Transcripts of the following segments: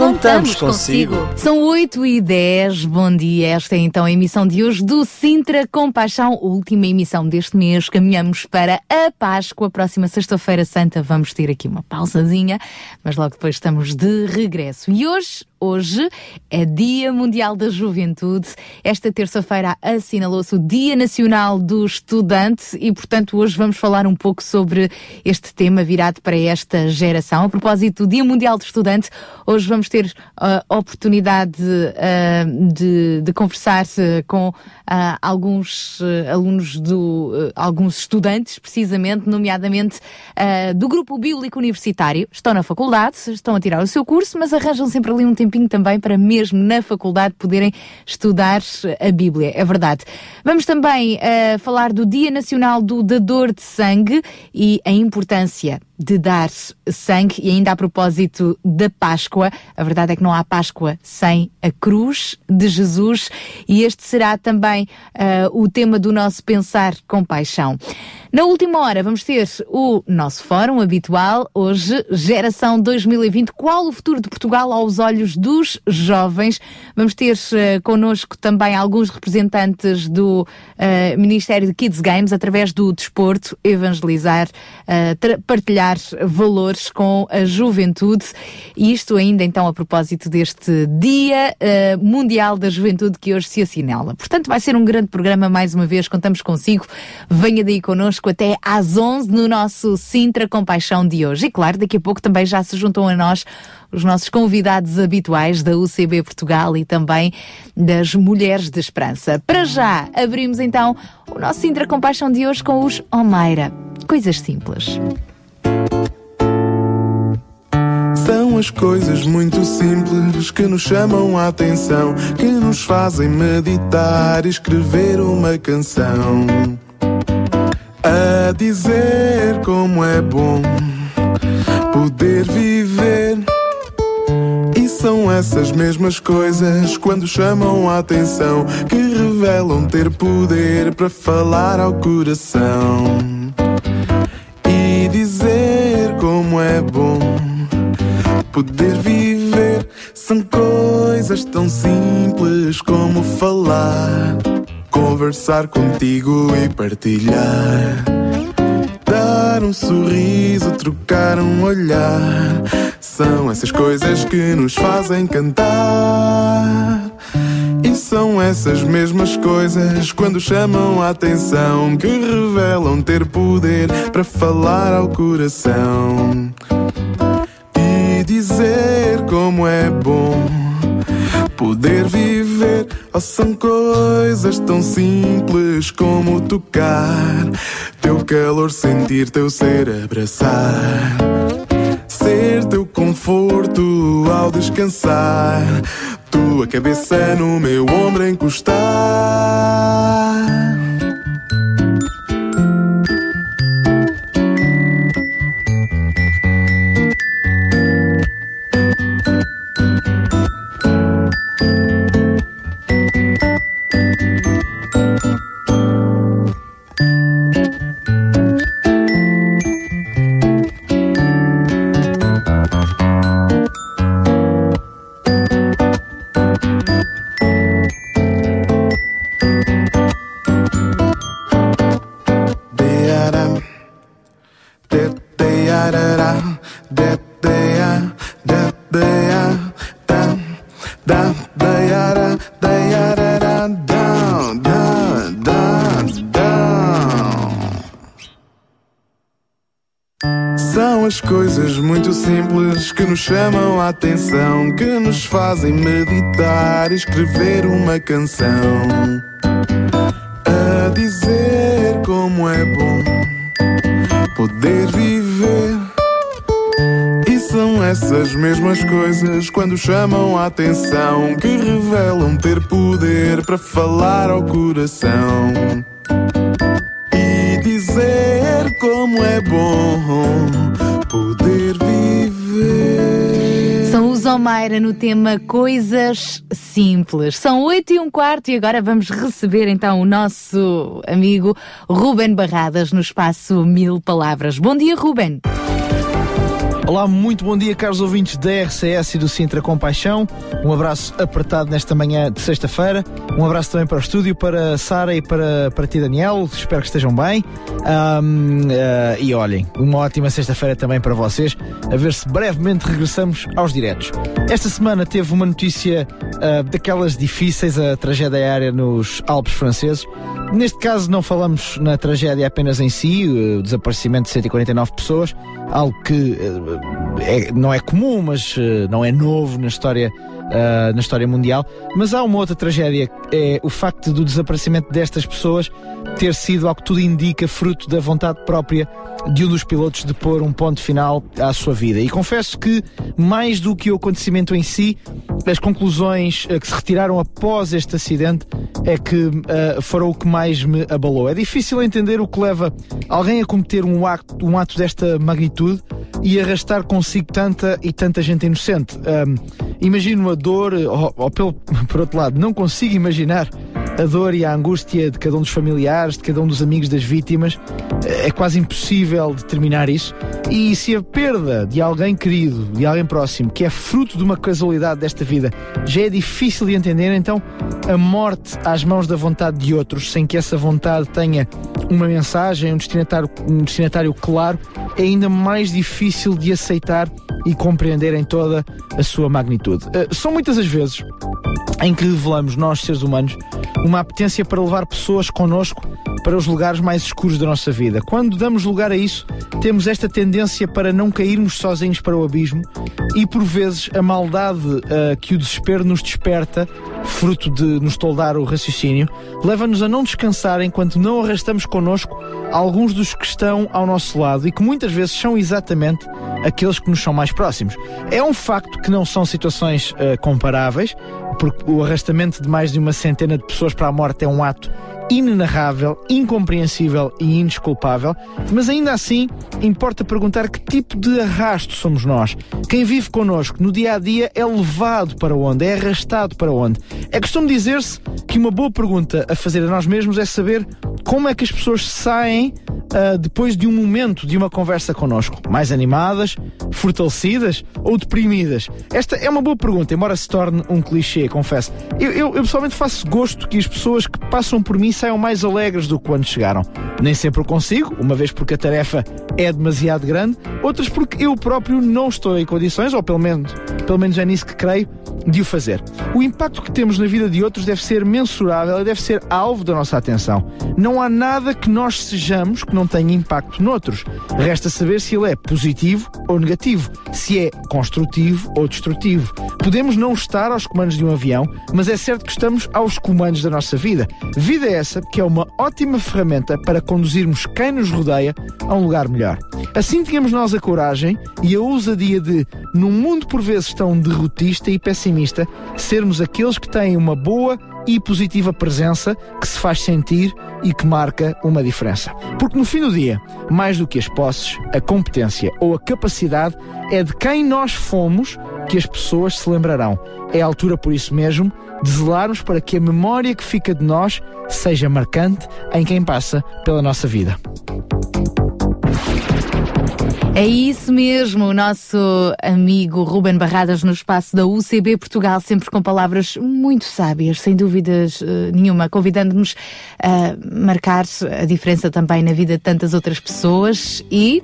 Contamos consigo. São 8 e 10, bom dia. Esta é então a emissão de hoje do Sintra Compaixão, última emissão deste mês. Caminhamos para a Páscoa. Próxima Sexta-feira Santa vamos ter aqui uma pausazinha, mas logo depois estamos de regresso. E hoje, hoje é Dia Mundial da Juventude. Esta terça-feira assinalou-se o Dia Nacional do Estudante e, portanto, hoje vamos falar um pouco sobre este tema virado para esta geração. A propósito do Dia Mundial do Estudante, hoje vamos ter a oportunidade uh, de, de, conversar com uh, alguns uh, alunos do, alguns estudantes, precisamente, nomeadamente do grupo bíblico universitário. Estão na faculdade, estão a tirar o seu curso, mas arranjam sempre ali um tempinho também para mesmo na faculdade poderem estudar a Bíblia. É verdade. Vamos também falar do Dia Nacional do Dador de Sangue e a importância de dar sangue e ainda a propósito da Páscoa, a verdade é que não há Páscoa sem a cruz de Jesus e este será também uh, o tema do nosso Pensar com Paixão. Na última hora vamos ter o nosso fórum habitual, hoje, Geração 2020, qual o futuro de Portugal aos olhos dos jovens? Vamos ter uh, connosco também alguns representantes do uh, Ministério de Kids Games, através do desporto, evangelizar, uh, partilhar valores com a juventude. E isto ainda então a propósito deste Dia uh, Mundial da Juventude que hoje se assinala. Portanto, vai ser um grande programa mais uma vez, contamos consigo. Venha daí connosco até às 11 no nosso Sintra Compaixão de hoje. E claro, daqui a pouco também já se juntam a nós os nossos convidados habituais da UCB Portugal e também das Mulheres de Esperança. Para já, abrimos então o nosso Sintra Compaixão de hoje com os Omeira. Coisas simples. São as coisas muito simples que nos chamam a atenção, que nos fazem meditar e escrever uma canção a dizer como é bom poder viver. E são essas mesmas coisas quando chamam a atenção que revelam ter poder para falar ao coração e dizer como é bom poder viver. São coisas tão simples como falar conversar contigo e partilhar. Dar um sorriso, trocar um olhar. São essas coisas que nos fazem cantar. E são essas mesmas coisas quando chamam a atenção que revelam ter poder para falar ao coração dizer como é bom poder viver. Oh, são coisas tão simples como tocar, teu calor sentir, teu ser abraçar. Ser teu conforto ao descansar, tua cabeça no meu ombro encostar. Chamam a atenção, que nos fazem meditar e escrever uma canção. A dizer como é bom poder viver. Essas mesmas coisas quando chamam a atenção, que revelam ter poder para falar ao coração. E como é bom poder viver. São os Omaira no tema Coisas Simples. São oito e um quarto e agora vamos receber então o nosso amigo Ruben Barradas no espaço Mil Palavras. Bom dia, Ruben. Olá, muito bom dia, caros ouvintes da RCS e do Sintra Compaixão. Um abraço apertado nesta manhã de sexta-feira. Um abraço também para o estúdio, para Sara e para, para ti, Daniel. Espero que estejam bem. Um, uh, e olhem, uma ótima sexta-feira também para vocês. A ver se brevemente regressamos aos diretos. Esta semana teve uma notícia uh, daquelas difíceis, a tragédia aérea nos Alpes franceses. Neste caso, não falamos na tragédia apenas em si, o desaparecimento de 149 pessoas, algo que é, não é comum, mas não é novo na história uh, na história mundial. Mas há uma outra tragédia, é o facto do desaparecimento destas pessoas ter sido, ao que tudo indica, fruto da vontade própria de um dos pilotos de pôr um ponto final à sua vida. E confesso que, mais do que o acontecimento em si, as conclusões uh, que se retiraram após este acidente é que uh, foram o que mais me abalou. É difícil entender o que leva alguém a cometer um ato, um ato desta magnitude e arrastar consigo tanta e tanta gente inocente. Um, imagino a dor, ou, ou pelo, por outro lado, não consigo imaginar a dor e a angústia de cada um dos familiares, de cada um dos amigos das vítimas. É quase impossível determinar isso. E se a perda de alguém querido, de alguém próximo, que é fruto de uma casualidade desta vida, já é difícil de entender, então a morte às mãos da vontade de outros, sem que essa vontade tenha uma mensagem, um destinatário, um destinatário claro, é ainda mais difícil de aceitar e compreender em toda a sua magnitude. Uh, são muitas as vezes em que revelamos, nós seres humanos, uma apetência para levar pessoas connosco para os lugares mais escuros da nossa vida. Quando damos lugar a isso, temos esta tendência para não cairmos sozinhos para o abismo e, por vezes, a maldade uh, que o desespero nos desperta, fruto de nos toldar o raciocínio, leva-nos a não descansar enquanto não arrastamos connosco alguns dos que estão ao nosso lado e que muitas vezes são exatamente aqueles que nos são mais próximos. É um facto que não são situações uh, comparáveis, porque o arrastamento de mais de uma centena de pessoas para a morte é um ato inenarrável, incompreensível e indesculpável, mas ainda assim importa perguntar que tipo de arrasto somos nós. Quem vive connosco no dia a dia é levado para onde? É arrastado para onde? É costume dizer-se que uma boa pergunta a fazer a nós mesmos é saber como é que as pessoas saem uh, depois de um momento de uma conversa connosco. Mais animadas, fortalecidas ou deprimidas? Esta é uma boa pergunta, embora se torne um clichê, confesso. Eu, eu, eu pessoalmente faço gosto que as pessoas que passam por mim saiam mais alegres do que quando chegaram. Nem sempre o consigo, uma vez porque a tarefa é demasiado grande, outras porque eu próprio não estou em condições, ou pelo menos, pelo menos é nisso que creio, de o fazer. O impacto que temos na vida de outros deve ser mensurável e deve ser alvo da nossa atenção. Não há nada que nós sejamos que não tenha impacto noutros. Resta saber se ele é positivo ou negativo, se é construtivo ou destrutivo. Podemos não estar aos comandos de um avião, mas é certo que estamos aos comandos da nossa vida. Vida é essa que é uma ótima ferramenta para conduzirmos quem nos rodeia a um lugar melhor. Assim tínhamos nós a coragem e a ousadia de, num mundo por vezes tão derrotista e pessimista, sermos aqueles que têm uma boa e positiva presença que se faz sentir e que marca uma diferença. Porque no fim do dia, mais do que as posses, a competência ou a capacidade é de quem nós fomos que as pessoas se lembrarão. É a altura, por isso mesmo, de zelarmos para que a memória que fica de nós seja marcante em quem passa pela nossa vida. É isso mesmo, o nosso amigo Ruben Barradas no espaço da UCB Portugal, sempre com palavras muito sábias, sem dúvidas uh, nenhuma, convidando-nos a marcar a diferença também na vida de tantas outras pessoas e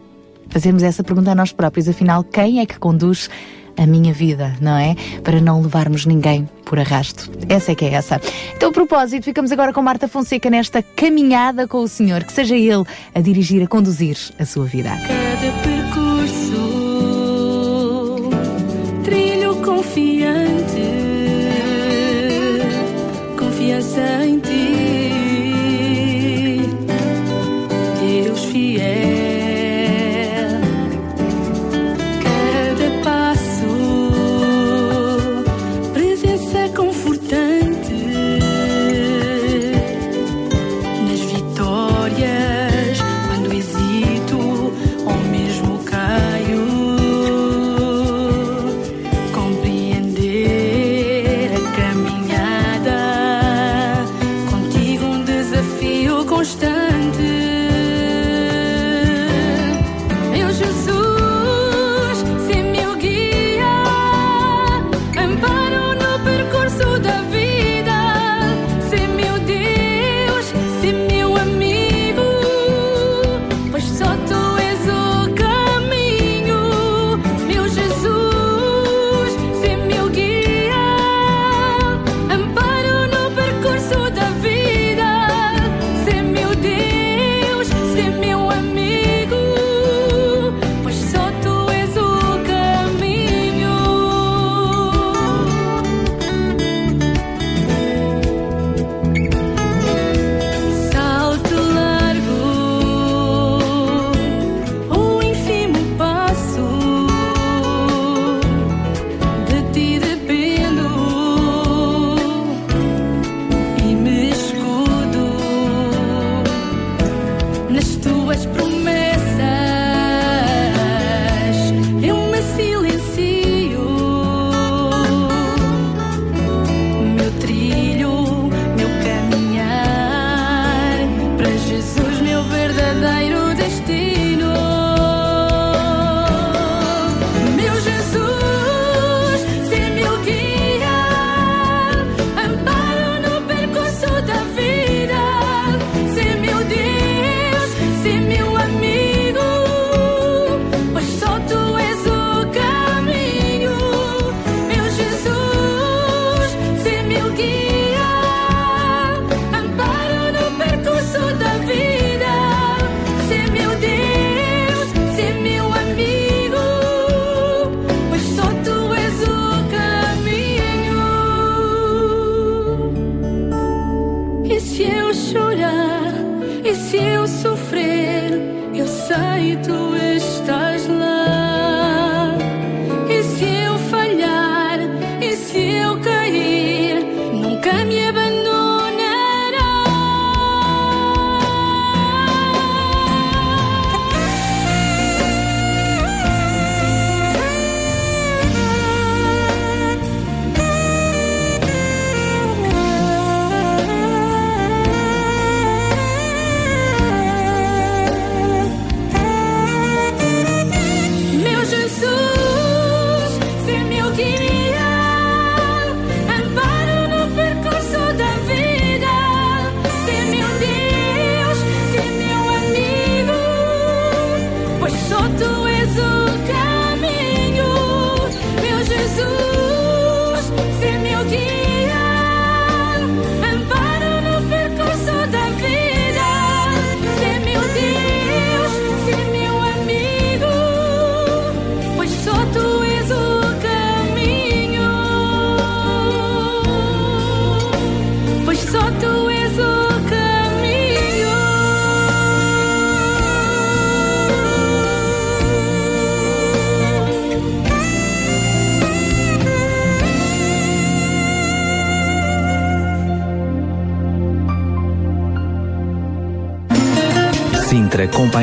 fazermos essa pergunta a nós próprios, afinal, quem é que conduz a minha vida, não é? Para não levarmos ninguém por arrasto. Essa é que é essa. Então, a propósito, ficamos agora com Marta Fonseca nesta caminhada com o Senhor, que seja Ele a dirigir, a conduzir a sua vida. Trilho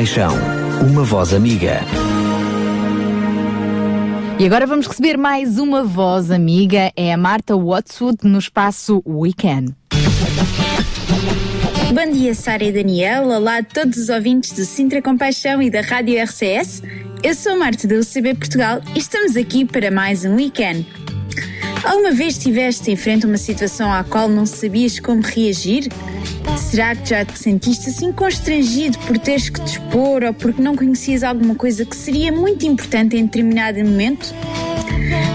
Compaixão. Uma voz amiga. E agora vamos receber mais uma voz amiga, é a Marta Watswood no espaço Weekend. Bom dia, Sara e Daniel. Olá a todos os ouvintes do Sintra Compaixão e da Rádio RCS. Eu sou a Marta da UCB Portugal e estamos aqui para mais um weekend. Alguma vez estiveste em frente a uma situação à qual não sabias como reagir? Será que já te sentiste assim constrangido por teres que te expor ou porque não conhecias alguma coisa que seria muito importante em determinado momento?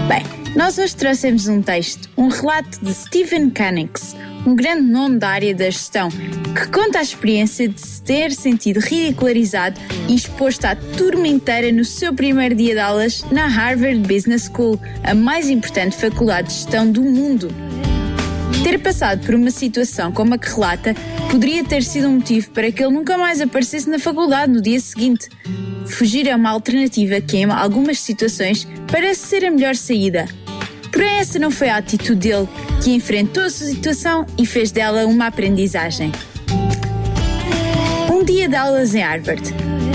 Bem, nós hoje trouxemos um texto, um relato de Stephen Canix, um grande nome da área da gestão, que conta a experiência de se ter sentido ridicularizado e exposto à turma inteira no seu primeiro dia de aulas na Harvard Business School, a mais importante faculdade de gestão do mundo. Ter passado por uma situação como a que relata poderia ter sido um motivo para que ele nunca mais aparecesse na faculdade no dia seguinte. Fugir é uma alternativa que, em algumas situações, parece ser a melhor saída. Porém, essa não foi a atitude dele, que enfrentou a situação e fez dela uma aprendizagem. Um dia de aulas em Harvard.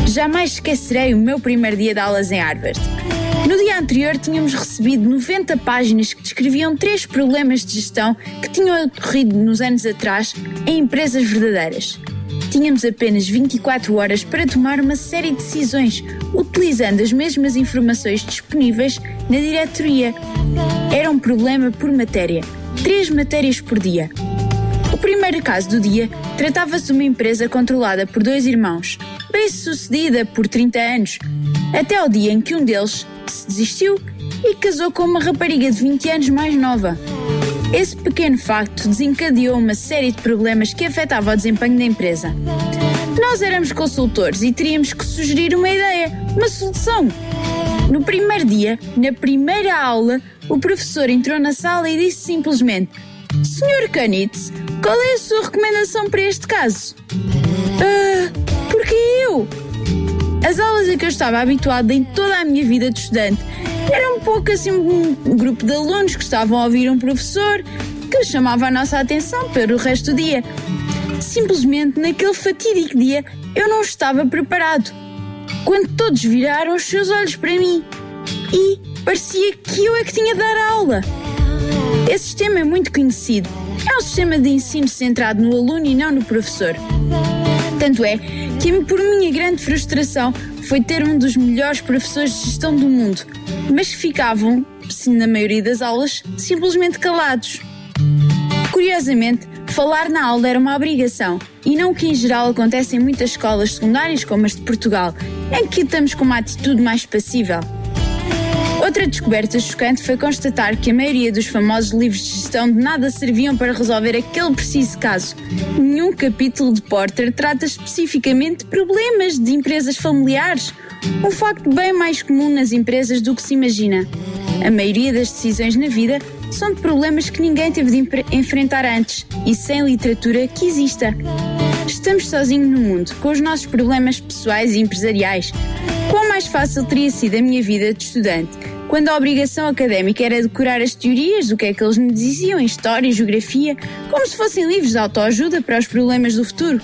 Jamais esquecerei o meu primeiro dia de aulas em Harvard. Anterior tínhamos recebido 90 páginas que descreviam três problemas de gestão que tinham ocorrido nos anos atrás em empresas verdadeiras. tínhamos apenas 24 horas para tomar uma série de decisões, utilizando as mesmas informações disponíveis na diretoria. Era um problema por matéria, três matérias por dia. O primeiro caso do dia tratava-se de uma empresa controlada por dois irmãos, bem sucedida por 30 anos, até ao dia em que um deles se desistiu e casou com uma rapariga de 20 anos mais nova. Esse pequeno facto desencadeou uma série de problemas que afetavam o desempenho da empresa. Nós éramos consultores e teríamos que sugerir uma ideia, uma solução. No primeiro dia, na primeira aula, o professor entrou na sala e disse simplesmente: Sr. Canitz, qual é a sua recomendação para este caso? Eu? As aulas a que eu estava habituado em toda a minha vida de estudante era um pouco assim um grupo de alunos que estavam a ouvir um professor que chamava a nossa atenção para o resto do dia. Simplesmente naquele fatídico dia eu não estava preparado. Quando todos viraram os seus olhos para mim e parecia que eu é que tinha de dar a aula. Esse sistema é muito conhecido. É um sistema de ensino centrado no aluno e não no professor. Tanto é que, por minha grande frustração, foi ter um dos melhores professores de gestão do mundo, mas que ficavam, na maioria das aulas, simplesmente calados. Curiosamente, falar na aula era uma obrigação e não o que em geral acontece em muitas escolas secundárias como as de Portugal, em que estamos com uma atitude mais passível. Outra descoberta chocante foi constatar que a maioria dos famosos livros de gestão de nada serviam para resolver aquele preciso caso. Nenhum capítulo de Porter trata especificamente de problemas de empresas familiares, um facto bem mais comum nas empresas do que se imagina. A maioria das decisões na vida são de problemas que ninguém teve de enfrentar antes e sem literatura que exista. Estamos sozinhos no mundo, com os nossos problemas pessoais e empresariais. Quão mais fácil teria sido a minha vida de estudante quando a obrigação académica era decorar as teorias do que é que eles me diziam em história e geografia, como se fossem livros de autoajuda para os problemas do futuro.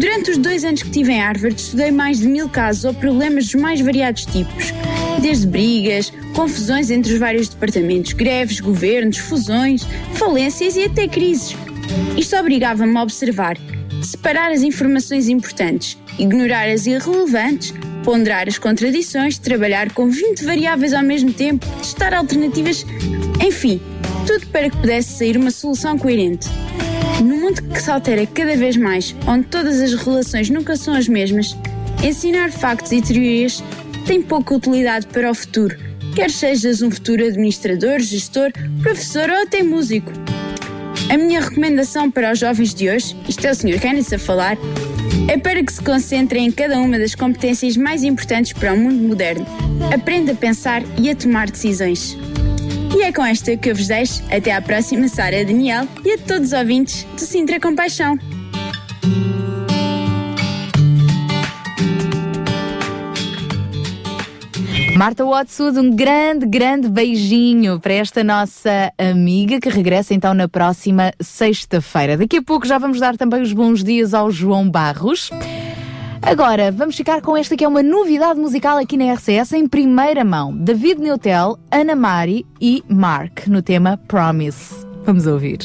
Durante os dois anos que tive em Harvard, estudei mais de mil casos ou problemas dos mais variados tipos, desde brigas, confusões entre os vários departamentos, greves, governos, fusões, falências e até crises. Isto obrigava-me a observar, separar as informações importantes, ignorar as irrelevantes, ponderar as contradições, trabalhar com 20 variáveis ao mesmo tempo, testar alternativas, enfim, tudo para que pudesse sair uma solução coerente. No mundo que se altera cada vez mais, onde todas as relações nunca são as mesmas, ensinar factos e teorias tem pouca utilidade para o futuro, quer sejas um futuro administrador, gestor, professor ou até músico. A minha recomendação para os jovens de hoje, isto é o Sr. Kenneth a falar, é para que se concentrem em cada uma das competências mais importantes para o mundo moderno. Aprenda a pensar e a tomar decisões. E é com esta que eu vos deixo. Até à próxima, Sara Daniel e a todos os ouvintes do Sintra Compaixão. Marta Watsud, um grande, grande beijinho para esta nossa amiga que regressa então na próxima sexta-feira. Daqui a pouco já vamos dar também os bons dias ao João Barros. Agora, vamos ficar com esta que é uma novidade musical aqui na RCS em primeira mão. David Neutel, Ana Mari e Mark no tema Promise. Vamos ouvir.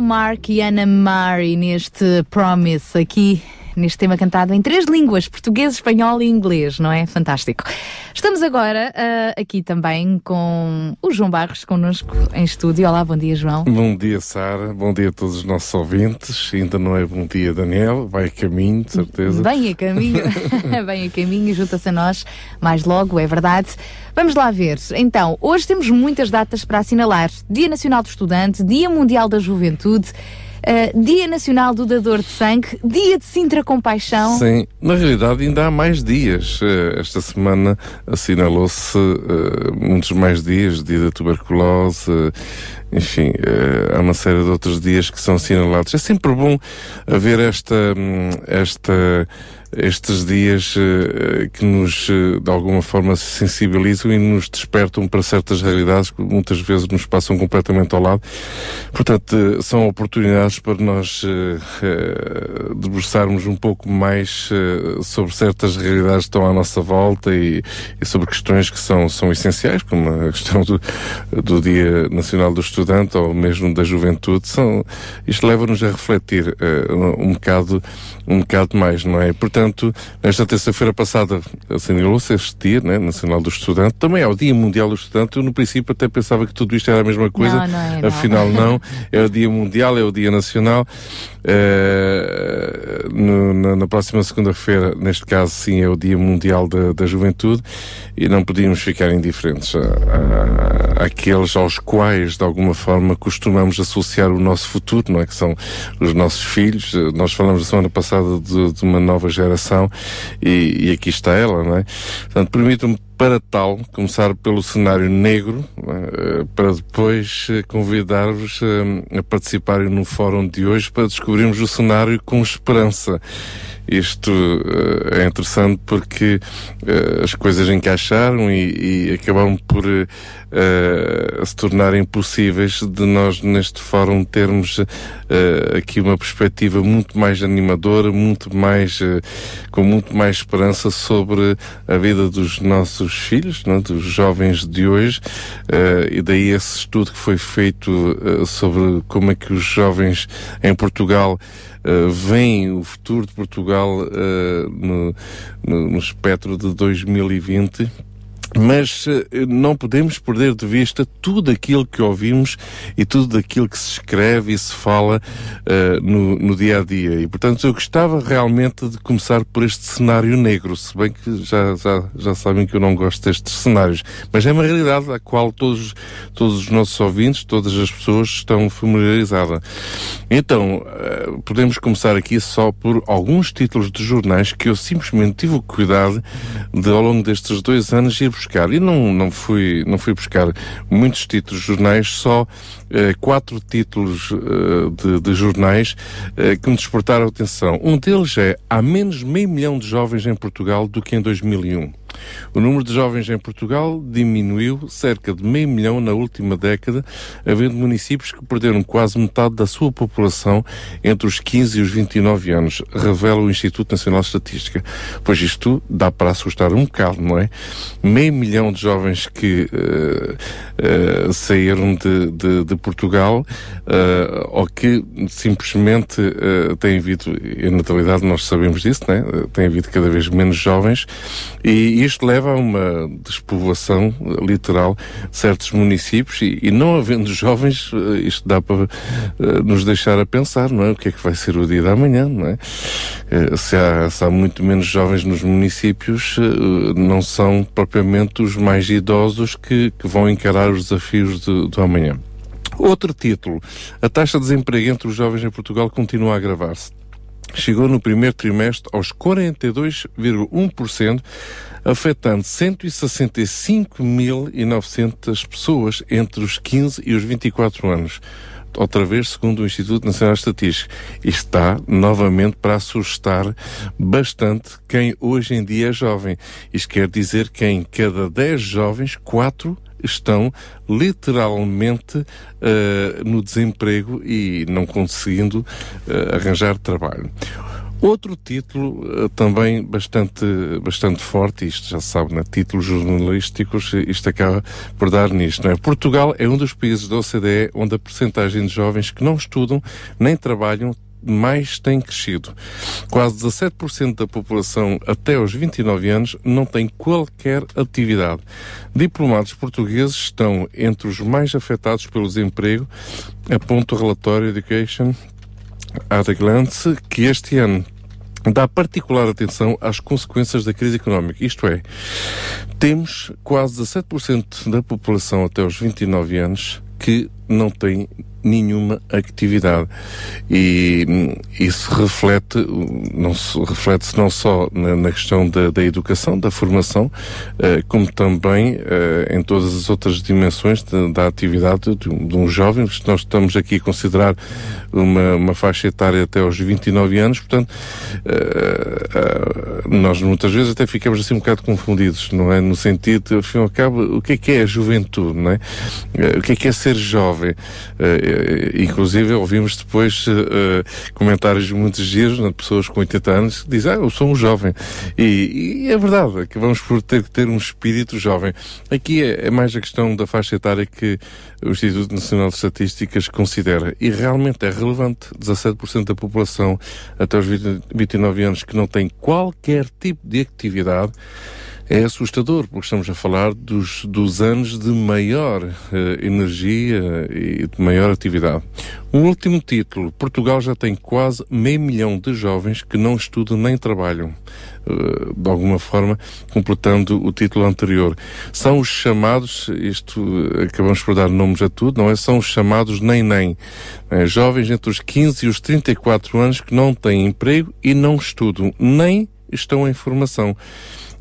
Mark e Anna Mari neste Promise aqui. Neste tema cantado em três línguas, português, espanhol e inglês, não é? Fantástico. Estamos agora ah, aqui também com o João Barros connosco em estúdio. Olá, bom dia, João. Bom dia, Sara. Bom dia a todos os nossos ouvintes. Ainda não é bom dia, Daniel. Vai a caminho, de certeza. Bem a caminho, bem a caminho, junta-se a nós mais logo, é verdade. Vamos lá ver. Então, hoje temos muitas datas para assinalar: Dia Nacional do Estudante, Dia Mundial da Juventude, eh, Dia Nacional do Dador de Sangue, Dia de Sintra Compaixão. Sim, na realidade ainda há mais dias. Eh, Esta semana assinalou-se eh, muitos mais dias, dia da tuberculose, eh, enfim, eh, há uma série de outros dias que são assinalados. É sempre bom haver esta, hum, esta, estes dias que nos, de alguma forma, sensibilizam e nos despertam para certas realidades que muitas vezes nos passam completamente ao lado. Portanto, são oportunidades para nós debruçarmos um pouco mais sobre certas realidades que estão à nossa volta e, e sobre questões que são, são essenciais, como a questão do, do Dia Nacional do Estudante ou mesmo da Juventude. São, isto leva-nos a refletir eh, um, bocado um bocado mais, não é? Portanto, nesta terça-feira passada assinalou-se este Dia né, Nacional do Estudante. Também é o Dia Mundial do Estudante. Eu, no princípio, até pensava que tudo isto era a mesma coisa. Não, não é, não. Afinal, não. É o Dia Mundial, é o Dia Nacional. Eh, no- na, na próxima segunda-feira, neste caso, sim, é o Dia Mundial da, da Juventude e não podíamos ficar indiferentes a- a- àqueles aos quais, de alguma forma, costumamos associar o nosso futuro, não é? Que são os nossos filhos. Nós falamos na semana passada de, de uma nova geração e, e aqui está ela, não é? Portanto, permitam-me para tal, começar pelo cenário negro, eh, para depois eh, convidar-vos eh, a participarem no fórum de hoje para descobrirmos o cenário com esperança. Isto é interessante porque as coisas encaixaram e, e acabaram por eh, se tornarem possíveis de nós neste fórum termos eh, aqui uma perspectiva muito mais animadora, muito mais eh, com muito mais esperança sobre a vida dos nossos filhos, não é? dos jovens de hoje, e daí esse estudo que foi feito sobre como é que os jovens em Portugal uh, veem o futuro de Portugal uh, no, no, no espectro de 2020 mas eh, não podemos perder de vista tudo aquilo que ouvimos e tudo aquilo que se escreve e se fala uh, no, no, dia a dia. E, portanto, eu gostava realmente de começar por este cenário negro, se bem que já, já, já sabem que eu não gosto destes cenários. Mas é uma realidade a qual todos, todos os nossos ouvintes, todas as pessoas estão familiarizadas. Então, uh, podemos começar aqui só por alguns títulos de jornais que eu simplesmente tive o cuidado de, ao longo destes dois anos, ir buscar. E não, não, fui, não fui buscar muitos títulos de jornais, só eh, quatro títulos eh, de, de, jornais eh, que me despertaram a atenção. Um deles é Há menos meio milhão de jovens em Portugal do que em 2001. O número de jovens em Portugal diminuiu cerca de meio milhão na última década, havendo municípios que perderam quase metade da sua população entre os 15 e os 29 anos, revela o Instituto Nacional de Estatística. Pois isto dá para assustar um bocado, não é? Meio milhão de jovens que uh, uh, saíram de, de, de Portugal uh, ou que simplesmente têm havido, e na natalidade nós sabemos disso, né? tem havido cada vez menos jovens e isto leva a uma despovoação literal de certos municípios e, e não havendo jovens, isto dá para nos deixar a pensar, não é? O que é que vai ser o dia da manhã, não é? Se há, se há muito menos jovens nos municípios, não são propriamente os mais idosos que, que vão encarar os desafios do, do amanhã. Outro título. A taxa de desemprego entre os jovens em Portugal continua a agravar-se. Chegou no primeiro trimestre aos 42,1%, afetando 165.900 pessoas entre os 15 e os 24 anos outra vez, segundo o Instituto Nacional de Estatística. Está novamente para assustar bastante quem hoje em dia é jovem. Isto quer dizer que em cada 10 jovens, 4 estão literalmente uh, no desemprego e não conseguindo uh, arranjar trabalho. Outro título uh, também bastante, bastante forte, isto já se sabe, né? títulos jornalísticos, isto acaba por dar nisto. Não é? Portugal é um dos países da OCDE onde a percentagem de jovens que não estudam nem trabalham mais tem crescido. Quase 17% da população até aos 29 anos não tem qualquer atividade. Diplomados portugueses estão entre os mais afetados pelo desemprego, aponta o relatório Education at a Glance, que este ano dá particular atenção às consequências da crise económica. Isto é, temos quase 17% da população até aos 29 anos que não tem nenhuma atividade. E hum, isso reflete, não se, reflete-se não só na, na questão da, da, educação, da formação, uh, como também uh, em todas as outras dimensões de, da atividade de, de, um jovem, porque nós estamos aqui a considerar uma, uma faixa etária até aos 29 anos, portanto, uh, nós muitas vezes até ficamos assim um bocado confundidos, não é? No sentido, afinal ao cabo, o que é que é a juventude, não é? o que é que é ser jovem? Uh, inclusive ouvimos depois uh, comentários muito giros de pessoas com 80 anos que dizem, ah, eu sou um jovem. E, e é verdade, que vamos por ter que ter um espírito jovem. Aqui é, é, mais a questão da faixa etária que o Instituto Nacional de Estatísticas considera. E realmente é relevante. 17% da população até os 20, 29 anos que não tem qualquer tipo de atividade é assustador, porque estamos a falar dos, dos anos de maior uh, energia e de maior atividade. Um último título. Portugal já tem quase meio milhão de jovens que não estudam nem trabalham. Uh, de alguma forma, completando o título anterior. São os chamados, isto acabamos por dar nomes a tudo, não é? São os chamados nem-nem. É? Jovens entre os 15 e os 34 anos que não têm emprego e não estudam, nem estão em formação.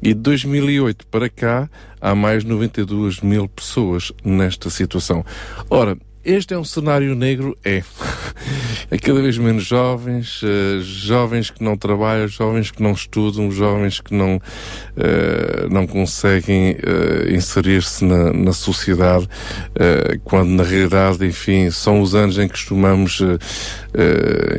E de 2008 para cá, há mais 92 mil pessoas nesta situação. Ora, este é um cenário negro? É. é cada vez menos jovens, uh, jovens que não trabalham, jovens que não estudam, jovens que não, uh, não conseguem uh, inserir-se na, na sociedade, quando na realidade, enfim, são os anos em que costumamos,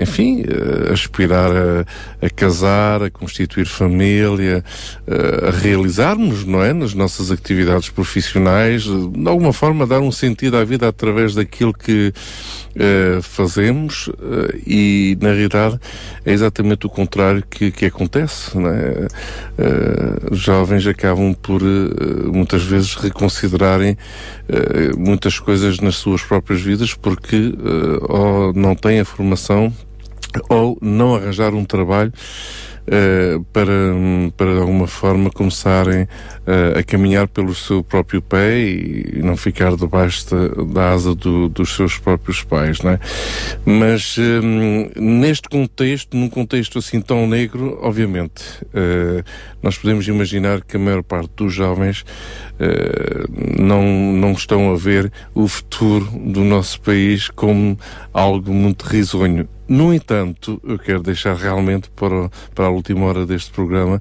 enfim, aspirar a, a, casar, a constituir família, a realizarmos, não é, nas nossas atividades profissionais, de alguma forma dar um sentido à vida através daquilo aquilo que uh, fazemos uh, e, na realidade, é exatamente o contrário que, que acontece. Uh, jovens acabam por, muitas vezes, reconsiderarem muitas coisas nas suas próprias vidas porque ou não têm a formação ou não arranjar um trabalho uh, para, para de alguma forma começarem uh, a caminhar pelo seu próprio pé e, não ficar debaixo da, da asa do, dos seus próprios pais, não é? Mas um, neste contexto, num contexto assim tão negro, obviamente, uh, nós podemos imaginar que a maior parte dos jovens não, não estão a ver o futuro do nosso país como algo muito risonho. No entanto, eu quero deixar realmente para, para a última hora deste programa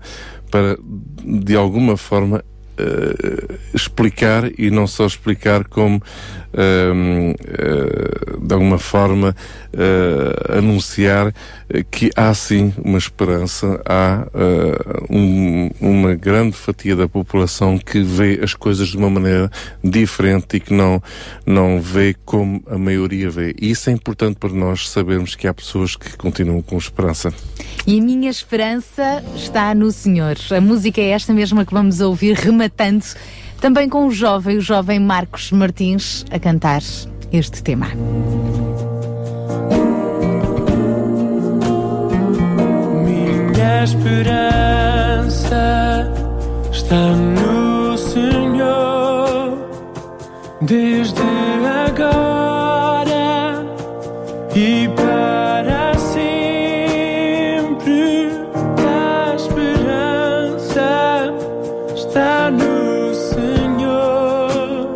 para de alguma forma, uh, explicar e não só explicar como uh, uh, de alguma forma anunciar que há sim uma esperança, há um, uma grande fatia da população que vê as coisas de uma maneira diferente e que não, não vê como a maioria vê. E isso é importante para nós sabermos que há pessoas que continuam com esperança. E a minha esperança está no Senhor. A música é esta mesma que vamos ouvir, rematando também com o jovem, o jovem Marcos Martins, a cantar este tema. Minha esperança está no Senhor, desde agora e para está no Senhor,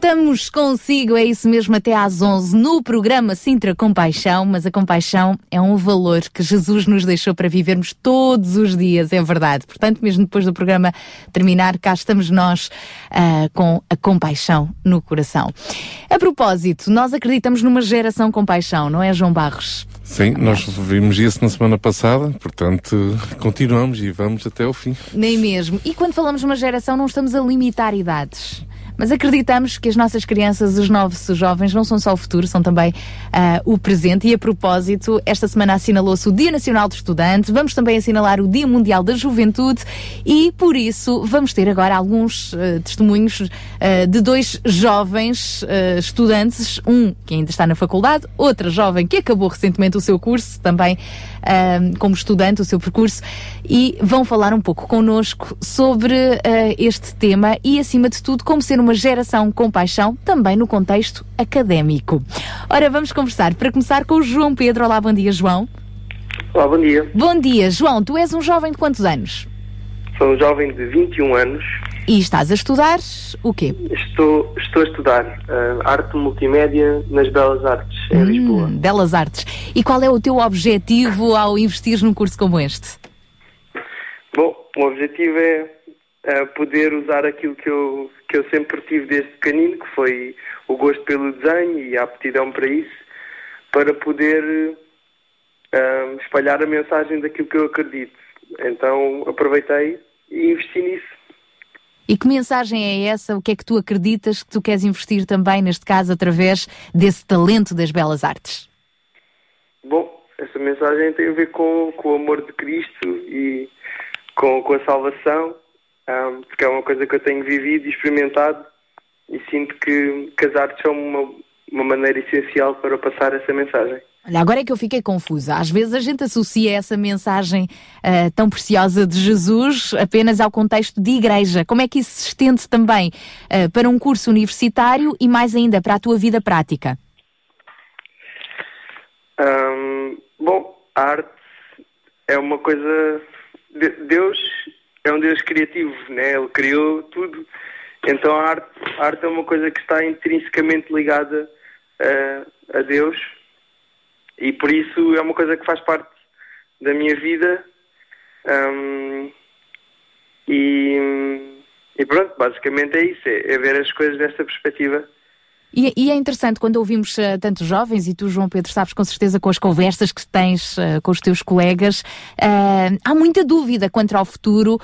Contamos consigo, é isso mesmo, até às 11 no programa Sintra Compaixão, mas a compaixão é um valor que Jesus nos deixou para vivermos todos os dias, é verdade. Portanto, mesmo depois do programa terminar, cá estamos nós ah, com a compaixão no coração. A propósito, nós acreditamos numa geração com paixão, não é, João Barros? Sim, nós vimos isso na semana passada, portanto, continuamos e vamos até ao fim. Nem mesmo. E quando falamos numa geração, não estamos a limitar idades. Mas acreditamos que as nossas crianças, os novos jovens, não são só o futuro, são também ah, o presente. E a propósito, esta semana assinalou-se o Dia Nacional do Estudante, vamos também assinalar o Dia Mundial da Juventude. E, por isso, vamos ter agora alguns ah, testemunhos ah, de dois jovens estudantes, um que ainda está na faculdade, outra jovem que acabou recentemente o seu curso, também como estudante, o seu percurso, e vão falar um pouco connosco sobre este tema e, acima de tudo, como ser uma geração com paixão, também no contexto académico. Ora, vamos conversar. Para começar com o João Pedro. Olá, bom dia, João. Olá, bom dia. Bom dia, João. Tu és um jovem de quantos anos? Sou um jovem de 21 anos. E estás a estudar o quê? Estou, estou a estudar ah, arte multimédia nas Belas Artes, em Lisboa. Hum, belas artes. E qual é o teu objetivo ao investir num curso como este? Bom, o objetivo é ah, poder usar aquilo que eu, que eu sempre tive desde pequenino, que foi o gosto pelo desenho e a aptidão para isso, para poder ah, espalhar a mensagem daquilo que eu acredito. Então aproveitei e investi nisso. E que mensagem é essa? O que é que tu acreditas que tu queres investir também, neste caso, através desse talento das belas artes? Bom, essa mensagem tem a ver com, com o amor de Cristo e com, com a salvação, ahm, porque é uma coisa que eu tenho vivido e experimentado e sinto que, que as artes são uma, uma maneira essencial para passar essa mensagem. Olha, agora é que eu fiquei confusa. Às vezes a gente associa essa mensagem ah, tão preciosa de Jesus apenas ao contexto de igreja. Como é que isso se estende também ah, para um curso universitário e mais ainda para a tua vida prática? Ahm, bom, a arte é uma coisa. de- Deus é um Deus criativo, né? Ele criou tudo. Então a arte, a arte é uma coisa que está intrinsecamente ligada ah, a Deus e por isso é uma coisa que faz parte da minha vida. Ahm, e, e pronto, basicamente é isso, é, é ver as coisas dessa perspectiva. E, e é interessante quando ouvimos ah, tantos jovens, e tu, João Pedro, sabes com certeza com as conversas que tens ah, com os teus colegas, ah, há muita dúvida quanto ao futuro,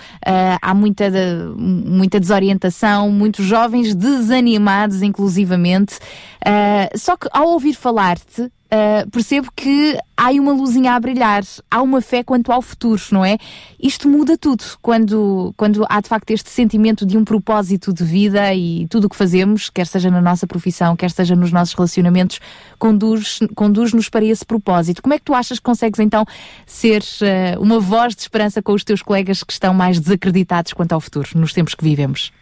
há muita, de- muita desorientação, muitos jovens desanimados, inclusivamente. Só que ao ouvir falar-te, ah, percebo que há uma luzinha a brilhar, há uma fé quanto ao futuro, não é? Isto muda tudo quando, quando há de facto este sentimento de um propósito de vida e tudo o que fazemos, quer seja na nossa profissão, quer seja nos nossos relacionamentos, conduz- conduz-nos para esse propósito. Como é que tu achas que consegues então ser ah, uma voz de esperança com os teus colegas que estão mais desacreditados quanto ao futuro, nos tempos que vivemos?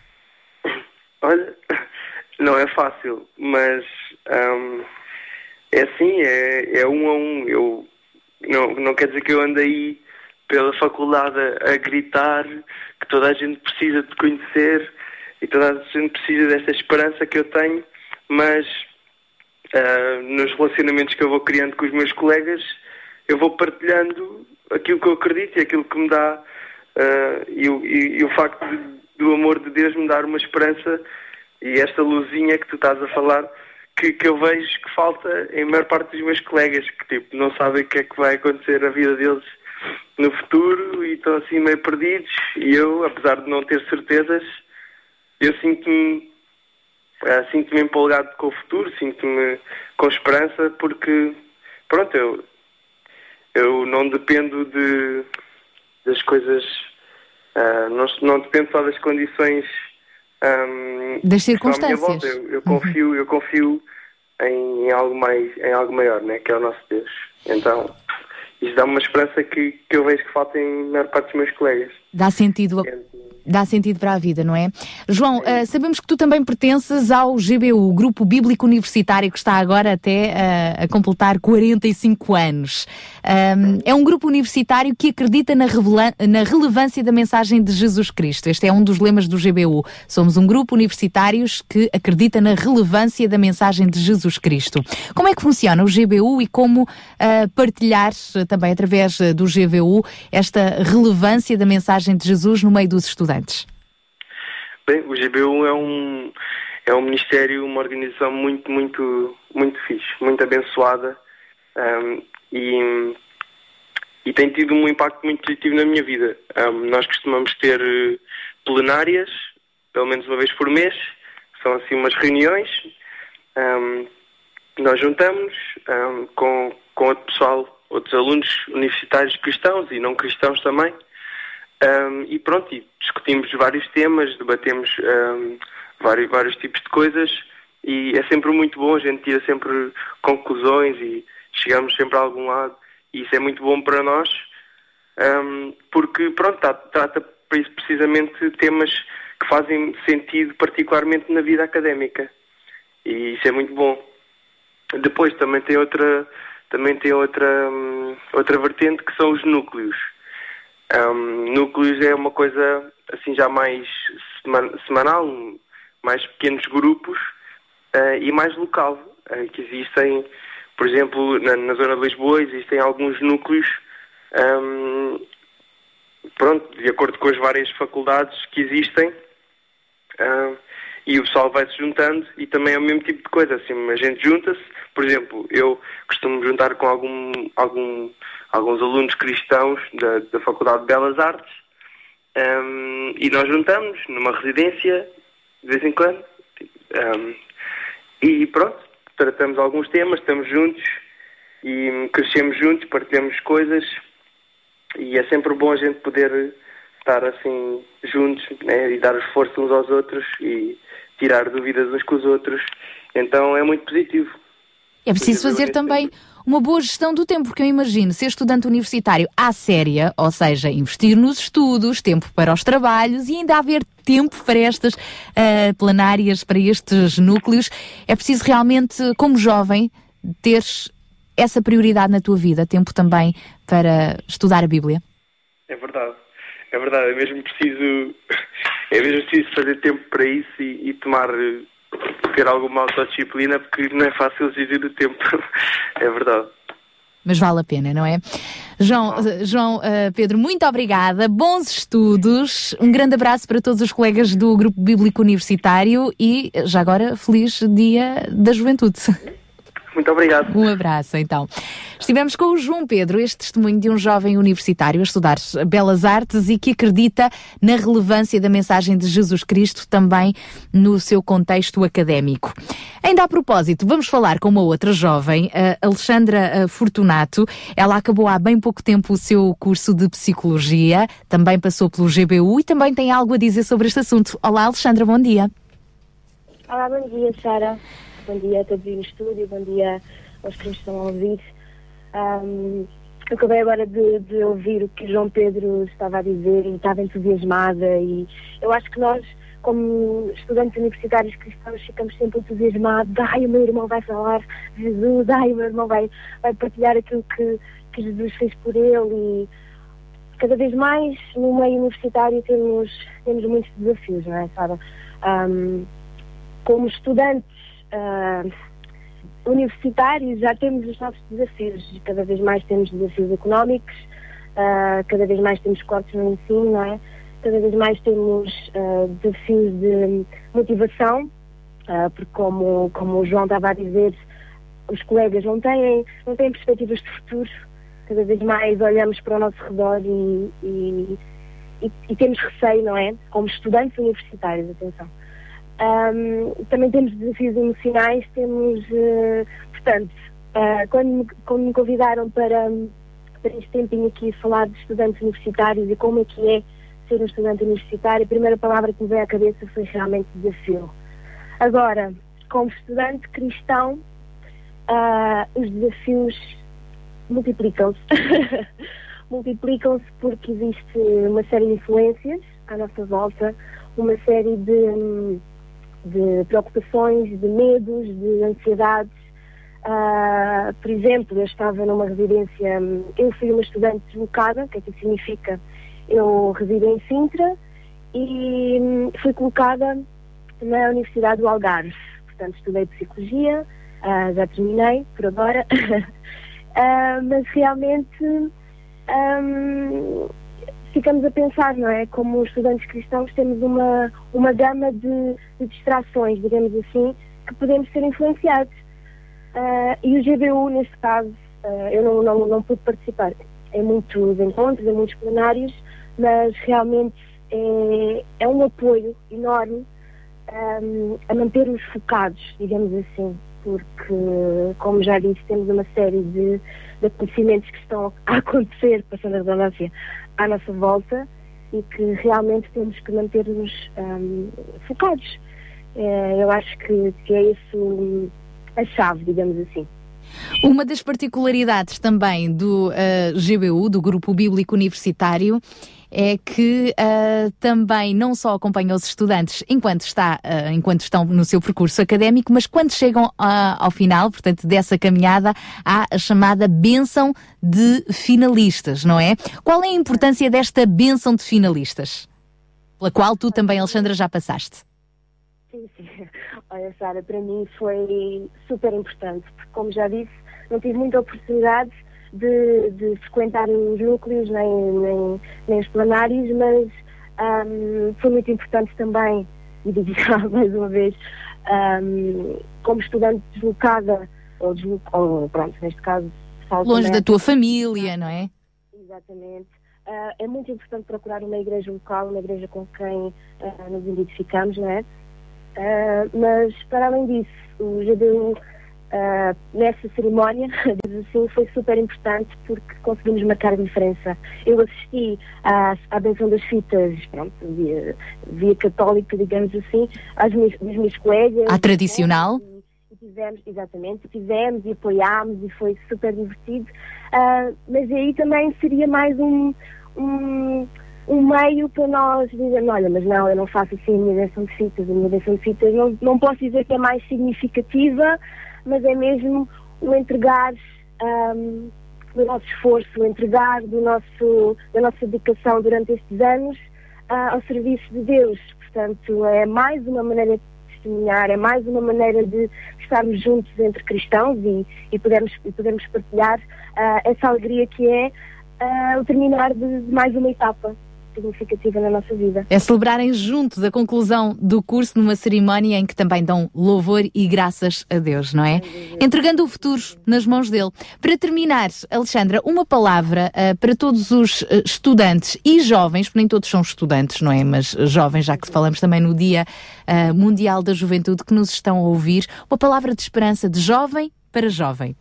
Olha, não é fácil, mas ahm, é assim, é, é um a um. Eu, não, não quer dizer que eu ande aí pela faculdade a, gritar que toda a gente precisa de conhecer e toda a gente precisa dessa esperança que eu tenho, mas ah, nos relacionamentos que eu vou criando com os meus colegas, eu vou partilhando aquilo que eu acredito e aquilo que me dá ah, e, e- e o facto de- do amor de Deus me dar uma esperança e esta luzinha que tu estás a falar que, que eu vejo que falta em maior parte dos meus colegas que tipo não sabem o que é que vai acontecer na vida deles no futuro e estão assim meio perdidos. E eu, apesar de não ter certezas, eu sinto-me ah, sinto-me empolgado com o futuro, sinto-me com esperança porque pronto, eu, eu não dependo de das coisas ah, não, não dependo só das condições ahm, Das circunstâncias. volta. Eu, eu confio, eu confio em, algo mais, em algo maior, né, que é o nosso Deus. Então, isso dá-me uma esperança que, que eu vejo que falta em maior parte dos meus colegas. Dá sentido, dá sentido para a vida, não é? João, eh, sabemos que tu também pertences ao GBU, o Grupo Bíblico Universitário, que está agora até eh, a completar 45 anos. Ahm, é um grupo universitário que acredita na, na relevância da mensagem de Jesus Cristo. Este é um dos lemas do GBU. Somos um grupo universitários que acredita na relevância da mensagem de Jesus Cristo. Como é que funciona o GBU e como ah, partilhar também através do GBU esta relevância da mensagem de Jesus no meio dos estudantes? Bem, o GBU é um, é um ministério, uma organização muito, muito, muito fixe, muito abençoada ahm, e, e tem tido um impacto muito positivo na minha vida. Ahm, nós costumamos ter eh, plenárias, pelo menos uma vez por mês, são assim umas reuniões. ahm, nós juntamos com, com outro pessoal, outros alunos universitários cristãos e não cristãos também. Um, e pronto, e discutimos vários temas, debatemos um, vários, vários tipos de coisas e é sempre muito bom, a gente tira sempre conclusões e chegamos sempre a algum lado e isso é muito bom para nós um, porque pronto, tá- trata pre- precisamente temas que fazem sentido particularmente na vida académica e isso é muito bom. Depois também tem outra também tem outra hum, outra vertente que são os núcleos. Um, núcleos é uma coisa assim já mais seman- semanal, mais pequenos grupos eh, e mais local, eh, que existem, por exemplo, na, na zona de Lisboa existem alguns núcleos, um, pronto, de acordo com as várias faculdades que existem, ah, e o pessoal vai se juntando e também é o mesmo tipo de coisa, assim, a gente junta-se, por exemplo, eu costumo juntar com algum, algum, alguns alunos cristãos da, da Faculdade de Belas Artes ahm, e nós juntamos numa residência de vez em quando ahm, e pronto, tratamos alguns temas, estamos juntos e crescemos juntos, partilhamos coisas e é sempre bom a gente poder estar assim juntos né, e dar esforço uns aos outros e tirar dúvidas uns com os outros. Então é muito positivo. É preciso fazer também uma boa gestão do tempo, porque eu imagino ser estudante universitário à séria, ou seja, investir nos estudos, tempo para os trabalhos e ainda haver tempo para estas ah, plenárias, para estes núcleos. É preciso realmente, como jovem, teres essa prioridade na tua vida, tempo também para estudar a Bíblia. É verdade. É verdade, é mesmo preciso, é mesmo preciso fazer tempo para isso e, e tomar, ter alguma autodisciplina, porque não é fácil gerir o tempo. É verdade. Mas vale a pena, não é? João, João eh, Pedro, muito obrigada, bons estudos, um grande abraço para todos os colegas do Grupo Bíblico Universitário e já agora feliz Dia da Juventude. Muito obrigado. Um abraço, então. Estivemos com o João Pedro, este testemunho de um jovem universitário a estudar Belas Artes e que acredita na relevância da mensagem de Jesus Cristo também no seu contexto académico. Ainda a propósito, vamos falar com uma outra jovem, a Alexandra Fortunato. Ela acabou há bem pouco tempo o seu curso de Psicologia, também passou pelo GBU e também tem algo a dizer sobre este assunto. Olá, Alexandra, bom dia. Olá, bom dia, Sara. Bom dia a todos aí no estúdio, bom dia aos que nos estão a ouvir. Eu acabei agora de, de ouvir o que João Pedro estava a dizer e estava entusiasmada e eu acho que nós, como estudantes universitários cristãos, ficamos sempre entusiasmados. Ai, o meu irmão vai falar Jesus, ai, o meu irmão vai, vai partilhar aquilo que, que Jesus fez por ele e cada vez mais no meio universitário temos, temos muitos desafios, não é, Sara? Ahm, como estudantes ah, universitários já temos os nossos desafios. Cada vez mais temos desafios económicos, ah, cada vez mais temos cortes no ensino, não é? Cada vez mais temos ah, desafios de motivação, porque como, como o João estava a dizer, os colegas não têm, não têm perspectivas de futuro. Cada vez mais olhamos para o nosso redor e, e, e, e temos receio, não é? Como estudantes universitários, atenção. Ahm, também temos desafios emocionais, temos, eh, portanto, ah, quando, me, quando me convidaram para, para este tempinho aqui falar de estudantes universitários e como é que é ser um estudante universitário, a primeira palavra que me veio à cabeça foi realmente desafio. Agora, como estudante cristão, ah, os desafios multiplicam-se. multiplicam-se porque existe uma série de influências à nossa volta, uma série de, hum, de preocupações, de medos, de ansiedades. Ah, por exemplo, eu estava numa residência, eu fui uma estudante deslocada, o que é que significa? Eu resido em Sintra e hum, fui colocada na Universidade do Algarve. Portanto, estudei Psicologia, ah, já terminei por agora, Ah, mas realmente hum, ficamos a pensar, não é? Como estudantes cristãos temos uma, uma gama de, de distrações, digamos assim, que podemos ser influenciados. Ah, e o GBU, neste caso, ah, eu não, não, não pude participar em muitos encontros, em muitos plenários, mas realmente é, é um apoio enorme ahm, a manter-nos focados, digamos assim, porque, como já disse, temos uma série de, de acontecimentos que estão a acontecer, passando a redundância, à nossa volta e que realmente temos que manter-nos ahm, focados. Eh, eu acho que, que é isso a chave, digamos assim. Uma das particularidades também do eh, GBU, do Grupo Bíblico Universitário, é que eh, também não só acompanha os estudantes enquanto, está, eh, enquanto estão no seu percurso académico, mas quando chegam ah, ao final, portanto, dessa caminhada, há a chamada bênção de finalistas, não é? Qual é a importância desta bênção de finalistas? Pela qual tu também, Alexandra, já passaste. Sim, sim. Olha, Sara, para mim foi super importante, porque, como já disse, não tive muita oportunidade de, de frequentar os núcleos nem, nem, nem os plenários, mas ahm, foi muito importante também, e digo já mais uma vez, ahm, como estudante deslocada, ou, deslo- ou pronto, neste caso, Longe da tua família, não é? Exatamente. Ah, é muito importante procurar uma igreja local, uma igreja com quem ah, nos identificamos, não é? Ah, mas, para além disso, o GDU, ah, nessa cerimónia, assim, foi super importante porque conseguimos marcar a diferença. Eu assisti à, à benção das fitas, pronto, via, via católica, digamos assim, às minhas, dos meus colegas. À tradicional. E fizemos, exatamente, fizemos e apoiámos e foi super divertido. Ah, mas aí também seria mais um, um, um meio para nós dizermos, olha, mas não, eu não faço assim a minha invenção de fitas, a minha invenção de fitas não, não posso dizer que é mais significativa, mas é mesmo o entregar ahm, do nosso esforço, o entregar do nosso, da nossa dedicação durante estes anos ah, ao serviço de Deus. Portanto, é mais uma maneira de testemunhar, é mais uma maneira de estarmos juntos entre cristãos e, e, podermos, e podermos partilhar ah, essa alegria que é ah, o terminar de mais uma etapa significativa na nossa vida. É celebrarem juntos a conclusão do curso numa cerimónia em que também dão louvor e graças a Deus, não é? Entregando o futuro nas mãos dele. Para terminar, Alexandra, uma palavra ah, para todos os ah, estudantes e jovens, porque nem todos são estudantes, não é? Mas ah, jovens, já que falamos também no Dia ah, Mundial da Juventude que nos estão a ouvir, uma palavra de esperança de jovem para jovem.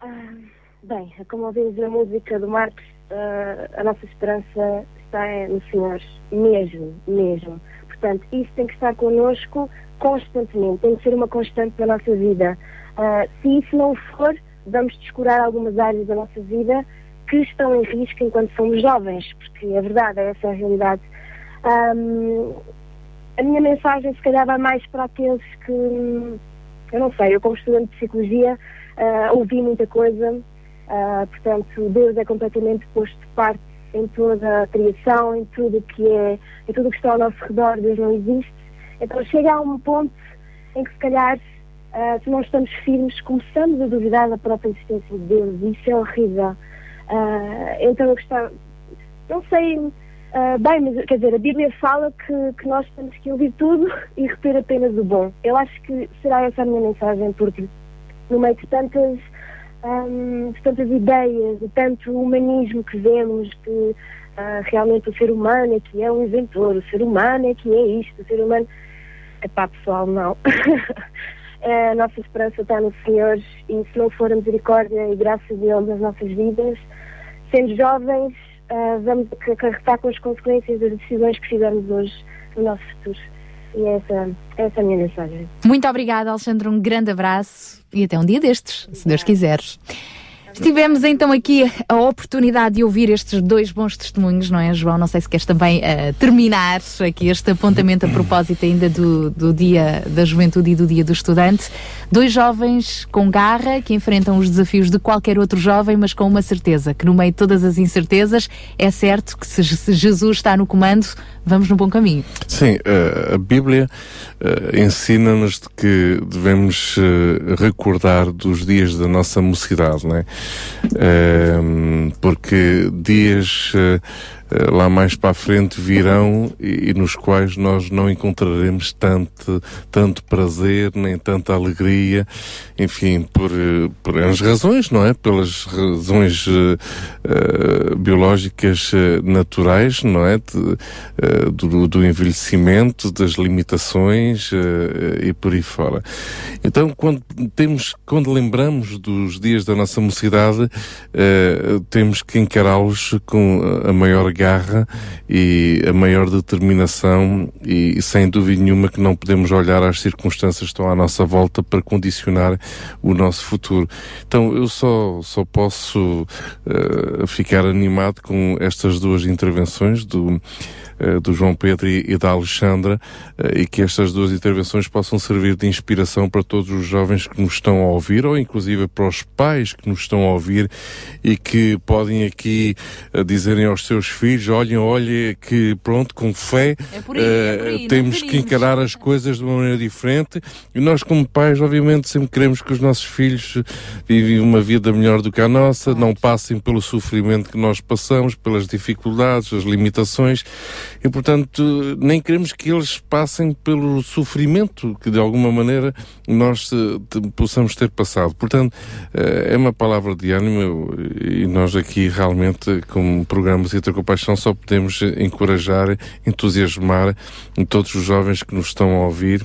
Ah, bem, como ouvimos a música do Marcos, ah, a nossa esperança está no Senhor, mesmo, mesmo. Portanto, isso tem que estar connosco constantemente, tem que ser uma constante da nossa vida. Ah, se isso não for, vamos descurar algumas áreas da nossa vida que estão em risco enquanto somos jovens, porque é verdade, essa é a realidade. Ahm, a minha mensagem se calhar vai mais para aqueles que, hum, eu não sei, eu como estudante de psicologia ah, ouvi muita coisa, ah, portanto Deus é completamente posto de parte em toda a criação, em tudo que é, em tudo que está ao nosso redor, Deus não existe. Então chega a um ponto em que se calhar ah, se não estamos firmes, começamos a duvidar da própria existência de Deus e isso é horrível. Ah, então eu gostava, não sei ah, bem, mas quer dizer, a Bíblia fala que, que nós temos que ouvir tudo e reter apenas o bom. Eu acho que será essa a minha mensagem, porque no meio de tantas, de tantas ideias, de tanto humanismo que vemos, que ah, realmente o ser humano é que é um inventor, o ser humano é que é isto, o ser humano. Epá, pessoal, não. A nossa esperança está no Senhor e se não for a misericórdia e graça dele nas nossas vidas, sendo jovens, ah, vamos acarretar com as consequências das decisões que fizermos hoje no nosso futuro. E essa, essa é a minha mensagem. Muito obrigada, Alexandre. Um grande abraço e até um dia destes, se Deus quiseres. Estivemos então aqui a oportunidade de ouvir estes dois bons testemunhos, não é, João? Não sei se queres também eh, terminar aqui este apontamento a propósito ainda do, do Dia da Juventude e do Dia do Estudante. Dois jovens com garra que enfrentam os desafios de qualquer outro jovem, mas com uma certeza, que no meio de todas as incertezas, é certo que se, Jesus está no comando, vamos no bom caminho. Sim, eh, a Bíblia eh, ensina-nos de que devemos recordar dos dias da nossa mocidade, não é? Ehm, porque dias eh, lá mais para a frente virão e, e nos quais nós não encontraremos tanto, tanto prazer, nem tanta alegria, enfim, por, eh, por as razões, não é? Pelas razões eh, eh, biológicas eh, naturais, não é? De, eh, do, do envelhecimento, das limitações eh, e por aí fora. Então, quando temos, quando lembramos dos dias da nossa mocidade, eh, temos que encará-los com a maior garra e a maior determinação e, sem dúvida nenhuma que não podemos olhar às circunstâncias que estão à nossa volta para condicionar o nosso futuro. Então eu só, só posso eh, ficar animado com estas duas intervenções do do João Pedro e, e da Alexandra eh, e que estas duas intervenções possam servir de inspiração para todos os jovens que nos estão a ouvir ou inclusive para os pais que nos estão a ouvir e que podem aqui eh, dizerem aos seus filhos, olhem, olhem que pronto, com fé por aí, é aí, eh, temos que encarar as coisas de uma maneira diferente. E nós como pais obviamente sempre queremos que os nossos filhos vivem uma vida melhor do que a nossa, não passem pelo sofrimento que nós passamos, pelas dificuldades, as limitações e portanto nem queremos que eles passem pelo sofrimento que de alguma maneira nós eh, possamos ter passado. Portanto, eh, é uma palavra de ânimo e nós aqui realmente como programa Citra com Paixão só podemos encorajar, entusiasmar todos os jovens que nos estão a ouvir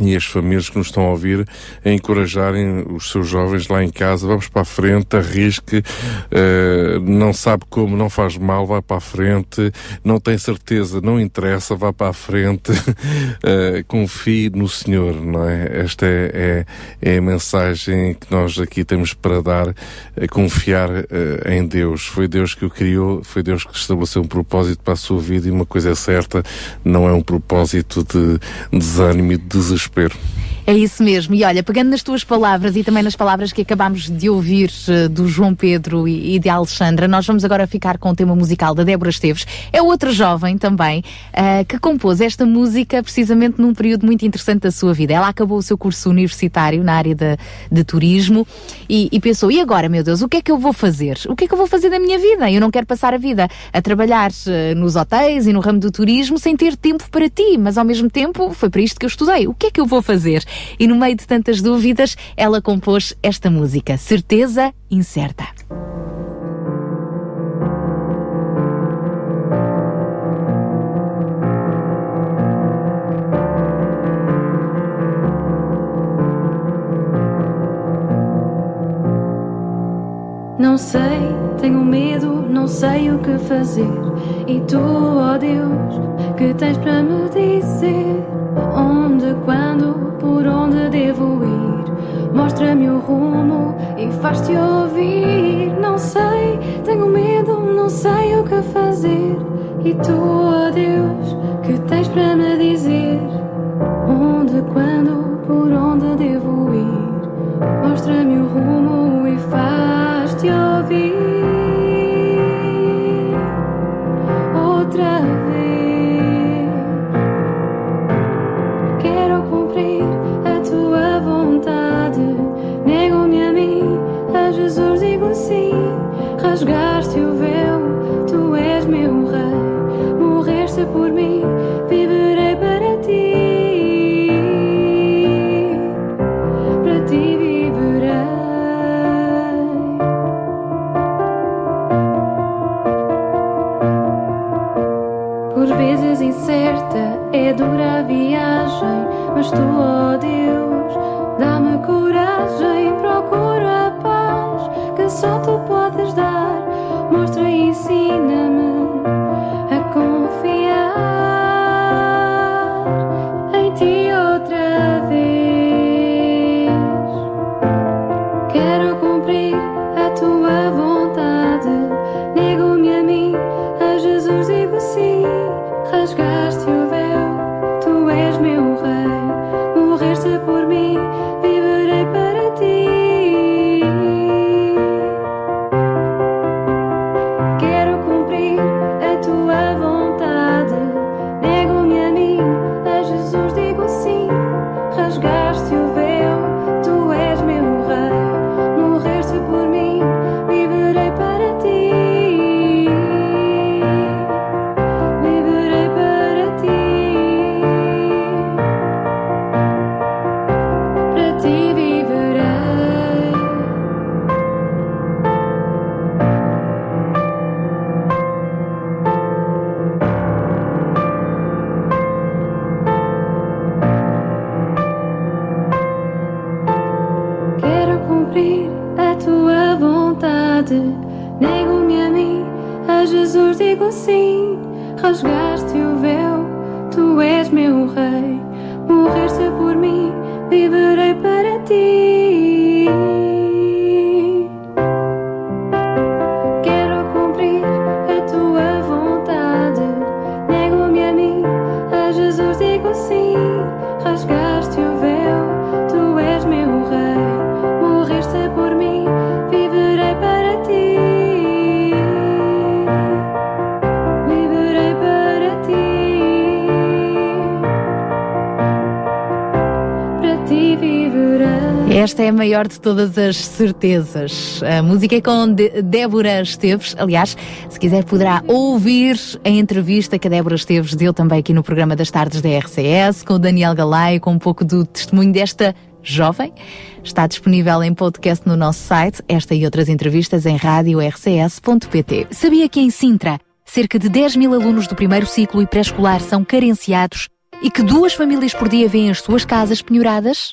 e as famílias que nos estão a ouvir a encorajarem os seus jovens lá em casa, vamos para a frente, arrisque, eh, não sabe como, não faz mal, vai para a frente, não tem certeza, não interessa, vá para a frente, eh, confie no Senhor, não é? Esta é, é, é a mensagem que nós aqui temos para dar, confiar eh, em Deus. Foi Deus que o criou, foi Deus que estabeleceu um propósito para a sua vida e uma coisa é certa, não é um propósito de desânimo e de desespero. É isso mesmo. E olha, pegando nas tuas palavras e também nas palavras que acabámos de ouvir eh, do João Pedro e, e de Alexandra, nós vamos agora ficar com o tema musical da Débora Esteves. É outra jovem também eh, que compôs esta música precisamente num período muito interessante da sua vida. Ela acabou o seu curso universitário na área de, de turismo e, e pensou: e agora, meu Deus, o que é que eu vou fazer? O que é que eu vou fazer da minha vida? Eu não quero passar a vida a trabalhar eh, nos hotéis e no ramo do turismo sem ter tempo para ti, mas ao mesmo tempo foi para isto que eu estudei. O que é que eu vou fazer? E no meio de tantas dúvidas, ela compôs esta música, Certeza Incerta. Não sei, tenho medo, não sei o que fazer. E tu, ó Deus, que tens para me dizer? Onde, quando, por onde devo ir? Mostra-me o rumo e faz-te ouvir. Não sei, tenho medo, não sei o que fazer. E tu, ó Deus, que tens para me dizer? Onde, quando, por onde devo ir? Mostra-me o rumo e faz-te ouvir outra vez. Quero cumprir a tua vontade. Nego-me a mim, a Jesus digo sim. Rasgaste tu, ó Deus, dá-me coragem, procuro a paz que só tu podes dar. Mostra e ensina-me a Jesus digo sim. Rasgaste o Esta é a maior de todas as certezas. A música é com De- Débora Esteves. Aliás, se quiser, poderá ouvir a entrevista que a Débora Esteves deu também aqui no programa das tardes da RCS, com o Daniel Galay, com um pouco do testemunho desta jovem. Está disponível em podcast no nosso site, esta e outras entrevistas em rádio-rcs.pt. Sabia que em Sintra, cerca de 10 mil alunos do primeiro ciclo e pré-escolar são carenciados e que duas famílias por dia vêm as suas casas penhoradas?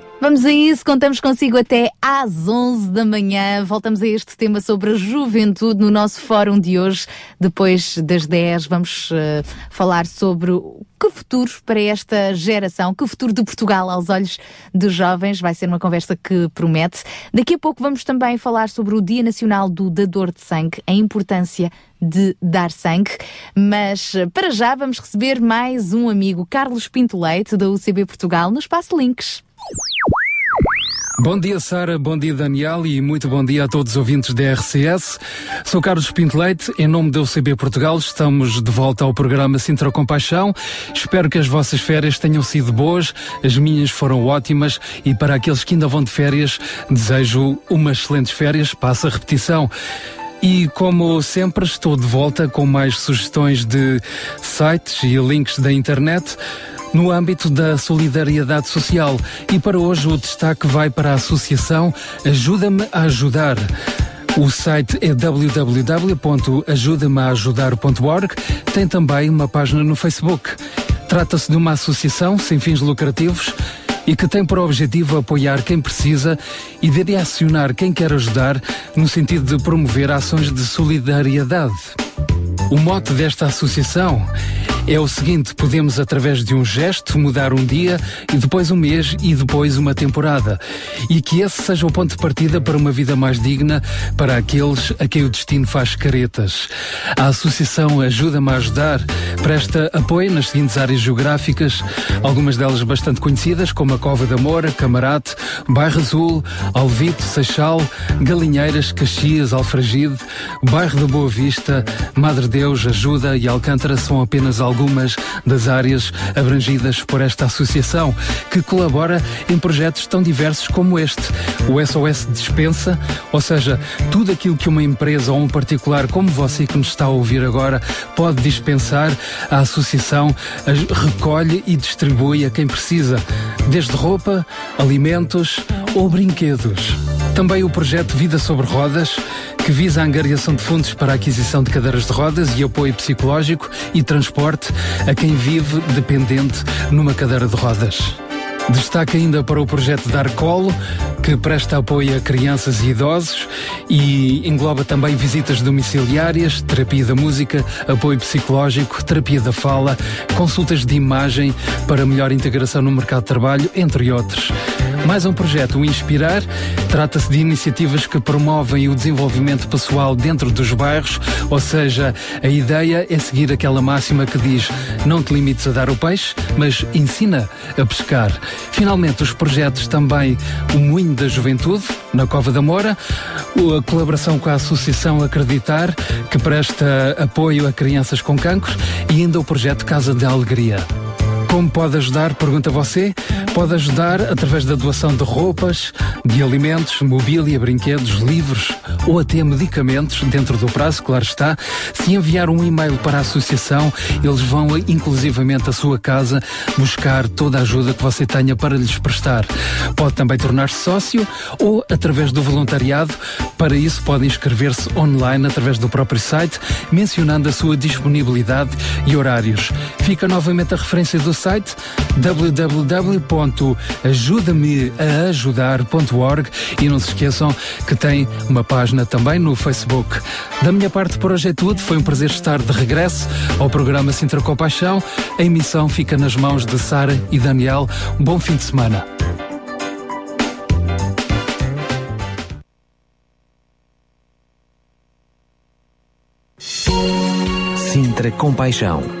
Vamos a isso, contamos consigo até às 11 da manhã. Voltamos a este tema sobre a juventude no nosso fórum de hoje. Depois das 10, vamos eh, falar sobre que futuro para esta geração, que futuro de Portugal aos olhos dos jovens. Vai ser uma conversa que promete. Daqui a pouco vamos também falar sobre o Dia Nacional do Dador de Sangue, a importância de dar sangue. Mas eh, para já vamos receber mais um amigo, Carlos Pinto Leite, da UCB Portugal, no Espaço Links. Bom dia, Sara. Bom dia, Daniel. E muito bom dia a todos os ouvintes da RCS. Sou Carlos Pinto Leite. Em nome da UCB Portugal, estamos de volta ao programa Sintra Compaixão. Espero que as vossas férias tenham sido boas. As minhas foram ótimas. E para aqueles que ainda vão de férias, desejo umas excelentes férias. Passa a repetição. E como sempre, estou de volta com mais sugestões de sites e links da internet no âmbito da solidariedade social. E para hoje o destaque vai para a associação Ajuda-me a Ajudar. O site é www.ajudamaajudar.org. Tem também uma página no Facebook. Trata-se de uma associação sem fins lucrativos e que tem por objetivo apoiar quem precisa e direcionar quem quer ajudar no sentido de promover ações de solidariedade. O mote desta associação é o seguinte: podemos, através de um gesto, mudar um dia e depois um mês e depois uma temporada. E que esse seja o ponto de partida para uma vida mais digna para aqueles a quem o destino faz caretas. A associação Ajuda-me a Ajudar presta apoio nas seguintes áreas geográficas, algumas delas bastante conhecidas, como a Cova da Moura, Camarate, Bairro Azul, Alvito, Seixal, Galinheiras, Caxias, Alfragide, Bairro da Boa Vista, Madre Deus, Ajuda e Alcântara são apenas algumas das áreas abrangidas por esta associação, que colabora em projetos tão diversos como este. O SOS Dispensa, ou seja, tudo aquilo que uma empresa ou um particular como você que nos está a ouvir agora pode dispensar, a associação as recolhe e distribui a quem precisa, desde roupa, alimentos ou brinquedos. Também o projeto Vida sobre Rodas, que visa a angariação de fundos para a aquisição de cadeiras de rodas e apoio psicológico e transporte a quem vive dependente numa cadeira de rodas. Destaque ainda para o projeto Dar Colo, que presta apoio a crianças e idosos e engloba também visitas domiciliárias, terapia da música, apoio psicológico, terapia da fala, consultas de imagem para melhor integração no mercado de trabalho, entre outros. Mais um projeto, o Inspirar, trata-se de iniciativas que promovem o desenvolvimento pessoal dentro dos bairros, ou seja, a ideia é seguir aquela máxima que diz: não te limites a dar o peixe, mas ensina a pescar. Finalmente, os projetos também o Moinho da Juventude, na Cova da Moura, a colaboração com a Associação Acreditar, que presta apoio a crianças com cancro, e ainda o projeto Casa de Alegria. Como pode ajudar? Pergunta você. Pode ajudar através da doação de roupas, de alimentos, mobília, brinquedos, livros ou até medicamentos, dentro do prazo, claro está. Se enviar um e-mail para a associação, eles vão inclusivamente à sua casa buscar toda a ajuda que você tenha para lhes prestar. Pode também tornar-se sócio ou através do voluntariado. Para isso, pode inscrever-se online através do próprio site, mencionando a sua disponibilidade e horários. Fica novamente a referência do site www.ajudameaajudar.org e não se esqueçam que tem uma página também no Facebook. Da minha parte por hoje é tudo. Foi um prazer estar de regresso ao programa Sintra Compaixão. A emissão fica nas mãos de Sara e Daniel. Um bom fim de semana. Sintra Compaixão.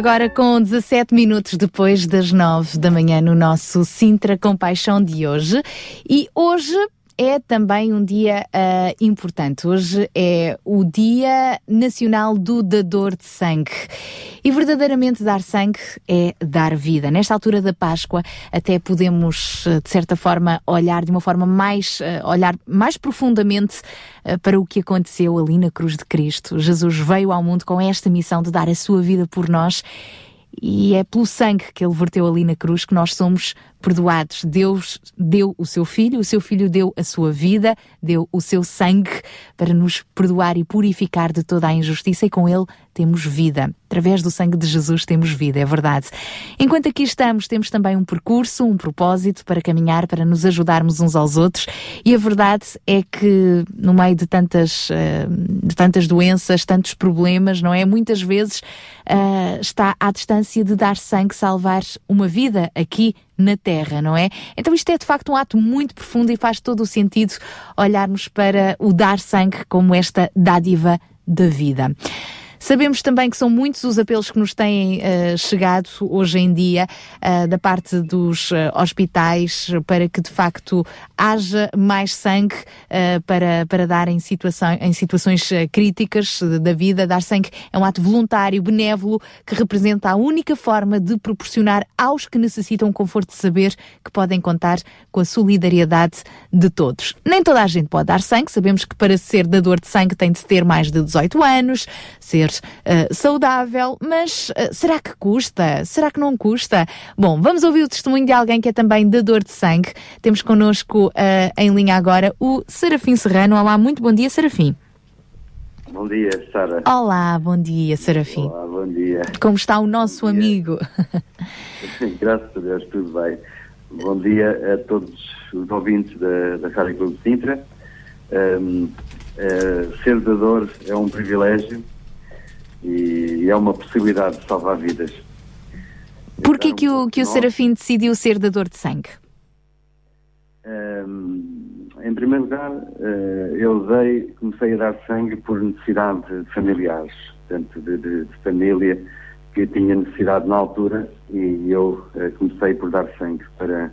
Agora com 17 minutos depois das 9 da manhã no nosso Sintra Compaixão de hoje. E hoje é também um dia ah, importante. Hoje é o Dia Nacional do Dador de Sangue. E verdadeiramente dar sangue é dar vida. Nesta altura da Páscoa, até podemos, ah, de certa forma, olhar de uma forma mais, ah, olhar mais profundamente ah, para o que aconteceu ali na cruz de Cristo. Jesus veio ao mundo com esta missão de dar a sua vida por nós E é pelo sangue que ele verteu ali na cruz que nós somos perdoados. Deus deu o seu filho, o seu filho deu a sua vida, deu o seu sangue para nos perdoar e purificar de toda a injustiça e com ele temos vida. Através do sangue de Jesus temos vida, é verdade. Enquanto aqui estamos, temos também um percurso, um propósito para caminhar, para nos ajudarmos uns aos outros. E a verdade é que no meio de tantas, eh, de tantas doenças, tantos problemas, não é? Muitas vezes eh, está à distância de dar sangue, salvar uma vida aqui na Terra, não é? Então isto é de facto um ato muito profundo e faz todo o sentido olharmos para o dar sangue como esta dádiva da vida. Sabemos também que são muitos os apelos que nos têm uh, chegado hoje em dia uh, da parte dos uh, hospitais para que de facto haja mais sangue para, para dar em, situação, em situações críticas da vida. Dar sangue é um ato voluntário, benévolo, que representa a única forma de proporcionar aos que necessitam conforto de saber que podem contar com a solidariedade de todos. Nem toda a gente pode dar sangue, sabemos que para ser dador de sangue tem de ter mais de 18 anos, ser uh, saudável, mas uh, será que custa? Será que não custa? Bom, vamos ouvir o testemunho de alguém que é também dador de sangue. Temos connosco uh, em linha agora o Serafim Serrano. Olá, muito bom dia, Serafim. Bom dia, Sara. Olá, bom dia, Serafim. Olá, bom dia. Como está o nosso amigo? Graças a Deus, tudo bem. Bom dia a todos os ouvintes da, da Rádio Clube de Sintra. Um, uh, ser dador é um privilégio e é uma possibilidade de salvar vidas. Porquê que o, que o Serafim decidiu ser dador de sangue? Um, em primeiro lugar, uh, eu dei, comecei a dar sangue por necessidade de familiares, portanto, de, de, de família que tinha necessidade na altura e eu uh, comecei por dar sangue para,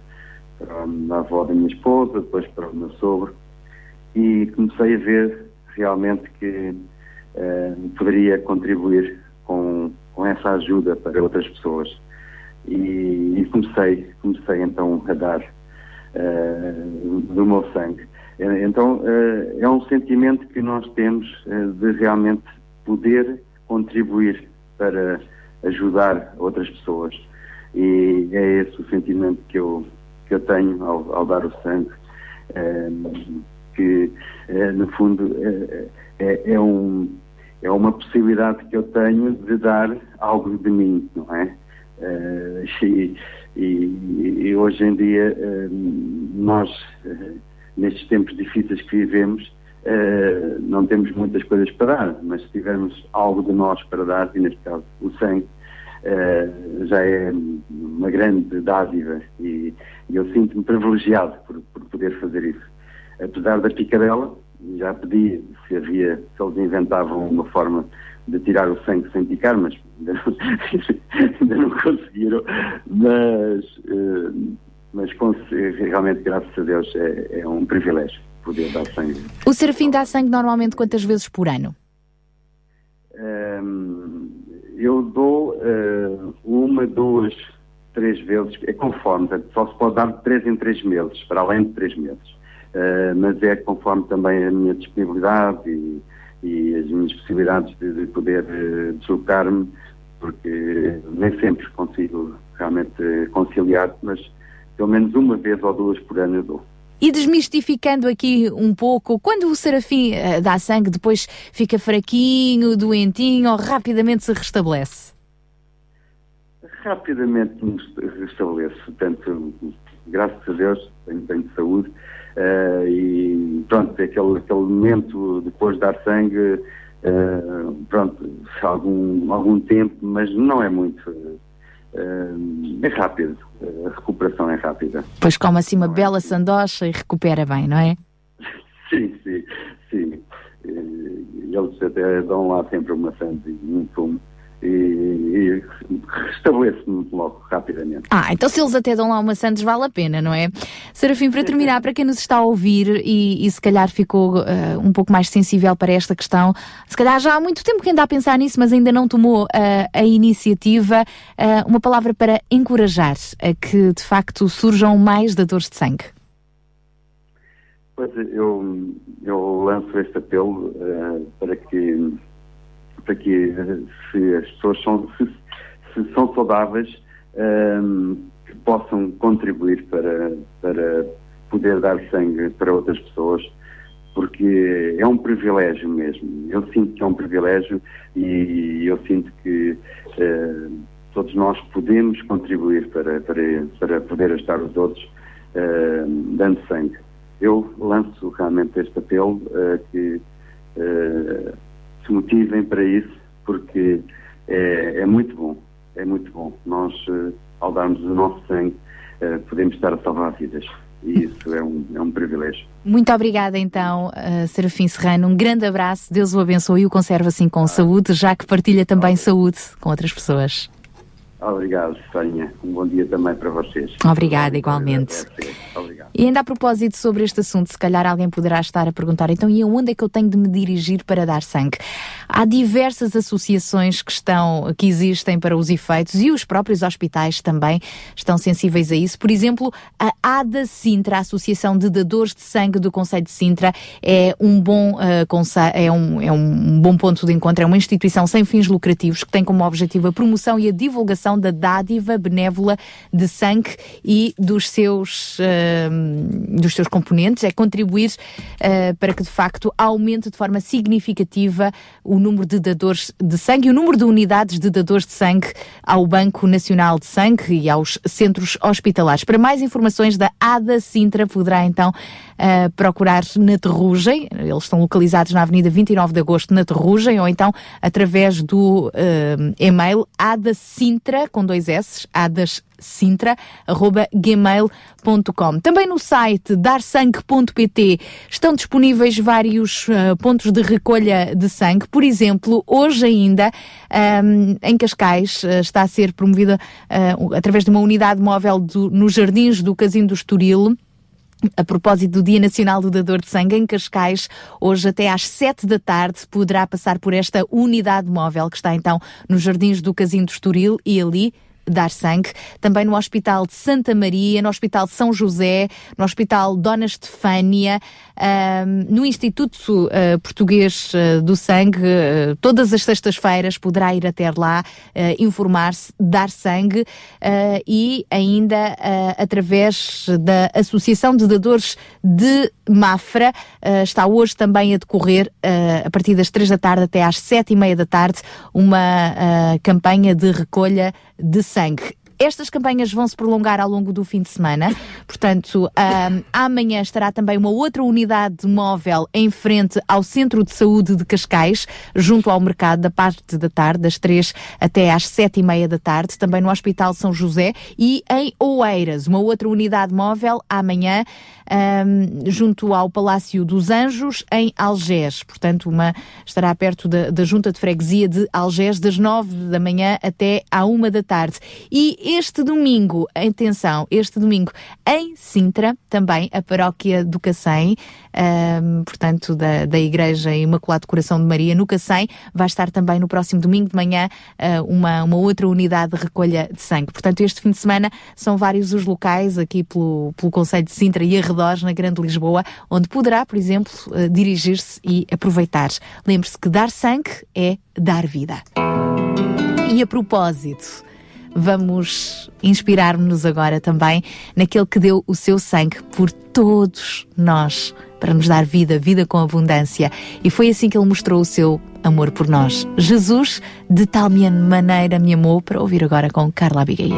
para a avó da minha esposa, depois para o meu sogro e comecei a ver realmente que poderia contribuir com, com essa ajuda para outras pessoas. E, e comecei, comecei então a dar uh, do meu sangue. Então uh, é um sentimento que nós temos de realmente poder contribuir para ajudar outras pessoas. E é esse o sentimento que eu, que eu tenho ao, ao dar o sangue, que no fundo é, é, um, é uma possibilidade que eu tenho de dar algo de mim, não é? Uh, e, e, e, hoje em dia uh, nós, uh, nestes tempos difíceis que vivemos, não temos muitas coisas para dar, mas se tivermos algo de nós para dar, e neste caso o sangue, já é uma grande dádiva e, e eu sinto-me privilegiado por, por poder fazer isso. Apesar da picadela, já pedi se havia, se eles inventavam uma forma de tirar o sangue sem picar, mas ainda não, ainda não conseguiram. Mas, uh, mas realmente, graças a Deus, é, é, um privilégio poder dar sangue. O Serafim dá sangue normalmente quantas vezes por ano? Um, eu dou uh, uma, duas, três vezes, é conforme, só se pode dar de três em três meses, para além de três meses. Uh, mas é conforme também a minha disponibilidade e, e as minhas possibilidades de, de poder uh, deslocar-me, porque nem sempre consigo realmente conciliar, mas pelo menos uma vez ou duas por ano eu dou. E desmistificando aqui um pouco, quando o Serafim dá sangue, depois fica fraquinho, doentinho ou rapidamente se restabelece? Rapidamente me restabeleço, portanto, graças a Deus, tenho, tenho saúde Uh, e pronto, aquele, aquele momento depois de dar sangue, uh, pronto, algum, algum tempo, mas não é muito. Uh, é rápido, a recuperação é rápida. Pois come assim uma bela sandocha e recupera bem, não é? sim, sim, sim. Eles até dão lá sempre uma sangue e um fumo e, e restabelece-me logo rapidamente. Ah, então se eles até dão lá uma Santos, vale a pena, não é? Serafim, para terminar, para quem nos está a ouvir e, e se calhar ficou uh, um pouco mais sensível para esta questão, se calhar já há muito tempo que anda a pensar nisso, mas ainda não tomou uh, a iniciativa, uh, uma palavra para encorajar a que de facto surjam mais dadores de sangue. Pois eu, eu lanço este apelo para que para que se as pessoas são, se, se são saudáveis, ehm, que possam contribuir para, para poder dar sangue para outras pessoas, porque é um privilégio mesmo. Eu sinto que é um privilégio e eu sinto que eh, todos nós podemos contribuir para, para, para poder ajudar os outros eh, dando sangue. Eu lanço realmente este apelo eh, que eh, se motivem para isso, porque é, é muito bom, é muito bom. Nós, eh, ao darmos o nosso sangue, eh, podemos estar a salvar vidas. E isso é um, é um privilégio. Muito obrigada então, uh, Serafim Serrano. Um grande abraço, Deus o abençoe e o conserve assim com saúde, já que partilha também saúde com outras pessoas. Obrigado, Sónia. Um bom dia também para vocês. Obrigada, igualmente. Obrigado. E ainda a propósito sobre este assunto, se calhar alguém poderá estar a perguntar, então e aonde é que eu tenho de me dirigir para dar sangue? Há diversas associações que estão, que existem para os efeitos e os próprios hospitais também estão sensíveis a isso. Por exemplo, a ADA Sintra, a Associação de Dadores de Sangue do Conselho de Sintra, é um bom, uh, é um, é um bom ponto de encontro, é uma instituição sem fins lucrativos que tem como objetivo a promoção e a divulgação da dádiva benévola de sangue e dos seus, uh, dos seus componentes, é contribuir uh, para que de facto aumente de forma significativa o número de dadores de sangue e o número de unidades de dadores de sangue ao Banco Nacional de Sangue e aos centros hospitalares. Para mais informações da ADA Sintra, poderá então procurar na Terrugem, eles estão localizados na Avenida 29 de Agosto, na Terrugem, ou então através do uh, e-mail adasintra, com dois S, adassintra.gmail.com. Também no site darsangue.pt estão disponíveis vários uh, pontos de recolha de sangue. Por exemplo, hoje ainda, um, em Cascais, uh, está a ser promovida uh, através de uma unidade móvel do, nos jardins do Casino do Estoril. A propósito do Dia Nacional do Dador de Sangue, em Cascais, hoje até às 7 da tarde poderá passar por esta unidade móvel que está então nos Jardins do Casino do Estoril e ali dar sangue, também no Hospital de Santa Maria, no Hospital de São José, no Hospital Dona Estefânia, no Instituto uh, Português uh, do Sangue, uh, todas as sextas-feiras poderá ir até lá informar-se, dar sangue e ainda através da Associação de Dadores de Mafra, está hoje também a decorrer a partir das três da tarde até às sete e meia da tarde uma campanha de recolha de sangue. Estas campanhas vão se prolongar ao longo do fim de semana, portanto, um, amanhã estará também uma outra unidade móvel em frente ao Centro de Saúde de Cascais, junto ao mercado, da parte da tarde, das três até às sete e meia da tarde, também no Hospital São José e em Oeiras, uma outra unidade móvel amanhã, um, junto ao Palácio dos Anjos, em Algés, portanto, uma estará perto da, da Junta de Freguesia de Algés, das nove da manhã até à uma da tarde. E este domingo, atenção, este domingo em Sintra, também a paróquia do Cacém, um, portanto, da, da Igreja Imaculado Coração de Maria, no Cacém, vai estar também no próximo domingo de manhã uh, uma, uma outra unidade de recolha de sangue. Portanto, este fim de semana são vários os locais aqui pelo, pelo Conselho de Sintra e arredores, na Grande Lisboa, onde poderá, por exemplo, uh, dirigir-se e aproveitar. Lembre-se que dar sangue é dar vida. E a propósito, vamos inspirar-nos agora também naquele que deu o seu sangue por todos nós, para nos dar vida, vida com abundância. E foi assim que ele mostrou o seu amor por nós. Jesus, de tal maneira me amou, para ouvir agora com Carla Abigail.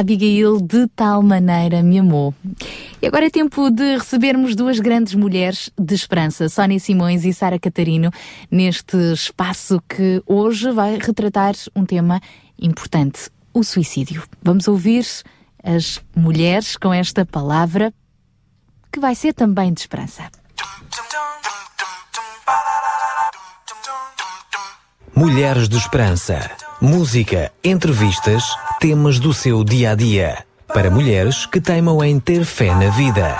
Abigail de tal maneira me amou. E agora é tempo de recebermos duas grandes mulheres de esperança, Sónia Simões e Sara Catarino, neste espaço que hoje vai retratar um tema importante, o suicídio. Vamos ouvir as mulheres com esta palavra que vai ser também de esperança. Mulheres de Esperança. Música, entrevistas, temas do seu dia a dia. Para mulheres que teimam em ter fé na vida.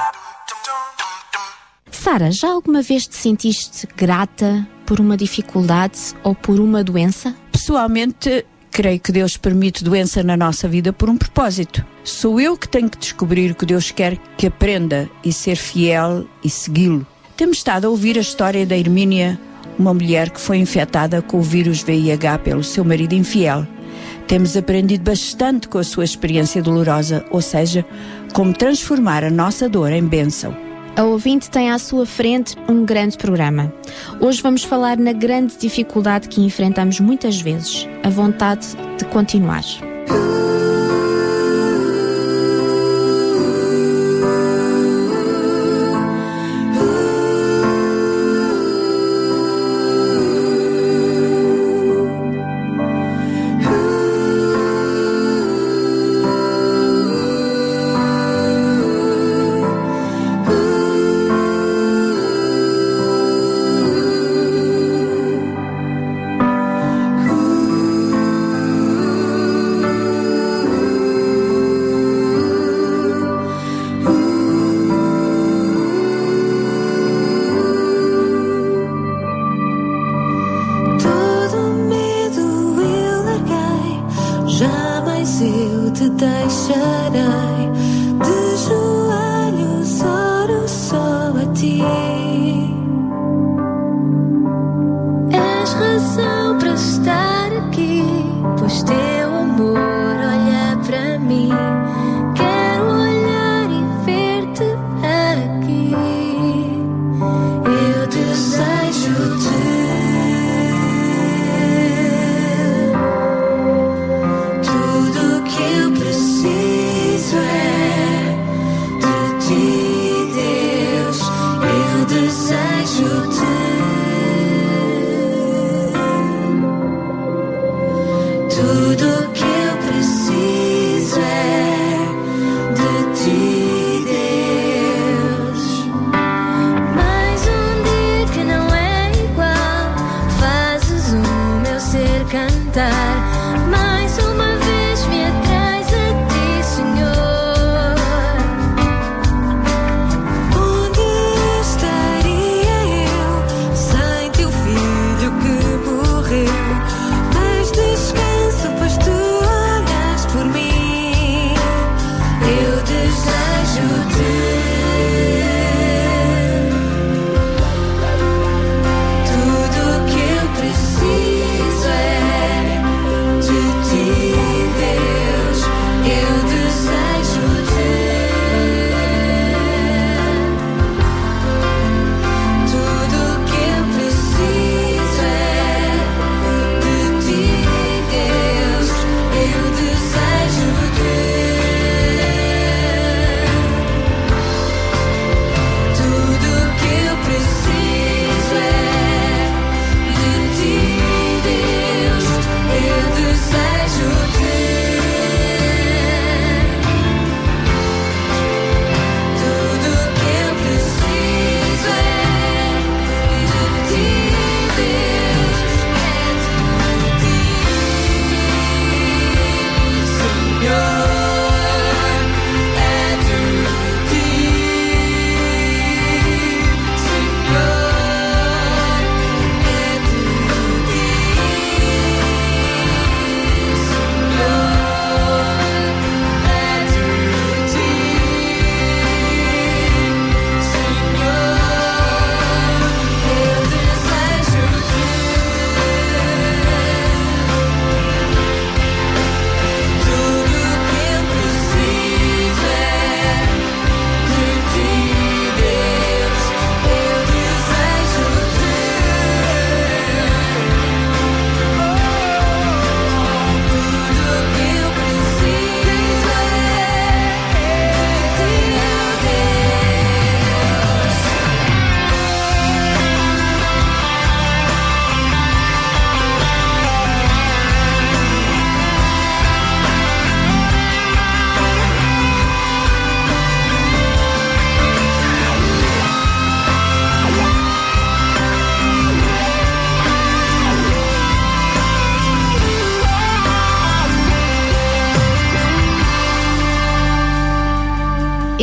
Sara, já alguma vez te sentiste grata por uma dificuldade ou por uma doença? Pessoalmente, creio que Deus permite doença na nossa vida por um propósito. Sou eu que tenho que descobrir o que Deus quer que aprenda e ser fiel e segui-lo. Temos estado a ouvir a história da Hermínia, uma mulher que foi infectada com o vírus VIH pelo seu marido infiel. Temos aprendido bastante com a sua experiência dolorosa, ou seja, como transformar a nossa dor em bênção. A ouvinte tem à sua frente um grande programa. Hoje vamos falar na grande dificuldade que enfrentamos muitas vezes, a vontade de continuar.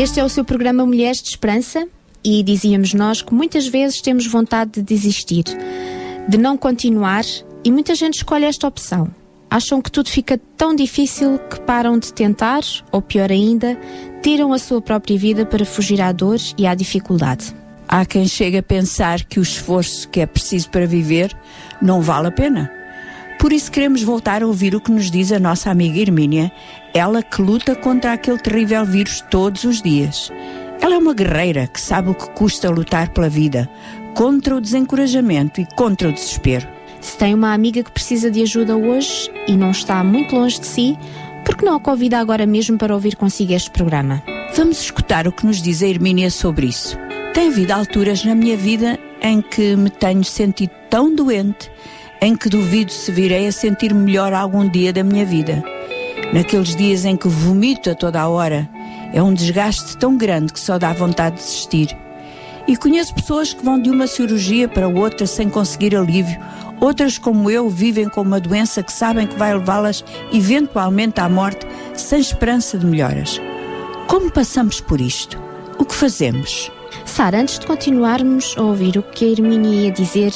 Este é o seu programa Mulheres de Esperança e dizíamos nós que muitas vezes temos vontade de desistir, de não continuar e muita gente escolhe esta opção. Acham que tudo fica tão difícil que param de tentar, ou pior ainda, tiram a sua própria vida para fugir à dor e à dificuldade. Há quem chegue a pensar que o esforço que é preciso para viver não vale a pena. Por isso queremos voltar a ouvir o que nos diz a nossa amiga Hermínia, ela que luta contra aquele terrível vírus todos os dias. Ela é uma guerreira que sabe o que custa lutar pela vida, contra o desencorajamento e contra o desespero. Se tem uma amiga que precisa de ajuda hoje e não está muito longe de si, por que não a convida agora mesmo para ouvir consigo este programa? Vamos escutar o que nos diz a Hermínia sobre isso. Tem havido alturas na minha vida em que me tenho sentido tão doente, em que duvido se virei a sentir melhor algum dia da minha vida. Naqueles dias em que vomito a toda a hora, é um desgaste tão grande que só dá vontade de desistir. E conheço pessoas que vão de uma cirurgia para outra sem conseguir alívio. Outras, como eu, vivem com uma doença que sabem que vai levá-las eventualmente à morte sem esperança de melhoras. Como passamos por isto? O que fazemos? Sara, antes de continuarmos a ouvir o que a Hermínia ia dizer,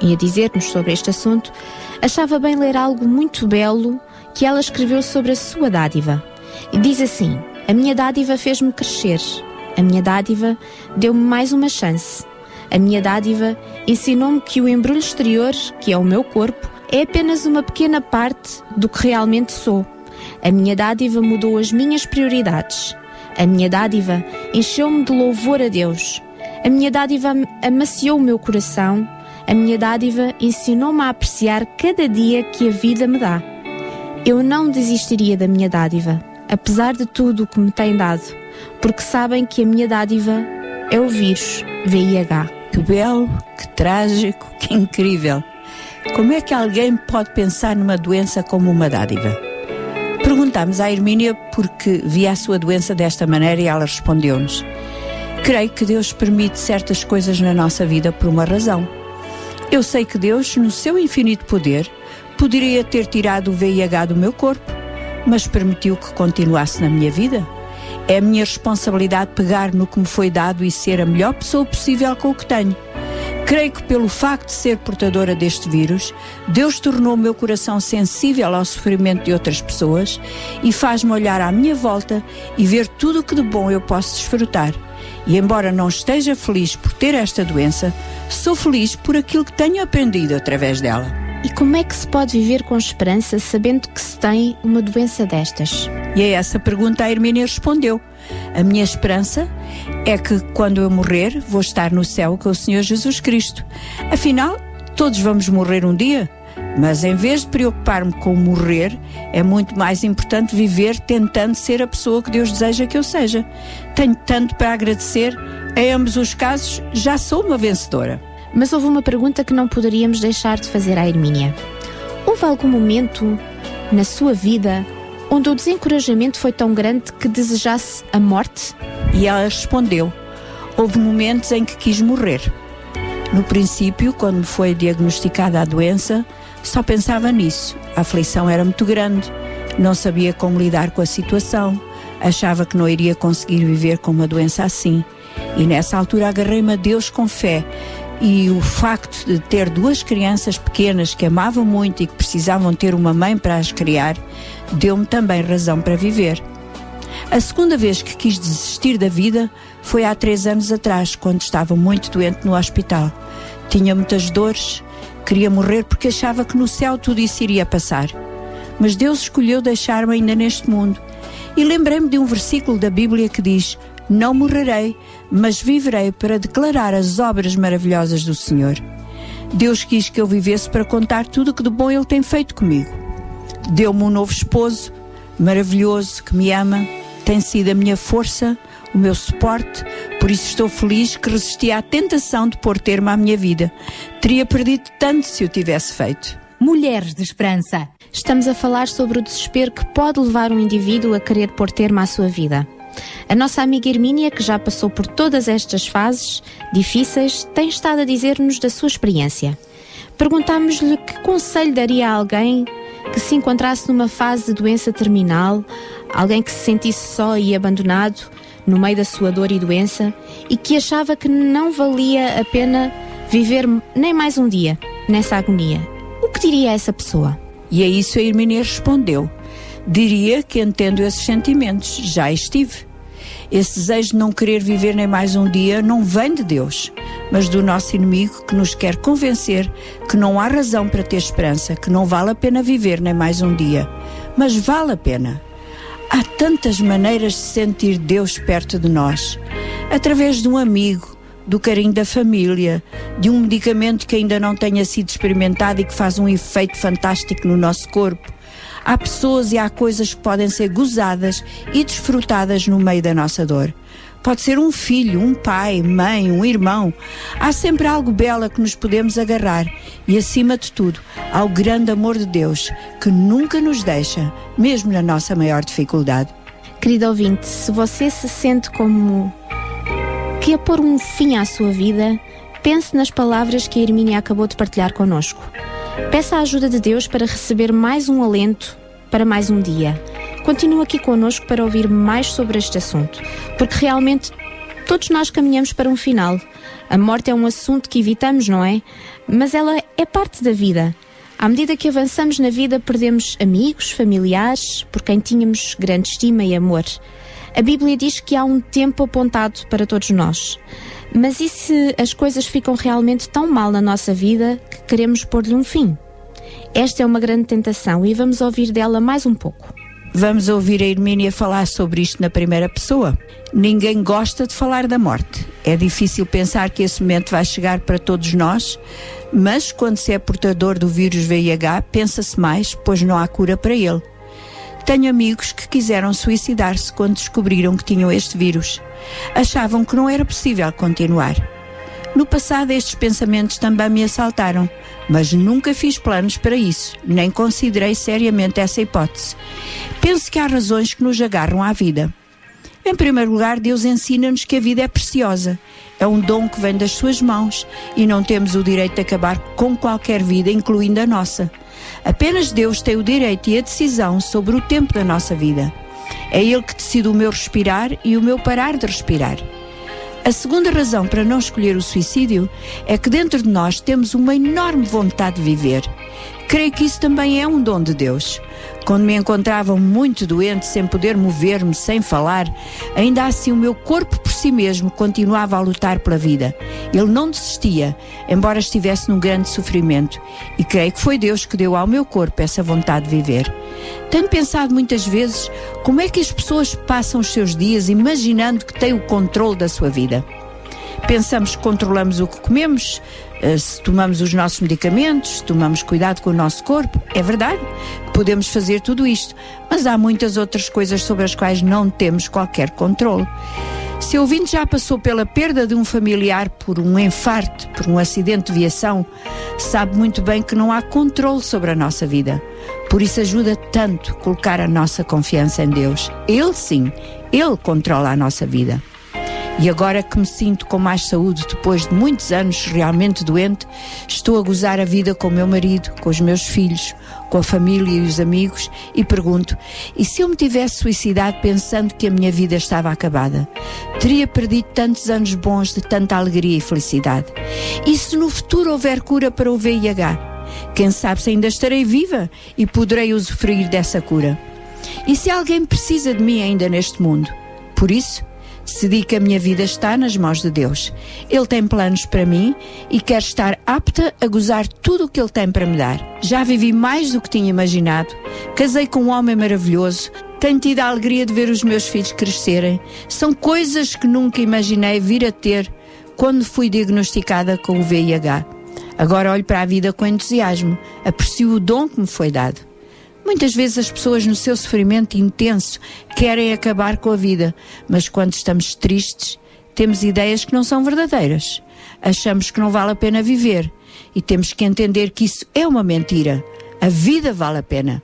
ia dizer-nos sobre este assunto, achava bem ler algo muito belo que ela escreveu sobre a sua dádiva. E diz assim: A minha dádiva fez-me crescer. A minha dádiva deu-me mais uma chance. A minha dádiva ensinou-me que o embrulho exterior, que é o meu corpo, é apenas uma pequena parte do que realmente sou. A minha dádiva mudou as minhas prioridades. A minha dádiva encheu-me de louvor a Deus. A minha dádiva amaciou o meu coração. A minha dádiva ensinou-me a apreciar cada dia que a vida me dá. Eu não desistiria da minha dádiva, apesar de tudo o que me tem dado, porque sabem que a minha dádiva é o vírus VIH. Que belo, que trágico, que incrível. Como é que alguém pode pensar numa doença como uma dádiva? Perguntámos à Hermínia porque via a sua doença desta maneira e ela respondeu-nos: Creio que Deus permite certas coisas na nossa vida por uma razão. Eu sei que Deus, no seu infinito poder, poderia ter tirado o VIH do meu corpo, mas permitiu que continuasse na minha vida. É a minha responsabilidade pegar no que me foi dado e ser a melhor pessoa possível com o que tenho. Creio que pelo facto de ser portadora deste vírus, Deus tornou o meu coração sensível ao sofrimento de outras pessoas e faz-me olhar à minha volta e ver tudo o que de bom eu posso desfrutar. E embora não esteja feliz por ter esta doença, sou feliz por aquilo que tenho aprendido através dela. E como é que se pode viver com esperança sabendo que se tem uma doença destas? E a essa pergunta a Hermínia respondeu: A minha esperança é que quando eu morrer, vou estar no céu com o Senhor Jesus Cristo. Afinal, todos vamos morrer um dia. Mas em vez de preocupar-me com morrer, é muito mais importante viver tentando ser a pessoa que Deus deseja que eu seja. Tenho tanto para agradecer, em ambos os casos, já sou uma vencedora. Mas houve uma pergunta que não poderíamos deixar de fazer à Hermínia. Houve algum momento na sua vida onde o desencorajamento foi tão grande que desejasse a morte? E ela respondeu: Houve momentos em que quis morrer. No princípio, quando me foi diagnosticada a doença, só pensava nisso. A aflição era muito grande, não sabia como lidar com a situação, achava que não iria conseguir viver com uma doença assim. E nessa altura agarrei-me a Deus com fé. E o facto de ter duas crianças pequenas que amavam muito e que precisavam ter uma mãe para as criar, deu-me também razão para viver. A segunda vez que quis desistir da vida foi há três anos atrás, quando estava muito doente no hospital. Tinha muitas dores, queria morrer porque achava que no céu tudo isso iria passar. Mas Deus escolheu deixar-me ainda neste mundo. E lembrei-me de um versículo da Bíblia que diz: Não morrerei, mas viverei para declarar as obras maravilhosas do Senhor. Deus quis que eu vivesse para contar tudo o que de bom Ele tem feito comigo. Deu-me um novo esposo, maravilhoso, que me ama, tem sido a minha força, o meu suporte, por isso estou feliz que resisti à tentação de pôr termo à minha vida. Teria perdido tanto se o tivesse feito. Mulheres de Esperança. Estamos a falar sobre o desespero que pode levar um indivíduo a querer pôr termo à sua vida. A nossa amiga Hermínia, que já passou por todas estas fases difíceis, tem estado a dizer-nos da sua experiência. Perguntámos-lhe que conselho daria a alguém que se encontrasse numa fase de doença terminal, alguém que se sentisse só e abandonado, no meio da sua dor e doença e que achava que não valia a pena viver nem mais um dia nessa agonia. O que diria essa pessoa? E a isso a Irmínia respondeu: Diria que entendo esses sentimentos, já estive. Esse desejo de não querer viver nem mais um dia não vem de Deus, mas do nosso inimigo que nos quer convencer que não há razão para ter esperança, que não vale a pena viver nem mais um dia. Mas vale a pena. Há tantas maneiras de sentir Deus perto de nós através de um amigo, do carinho da família, de um medicamento que ainda não tenha sido experimentado e que faz um efeito fantástico no nosso corpo. Há pessoas e há coisas que podem ser gozadas e desfrutadas no meio da nossa dor. Pode ser um filho, um pai, mãe, um irmão. Há sempre algo belo a que nos podemos agarrar e, acima de tudo, ao grande amor de Deus que nunca nos deixa, mesmo na nossa maior dificuldade. Querido ouvinte, se você se sente como que a pôr um fim à sua vida, pense nas palavras que a Hermínia acabou de partilhar connosco. Peça a ajuda de Deus para receber mais um alento para mais um dia. Continue aqui connosco para ouvir mais sobre este assunto, porque realmente todos nós caminhamos para um final. A morte é um assunto que evitamos, não é? Mas ela é parte da vida. À medida que avançamos na vida, perdemos amigos, familiares, por quem tínhamos grande estima e amor. A Bíblia diz que há um tempo apontado para todos nós. Mas e se as coisas ficam realmente tão mal na nossa vida que queremos pôr-lhe um fim? Esta é uma grande tentação e vamos ouvir dela mais um pouco. Vamos ouvir a Hermínia falar sobre isto na primeira pessoa. Ninguém gosta de falar da morte. É difícil pensar que esse momento vai chegar para todos nós, mas quando se é portador do vírus VIH, pensa-se mais, pois não há cura para ele. Tenho amigos que quiseram suicidar-se quando descobriram que tinham este vírus. Achavam que não era possível continuar. No passado, estes pensamentos também me assaltaram, mas nunca fiz planos para isso, nem considerei seriamente essa hipótese. Penso que há razões que nos agarram à vida. Em primeiro lugar, Deus ensina-nos que a vida é preciosa. É um dom que vem das suas mãos e não temos o direito de acabar com qualquer vida, incluindo a nossa. Apenas Deus tem o direito e a decisão sobre o tempo da nossa vida. É Ele que decide o meu respirar e o meu parar de respirar. A segunda razão para não escolher o suicídio é que dentro de nós temos uma enorme vontade de viver. Creio que isso também é um dom de Deus. Quando me encontrava muito doente, sem poder mover-me, sem falar, ainda assim o meu corpo por si mesmo continuava a lutar pela vida. Ele não desistia, embora estivesse num grande sofrimento. E creio que foi Deus que deu ao meu corpo essa vontade de viver. Tenho pensado muitas vezes como é que as pessoas passam os seus dias imaginando que têm o controle da sua vida. Pensamos que controlamos o que comemos, se tomamos os nossos medicamentos, se tomamos cuidado com o nosso corpo. É verdade, podemos fazer tudo isto, mas há muitas outras coisas sobre as quais não temos qualquer controle. Se o ouvinte já passou pela perda de um familiar por um infarto, por um acidente de viação, sabe muito bem que não há controle sobre a nossa vida. Por isso ajuda tanto colocar a nossa confiança em Deus. Ele sim, Ele controla a nossa vida. E agora que me sinto com mais saúde depois de muitos anos realmente doente, estou a gozar a vida com o meu marido, com os meus filhos, com a família e os amigos e pergunto: e se eu me tivesse suicidado pensando que a minha vida estava acabada? Teria perdido tantos anos bons de tanta alegria e felicidade? E se no futuro houver cura para o VIH? Quem sabe se ainda estarei viva e poderei usufruir dessa cura? E se alguém precisa de mim ainda neste mundo? Por isso, Decidi que a minha vida está nas mãos de Deus. Ele tem planos para mim e quero estar apta a gozar tudo o que Ele tem para me dar. Já vivi mais do que tinha imaginado. Casei com um homem maravilhoso. Tenho tido a alegria de ver os meus filhos crescerem. São coisas que nunca imaginei vir a ter quando fui diagnosticada com o VIH. Agora olho para a vida com entusiasmo. Aprecio o dom que me foi dado. Muitas vezes as pessoas, no seu sofrimento intenso, querem acabar com a vida, mas quando estamos tristes, temos ideias que não são verdadeiras. Achamos que não vale a pena viver e temos que entender que isso é uma mentira. A vida vale a pena.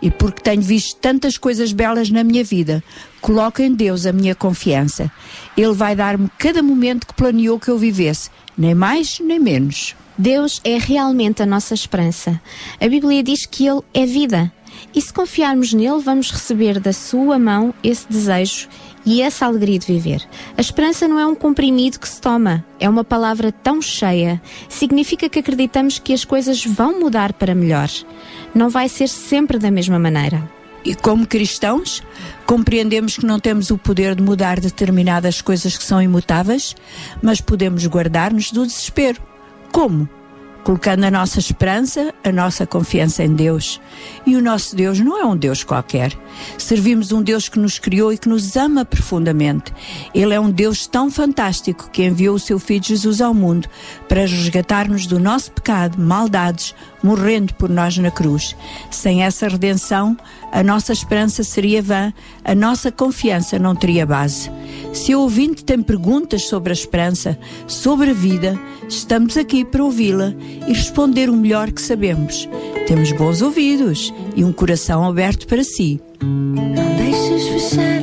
E porque tenho visto tantas coisas belas na minha vida, coloco em Deus a minha confiança. Ele vai dar-me cada momento que planeou que eu vivesse, nem mais nem menos. Deus é realmente a nossa esperança. A Bíblia diz que Ele é vida. E se confiarmos nele, vamos receber da sua mão esse desejo e essa alegria de viver. A esperança não é um comprimido que se toma, é uma palavra tão cheia. Significa que acreditamos que as coisas vão mudar para melhor. Não vai ser sempre da mesma maneira. E como cristãos, compreendemos que não temos o poder de mudar determinadas coisas que são imutáveis, mas podemos guardar-nos do desespero. Como? Colocando a nossa esperança, a nossa confiança em Deus. E o nosso Deus não é um Deus qualquer. Servimos um Deus que nos criou e que nos ama profundamente. Ele é um Deus tão fantástico que enviou o seu Filho Jesus ao mundo para resgatar-nos do nosso pecado, maldades, morrendo por nós na cruz. Sem essa redenção, a nossa esperança seria vã, a nossa confiança não teria base. Se o ouvinte tem perguntas sobre a esperança, sobre a vida, estamos aqui para ouvi-la e responder o melhor que sabemos. Temos bons ouvidos e um coração aberto para si. Não deixes fechar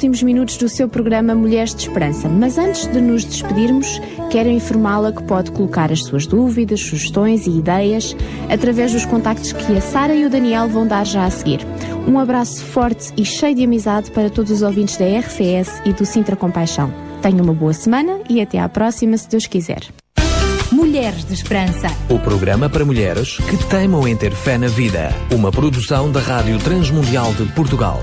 últimos minutos do seu programa Mulheres de Esperança, mas antes de nos despedirmos, quero informá-la que pode colocar as suas dúvidas, sugestões e ideias através dos contactos que a Sara e o Daniel vão dar já a seguir. Um abraço forte e cheio de amizade para todos os ouvintes da RCS e do Sintra Compaixão. Tenha uma boa semana e até à próxima, se Deus quiser. Mulheres de Esperança. O programa para mulheres que teimam em ter fé na vida. Uma produção da Rádio Transmundial de Portugal.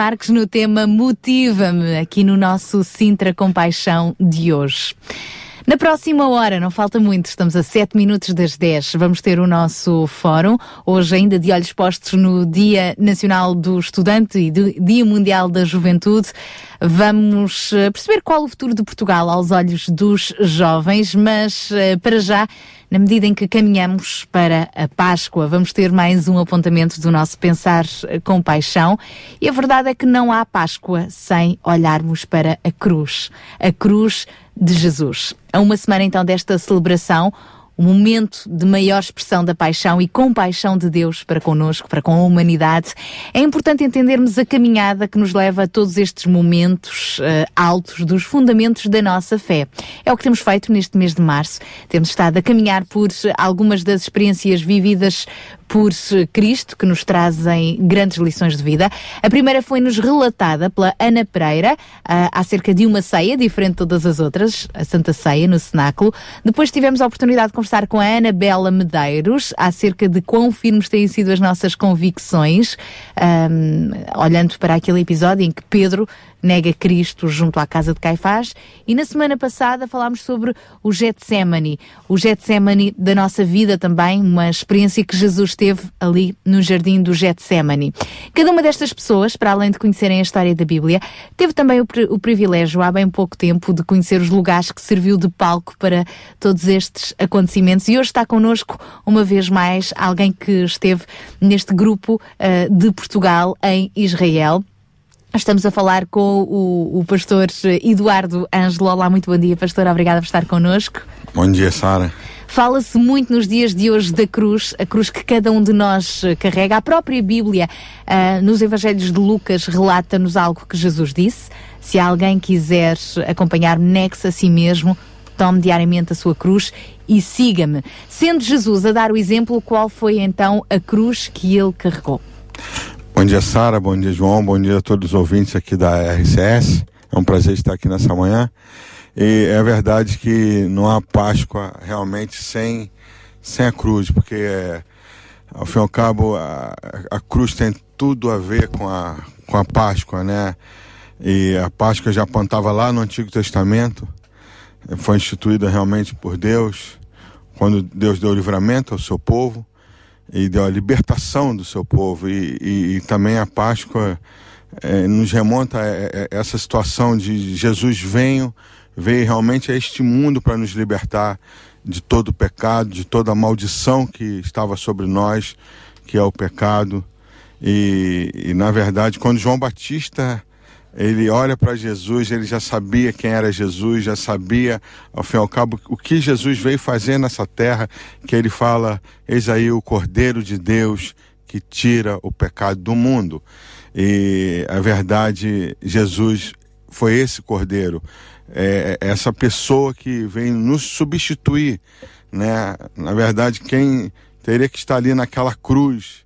Marques no tema Motiva-me, aqui no nosso Sintra Compaixão de hoje. Na próxima hora, não falta muito, estamos a 7 minutos das 10, vamos ter o nosso fórum, hoje ainda de olhos postos no Dia Nacional do Estudante e do Dia Mundial da Juventude. Vamos eh, perceber qual o futuro de Portugal aos olhos dos jovens, mas eh, para já, na medida em que caminhamos para a Páscoa, vamos ter mais um apontamento do nosso Pensar eh, com Paixão. E a verdade é que não há Páscoa sem olharmos para a cruz. A cruz de Jesus. A uma semana então desta celebração, o momento de maior expressão da paixão e compaixão de Deus para connosco, para com a humanidade, é importante entendermos a caminhada que nos leva a todos estes momentos uh, altos dos fundamentos da nossa fé. É o que temos feito neste mês de março. Temos estado a caminhar por algumas das experiências vividas por Cristo, que nos trazem grandes lições de vida. A primeira foi-nos relatada pela Ana Pereira, uh, acerca de uma ceia, diferente de todas as outras, a Santa Ceia, no Cenáculo. Depois tivemos a oportunidade de conversar com a Ana Bela Medeiros, acerca de quão firmes têm sido as nossas convicções, um, olhando para aquele episódio em que Pedro nega Cristo junto à casa de Caifás. E na semana passada falámos sobre o Getsemane, o Getsemane da nossa vida também, uma experiência que Jesus teve ali no jardim do Getsemane. Cada uma destas pessoas, para além de conhecerem a história da Bíblia, teve também o, o privilégio, há bem pouco tempo, de conhecer os lugares que serviu de palco para todos estes acontecimentos. E hoje está connosco, uma vez mais, alguém que esteve neste grupo uh, de Portugal em Israel. Estamos a falar com o, o pastor Eduardo Ângelo. Olá, muito bom dia, pastor. Obrigada por estar connosco. Bom dia, Sara. Fala-se muito nos dias de hoje da cruz, a cruz que cada um de nós carrega. A própria Bíblia, uh, nos Evangelhos de Lucas, relata-nos algo que Jesus disse. Se alguém quiser acompanhar-me, nexe a si mesmo, tome diariamente a sua cruz e siga-me. Sendo Jesus a dar o exemplo, qual foi então a cruz que ele carregou? Bom dia, Sara. Bom dia, João. Bom dia a todos os ouvintes aqui da RCS. É um prazer estar aqui nessa manhã. E é verdade que não há Páscoa realmente sem, sem a cruz, porque é, ao fim e ao cabo a, a cruz tem tudo a ver com a, com a Páscoa, né? E a Páscoa já apontava lá no Antigo Testamento, foi instituída realmente por Deus, quando Deus deu livramento ao seu povo e deu a libertação do seu povo. E, e, e também a Páscoa é, nos remonta a, a, essa situação de Jesus venho, veio realmente a este mundo para nos libertar de todo o pecado, de toda a maldição que estava sobre nós, que é o pecado. E, e na verdade, quando João Batista ele olha para Jesus, ele já sabia quem era Jesus, já sabia, ao fim e ao cabo, o que Jesus veio fazer nessa terra, que ele fala, eis aí o Cordeiro de Deus que tira o pecado do mundo. E a verdade, Jesus foi esse Cordeiro, é, essa pessoa que vem nos substituir, né? Na verdade, quem teria que estar ali naquela cruz,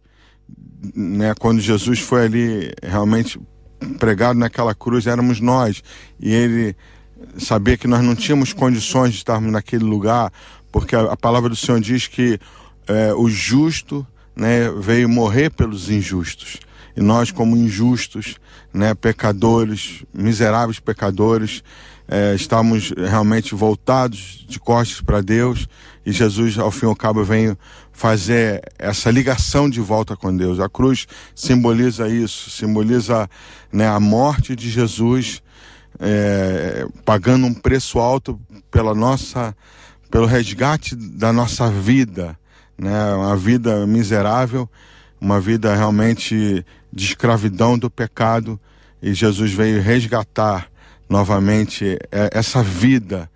né? Quando Jesus foi ali realmente pregado naquela cruz éramos nós. E ele sabia que nós não tínhamos condições de estarmos naquele lugar porque a, a palavra do Senhor diz que é, o justo né, veio morrer pelos injustos. E nós como injustos né, pecadores miseráveis pecadores é, realmente voltados de costas para Deus. E Jesus ao fim e ao cabo vem fazer essa ligação de volta com Deus. A cruz simboliza isso, simboliza né, a morte de Jesus é, pagando um preço alto pela nossa, pelo resgate da nossa vida, né, uma vida miserável, uma vida realmente de escravidão do pecado e Jesus veio resgatar novamente é, essa vida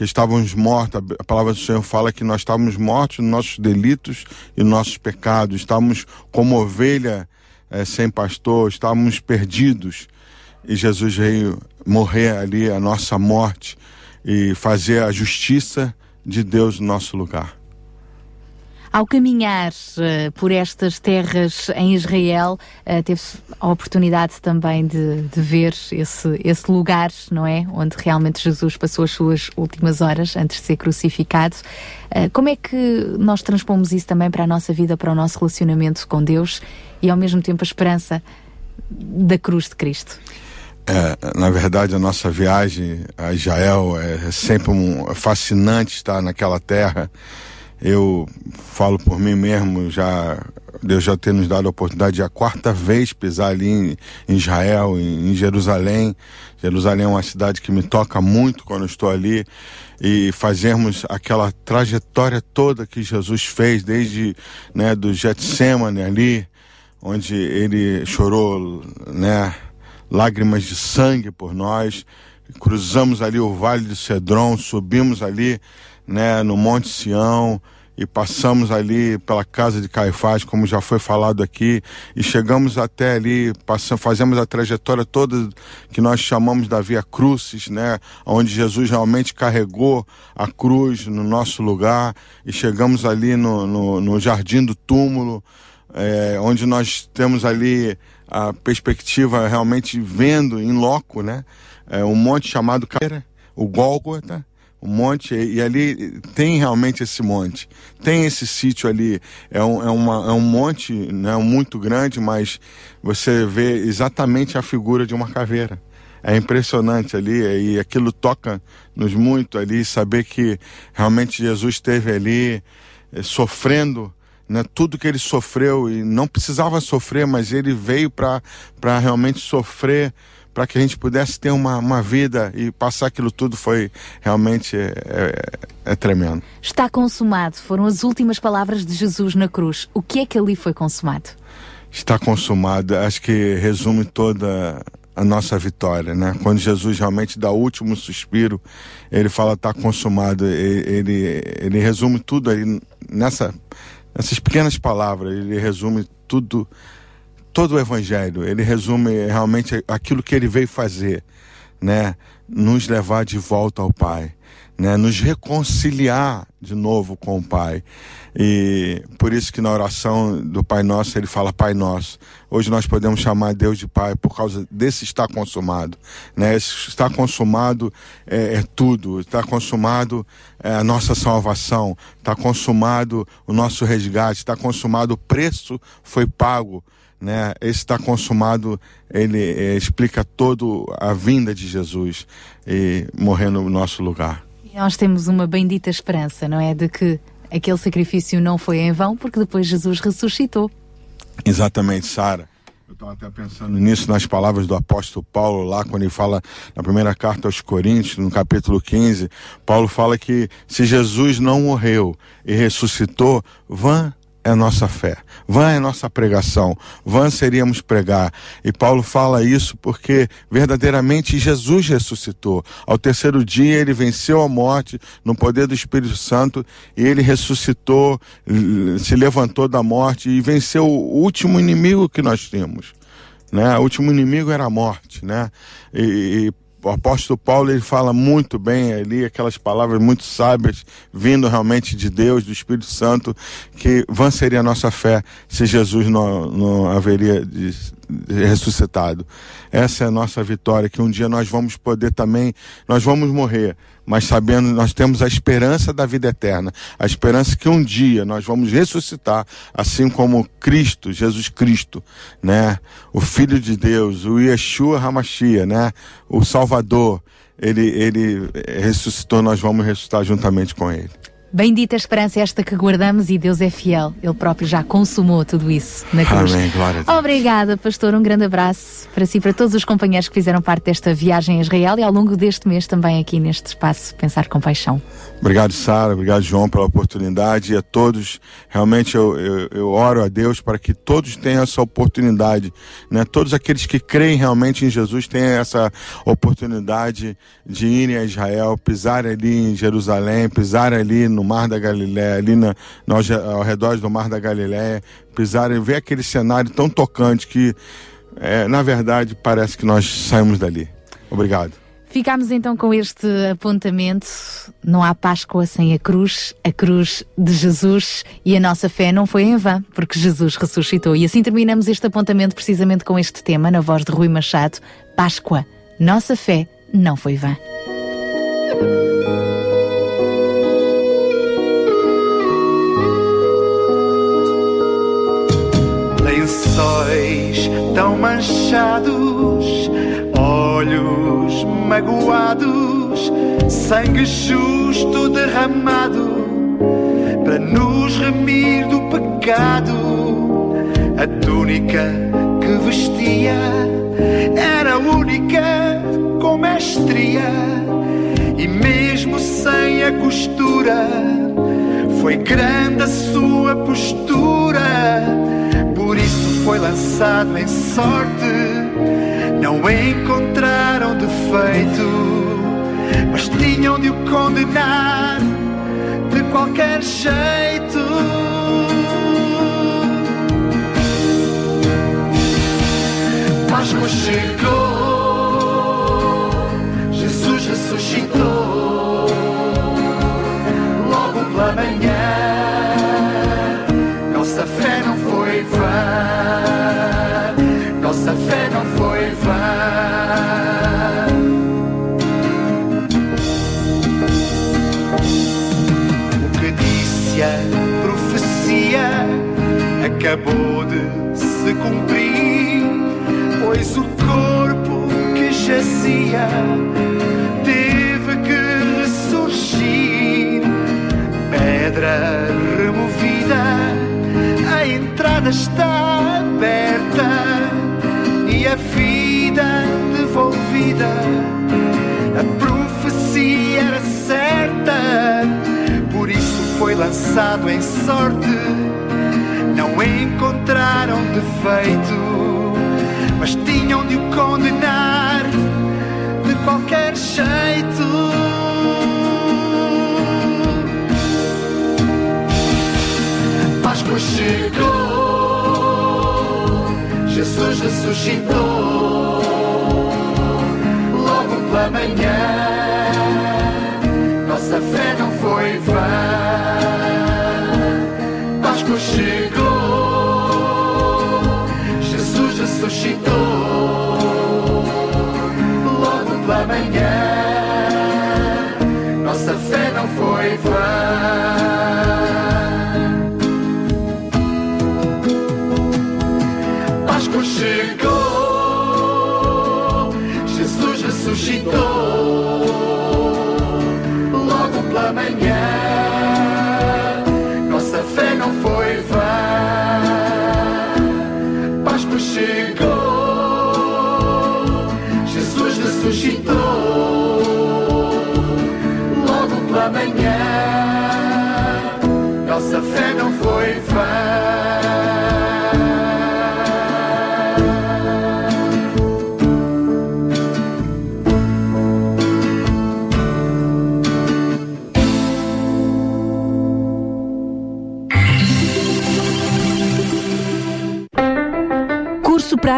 que estávamos mortos. A palavra do Senhor fala que nós estávamos mortos nos nossos delitos e nossos pecados, estávamos como ovelha é, sem pastor, estávamos perdidos. E Jesus veio morrer ali a nossa morte e fazer a justiça de Deus no nosso lugar. Ao caminhar uh, por estas terras em Israel, uh, teve a oportunidade também de, de, ver esse, esse lugar, não é? Onde realmente Jesus passou as suas últimas horas antes de ser crucificado. Uh, como é que nós transpomos isso também para a nossa vida, para o nosso relacionamento com Deus e ao mesmo tempo a esperança da cruz de Cristo? É, na verdade, a nossa viagem a Israel é sempre um, fascinante estar naquela terra. Eu falo por mim mesmo, já Deus já ter nos dado a oportunidade de a quarta vez pisar ali em, em Israel, em, em, Jerusalém. Jerusalém é uma cidade que me toca muito quando estou ali e fazermos aquela trajetória toda que Jesus fez desde né, do Getsemane ali, onde ele chorou, né, lágrimas de sangue por nós. Cruzamos ali o Vale de Cedron, subimos ali né, no Monte Sião e passamos ali pela casa de Caifás, como já foi falado aqui, e chegamos até ali, passamos, fazemos a trajetória toda que nós chamamos da Via Crucis, né, onde Jesus realmente carregou a cruz no nosso lugar, e chegamos ali no, no, no Jardim do Túmulo, é, onde nós temos ali a perspectiva realmente vendo em loco, né, é, um monte chamado Caira, o Gólgota, um monte, e ali tem realmente esse monte. Tem esse sítio ali, é um, é uma, é um monte né, muito grande, mas você vê exatamente a figura de uma caveira. É impressionante ali, e aquilo toca-nos muito ali, saber que realmente Jesus esteve ali eh, sofrendo né, tudo que ele sofreu, e não precisava sofrer, mas ele veio para realmente sofrer para que a gente pudesse ter uma, uma vida e passar aquilo tudo foi realmente é, é, é, tremendo. Está consumado, foram as últimas palavras de Jesus na cruz. O que é que ali foi consumado? Está consumado, acho que resume toda a nossa vitória, né? Quando Jesus realmente dá o último suspiro, ele fala está consumado, ele, ele, ele resume tudo aí nessa, nessas pequenas palavras, ele resume tudo todo o evangelho, ele resume realmente aquilo que ele veio fazer, né? Nos levar de volta ao Pai, né? Nos reconciliar de novo com o Pai. E por isso que na oração do Pai Nosso ele fala Pai Nosso. Hoje nós podemos chamar Deus de Pai por causa desse estar consumado, né? Esse estar consumado é, é tudo. Está consumado é a nossa salvação. Está consumado o nosso resgate. Está consumado o preço foi pago né? Esse está consumado, ele é, explica toda a vinda de Jesus e morrer no nosso lugar. E nós temos uma bendita esperança, não é? De que aquele sacrifício não foi em vão, porque depois Jesus ressuscitou. Exatamente, Sara. Eu estava até pensando nisso nas palavras do apóstolo Paulo, lá quando ele fala na primeira carta aos Coríntios, no capítulo 15. Paulo fala que se Jesus não morreu e ressuscitou, vã é nossa fé, vã é nossa pregação, vã seríamos pregar. E Paulo fala isso porque verdadeiramente Jesus ressuscitou. Ao terceiro dia ele venceu a morte no poder do Espírito Santo e ele ressuscitou, se levantou da morte e venceu o último inimigo que nós tínhamos. Né? O último inimigo era a morte, né? E, e o apóstolo Paulo ele fala muito bem ali aquelas palavras muito sábias vindo realmente de Deus, do Espírito Santo, que vã seria a nossa fé se Jesus não, não haveria de- de ressuscitado. Essa é a nossa vitória, que um dia nós vamos poder também, nós vamos morrer, mas sabendo, nós temos a esperança da vida eterna, a esperança que um dia nós vamos ressuscitar, assim como Cristo, Jesus Cristo, né? O Filho de Deus, o Yeshua Hamashia, né? O Salvador, ele, ele ressuscitou, nós vamos ressuscitar juntamente com ele. Bendita esperança esta que guardamos e Deus é fiel. Ele próprio já consumou tudo isso na cruz. Amém, glória a Deus. Obrigada, pastor. Um grande abraço para si para todos os companheiros que fizeram parte desta viagem a Israel e ao longo deste mês também aqui neste espaço Pensar com Paixão. Obrigado, Sara. Obrigado, João, pela oportunidade. E a todos, realmente, eu, eu, eu oro a Deus para que todos tenham essa oportunidade. Né? Todos aqueles que creem realmente em Jesus tenham essa oportunidade de irem a Israel, pisar ali em Jerusalém, pisar ali no Mar da Galiléia, ali na, no, ao redor do Mar da Galiléia, pisar e ver aquele cenário tão tocante que, é, na verdade, parece que nós saímos dali. Obrigado. Ficámos então com este apontamento. Não há Páscoa sem a cruz, a cruz de Jesus e a nossa fé não foi em vão, porque Jesus ressuscitou. E assim terminamos este apontamento precisamente com este tema, na voz de Rui Machado: Páscoa, nossa fé não foi vã. Lençóis tão manchados, olhos magoados, sangue justo derramado para nos remir do pecado. A túnica que vestia era única com mestria e mesmo sem a costura foi grande a sua postura por isso foi lançado em sorte. Não encontraram defeito, mas tinham de o condenar de qualquer jeito. Páscoa chegou, Jesus ressuscitou, acabou de se cumprir, pois o corpo que jazia teve que ressurgir, pedra removida a entrada está aberta e a vida devolvida. A profecia era certa, por isso foi lançado em sorte. Não encontraram defeito, mas tinham de o condenar de qualquer jeito. Páscoa chegou, Jesus ressuscitou, logo pela manhã. Nossa fé não foi vã. Páscoa chegou, ressuscitou, logo pela manhã. Nossa fé não foi vã.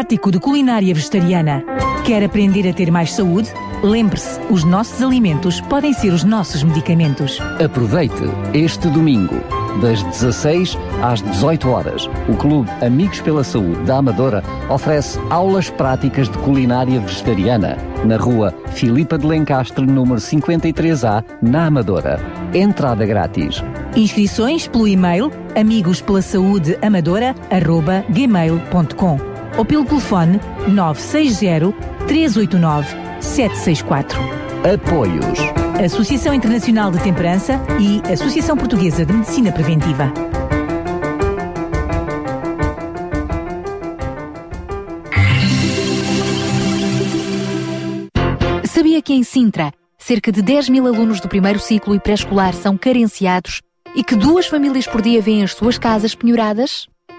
prático de culinária vegetariana. Quer aprender a ter mais saúde? Lembre-se, os nossos alimentos podem ser os nossos medicamentos. Aproveite este domingo, das 16 às 18 horas. O Clube Amigos pela Saúde da Amadora oferece aulas práticas de culinária vegetariana na rua Filipa de Lencastre, número 53A, na Amadora. Entrada grátis. Inscrições pelo e-mail amigospelasaudeamadora.gmail.com ou pelo telefone 960 389 764. Apoios. Associação Internacional de Temperança e Associação Portuguesa de Medicina Preventiva. Sabia que em Sintra, cerca de 10 mil alunos do primeiro ciclo e pré-escolar são carenciados e que duas famílias por dia vêm as suas casas penhoradas?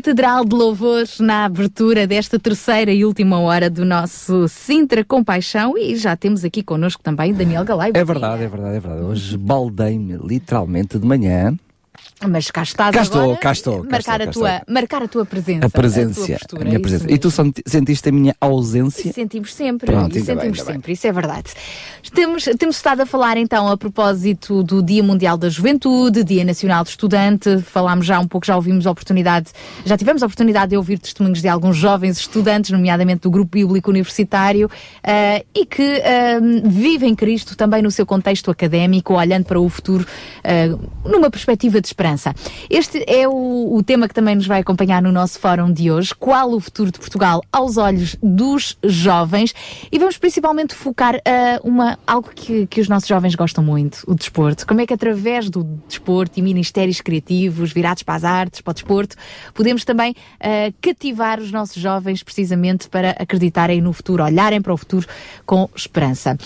Catedral de Louvores na abertura desta terceira e última hora do nosso Sintra Compaixão e já temos aqui connosco também Daniel Galay. É verdade, é verdade, é verdade. Hoje baldei-me literalmente de manhã. Mas cá estás Cá estou, agora cá estou, cá marcar, estou, a tua, estou. marcar a tua presença. A presença, a tua a, postura, minha isso presença. E tu senti- sentiste a minha ausência? Sentimos sempre, Pronto, bem, sentimos bem. sempre, isso é verdade. Temos, temos estado a falar então a propósito do Dia Mundial da Juventude, Dia Nacional do Estudante, falámos já um pouco, já ouvimos a oportunidade, já tivemos a oportunidade de ouvir testemunhos de alguns jovens estudantes, nomeadamente do Grupo Bíblico Universitário, eh, e que eh, vivem Cristo também no seu contexto académico, olhando para o futuro eh, numa perspectiva de esperança. Este é o, o tema que também nos vai acompanhar no nosso fórum de hoje. Qual o futuro de Portugal aos olhos dos jovens? E vamos principalmente focar uh, uma, algo que, que os nossos jovens gostam muito, o desporto. Como é que através do desporto e ministérios criativos virados para as artes, para o desporto, podemos também uh, cativar os nossos jovens precisamente para acreditarem no futuro, olharem para o futuro com esperança.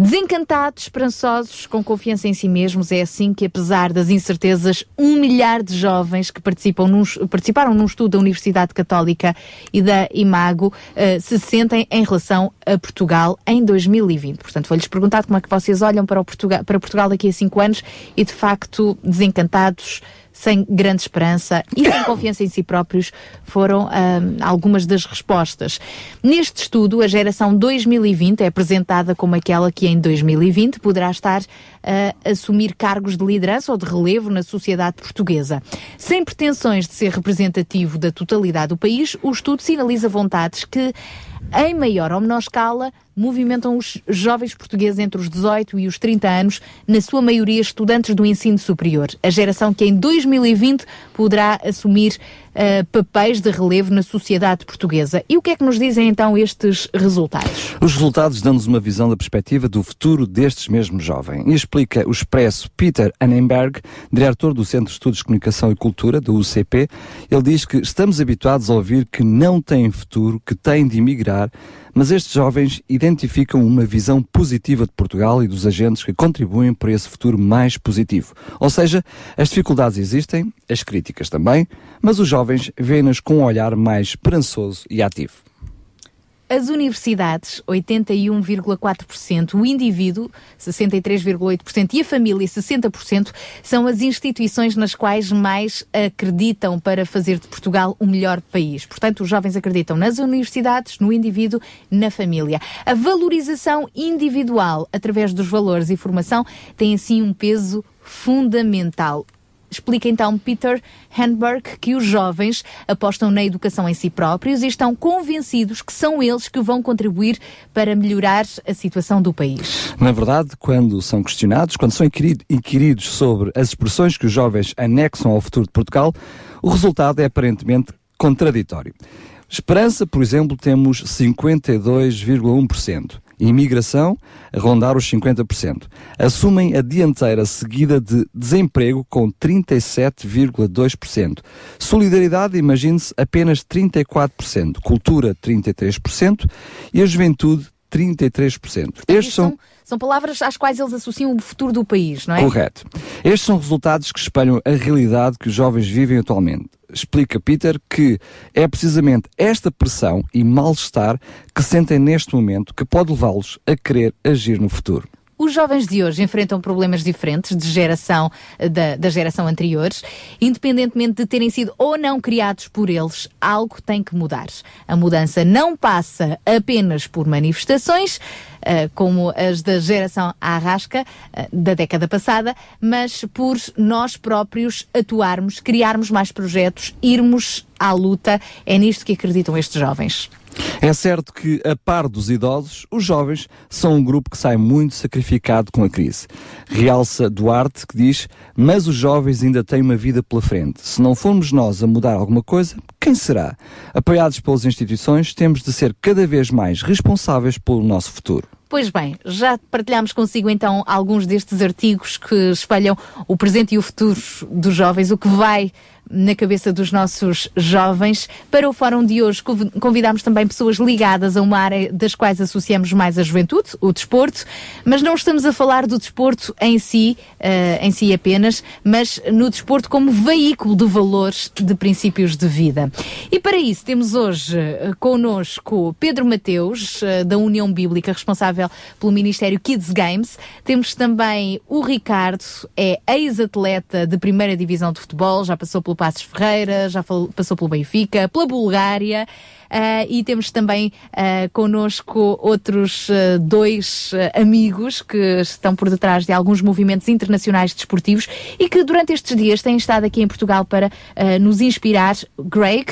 Desencantados, esperançosos, com confiança em si mesmos, é assim que, apesar das incertezas, um milhar de jovens que num, participaram num estudo da Universidade Católica e da Imago eh, se sentem em relação a Portugal em 2020. Portanto, foi-lhes perguntado como é que vocês olham para, Portugal, para Portugal daqui a cinco anos e, de facto, desencantados, sem grande esperança e sem confiança em si próprios foram ahm, algumas das respostas. Neste estudo, a geração 2020 é apresentada como aquela que em 2020 poderá estar a assumir cargos de liderança ou de relevo na sociedade portuguesa. Sem pretensões de ser representativo da totalidade do país, o estudo sinaliza vontades que, em maior ou menor escala, movimentam os jovens portugueses entre os 18 e os 30 anos, na sua maioria estudantes do ensino superior. A geração que em 2020 poderá assumir uh, papéis de relevo na sociedade portuguesa. E o que é que nos dizem então estes resultados? Os resultados dão-nos uma visão da perspectiva do futuro destes mesmos jovens. E explica o expresso Peter Annenberg, diretor do Centro de Estudos de Comunicação e Cultura, do UCP. Ele diz que estamos habituados a ouvir que não têm futuro, que têm de emigrar, mas estes jovens identificam uma visão positiva de Portugal e dos agentes que contribuem para esse futuro mais positivo. Ou seja, as dificuldades existem, as críticas também, mas os jovens veem-nas com um olhar mais esperançoso e ativo. As universidades, 81,4%, o indivíduo, 63,8% e a família, 60%, são as instituições nas quais mais acreditam para fazer de Portugal o melhor país. Portanto, os jovens acreditam nas universidades, no indivíduo, na família. A valorização individual através dos valores e formação tem assim um peso fundamental. Explica então Peter Handberg que os jovens apostam na educação em si próprios e estão convencidos que são eles que vão contribuir para melhorar a situação do país. Na verdade, quando são questionados, quando são inquirido- inquiridos sobre as expressões que os jovens anexam ao futuro de Portugal, o resultado é aparentemente contraditório. Esperança, por exemplo, temos 52,1%. Imigração, a rondar os 50%. Assumem a dianteira seguida de desemprego com 37,2%. Solidariedade, imagine-se, apenas 34%. Cultura, 33%. E a juventude, 33%. Estes são... São palavras às quais eles associam o futuro do país, não é? Correto. Estes são resultados que espelham a realidade que os jovens vivem atualmente. Explica Peter que é precisamente esta pressão e mal-estar que sentem neste momento que pode levá-los a querer agir no futuro. Os jovens de hoje enfrentam problemas diferentes de geração da, da geração anteriores, independentemente de terem sido ou não criados por eles, algo tem que mudar. A mudança não passa apenas por manifestações, eh, como as da geração Arrasca eh, da década passada, mas por nós próprios atuarmos, criarmos mais projetos, irmos à luta. É nisto que acreditam estes jovens. É certo que, a par dos idosos, os jovens são um grupo que sai muito sacrificado com a crise. Realça Duarte, que diz: Mas os jovens ainda têm uma vida pela frente. Se não formos nós a mudar alguma coisa, quem será? Apoiados pelas instituições, temos de ser cada vez mais responsáveis pelo nosso futuro. Pois bem, já partilhámos consigo então alguns destes artigos que espelham o presente e o futuro dos jovens, o que vai na cabeça dos nossos jovens. Para o fórum de hoje conv- convidámos também pessoas ligadas a uma área das quais associamos mais a juventude, o desporto, mas não estamos a falar do desporto em si, eh, em si apenas, mas no desporto como veículo de valores, de princípios de vida. E para isso temos hoje eh, connosco Pedro Mateus, eh, da União Bíblica, responsável pelo Ministério Kids Games. Temos também o Ricardo, é ex-atleta de primeira divisão de futebol, já passou pelo Passos Ferreira, já fal- passou pelo Benfica, pela Bulgária. ah, e temos também ah, connosco outros ah, dois ah, amigos que estão por detrás de alguns movimentos internacionais desportivos e que durante estes dias têm estado aqui em Portugal para nos inspirar. Greg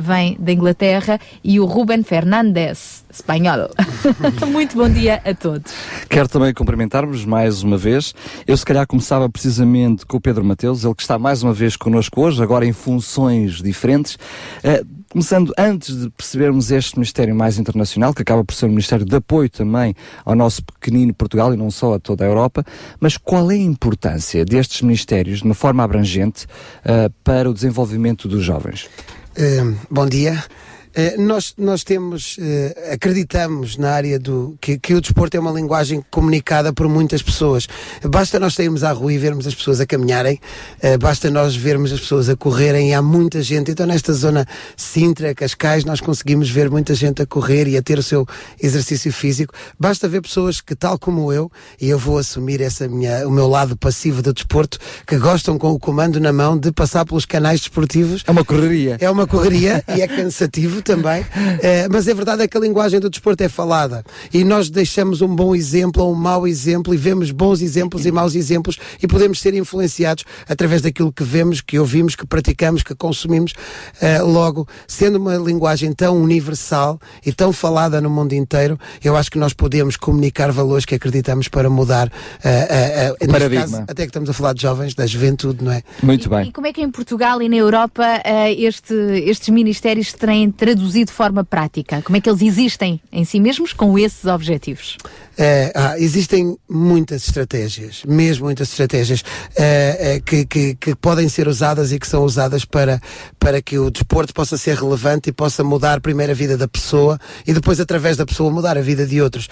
vem da Inglaterra e o Ruben Fernandes, espanhol. Muito bom dia a todos. Quero também cumprimentar-vos mais uma vez. Eu se calhar começava precisamente com o Pedro Mateus, ele que está mais uma vez connosco hoje, agora em funções diferentes. Eh, começando antes de percebermos este Ministério mais internacional, que acaba por ser um Ministério de apoio também ao nosso pequenino Portugal e não só a toda a Europa, mas qual é a importância destes ministérios, de uma forma abrangente, eh, para o desenvolvimento dos jovens? Eh, bom dia. Eh, nós, nós temos, eh, acreditamos na área do que, que o desporto é uma linguagem comunicada por muitas pessoas. Basta nós sairmos à rua e vermos as pessoas a caminharem, eh, basta nós vermos as pessoas a correrem e há muita gente. Então, nesta zona Sintra, Cascais, nós conseguimos ver muita gente a correr e a ter o seu exercício físico. Basta ver pessoas que, tal como eu, e eu vou assumir essa minha, o meu lado passivo do desporto, que gostam com o comando na mão de passar pelos canais desportivos. É uma correria. É uma correria e é cansativo também, eh, mas a verdade é que a linguagem do desporto é falada e nós deixamos um bom exemplo ou um mau exemplo e vemos bons exemplos e maus exemplos e podemos ser influenciados através daquilo que vemos, que ouvimos, que praticamos, que consumimos. Eh, logo, sendo uma linguagem tão universal e tão falada no mundo inteiro, eu acho que nós podemos comunicar valores que acreditamos para mudar, eh, eh, neste Paradigma. caso, até que estamos a falar de jovens, da juventude, não é? Muito E como é que em Portugal e na Europa este- estes ministérios têm traduzido de forma prática? Como é que eles existem em si mesmos com esses objetivos? É, ah, existem muitas estratégias, mesmo muitas estratégias eh, eh, que, que, que podem ser usadas e que são usadas para, para que o desporto possa ser relevante e possa mudar primeiro a vida da pessoa e depois, através da pessoa, mudar a vida de outros.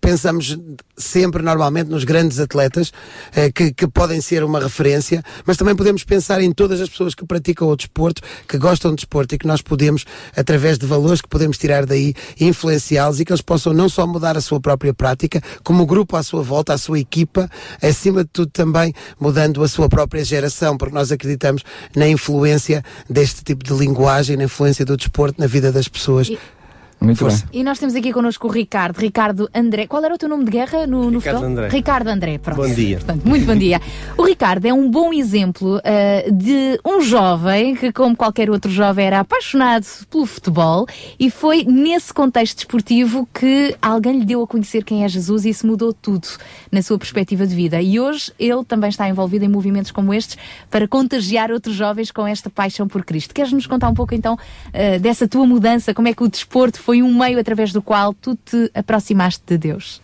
Pensamos sempre, normalmente, nos grandes atletas eh, que, que podem ser uma referência, mas também podemos pensar em todas as pessoas que praticam o desporto, que gostam de desporto e que nós podemos, através de valores que podemos tirar daí, influenciá-los e que eles possam não só mudar a sua própria prática, como o grupo à sua volta, a sua equipa, acima de tudo também mudando a sua própria geração, porque nós acreditamos na influência deste tipo de linguagem, na influência do desporto na vida das pessoas. Muito Força. E nós temos aqui connosco o Ricardo, Ricardo André. Qual era o teu nome de guerra no, no Ricardo futebol? André. Ricardo André, pronto. Bom dia. Portanto, muito bom dia. O Ricardo é um bom exemplo ah, de um jovem que, como qualquer outro jovem, era apaixonado pelo futebol e foi nesse contexto desportivo que alguém lhe deu a conhecer quem é Jesus e isso mudou tudo na sua perspectiva de vida. E hoje ele também está envolvido em movimentos como estes para contagiar outros jovens com esta paixão por Cristo. Queres nos contar um pouco então ah, dessa tua mudança? Como é que o desporto foi um meio através do qual tu te aproximaste de Deus?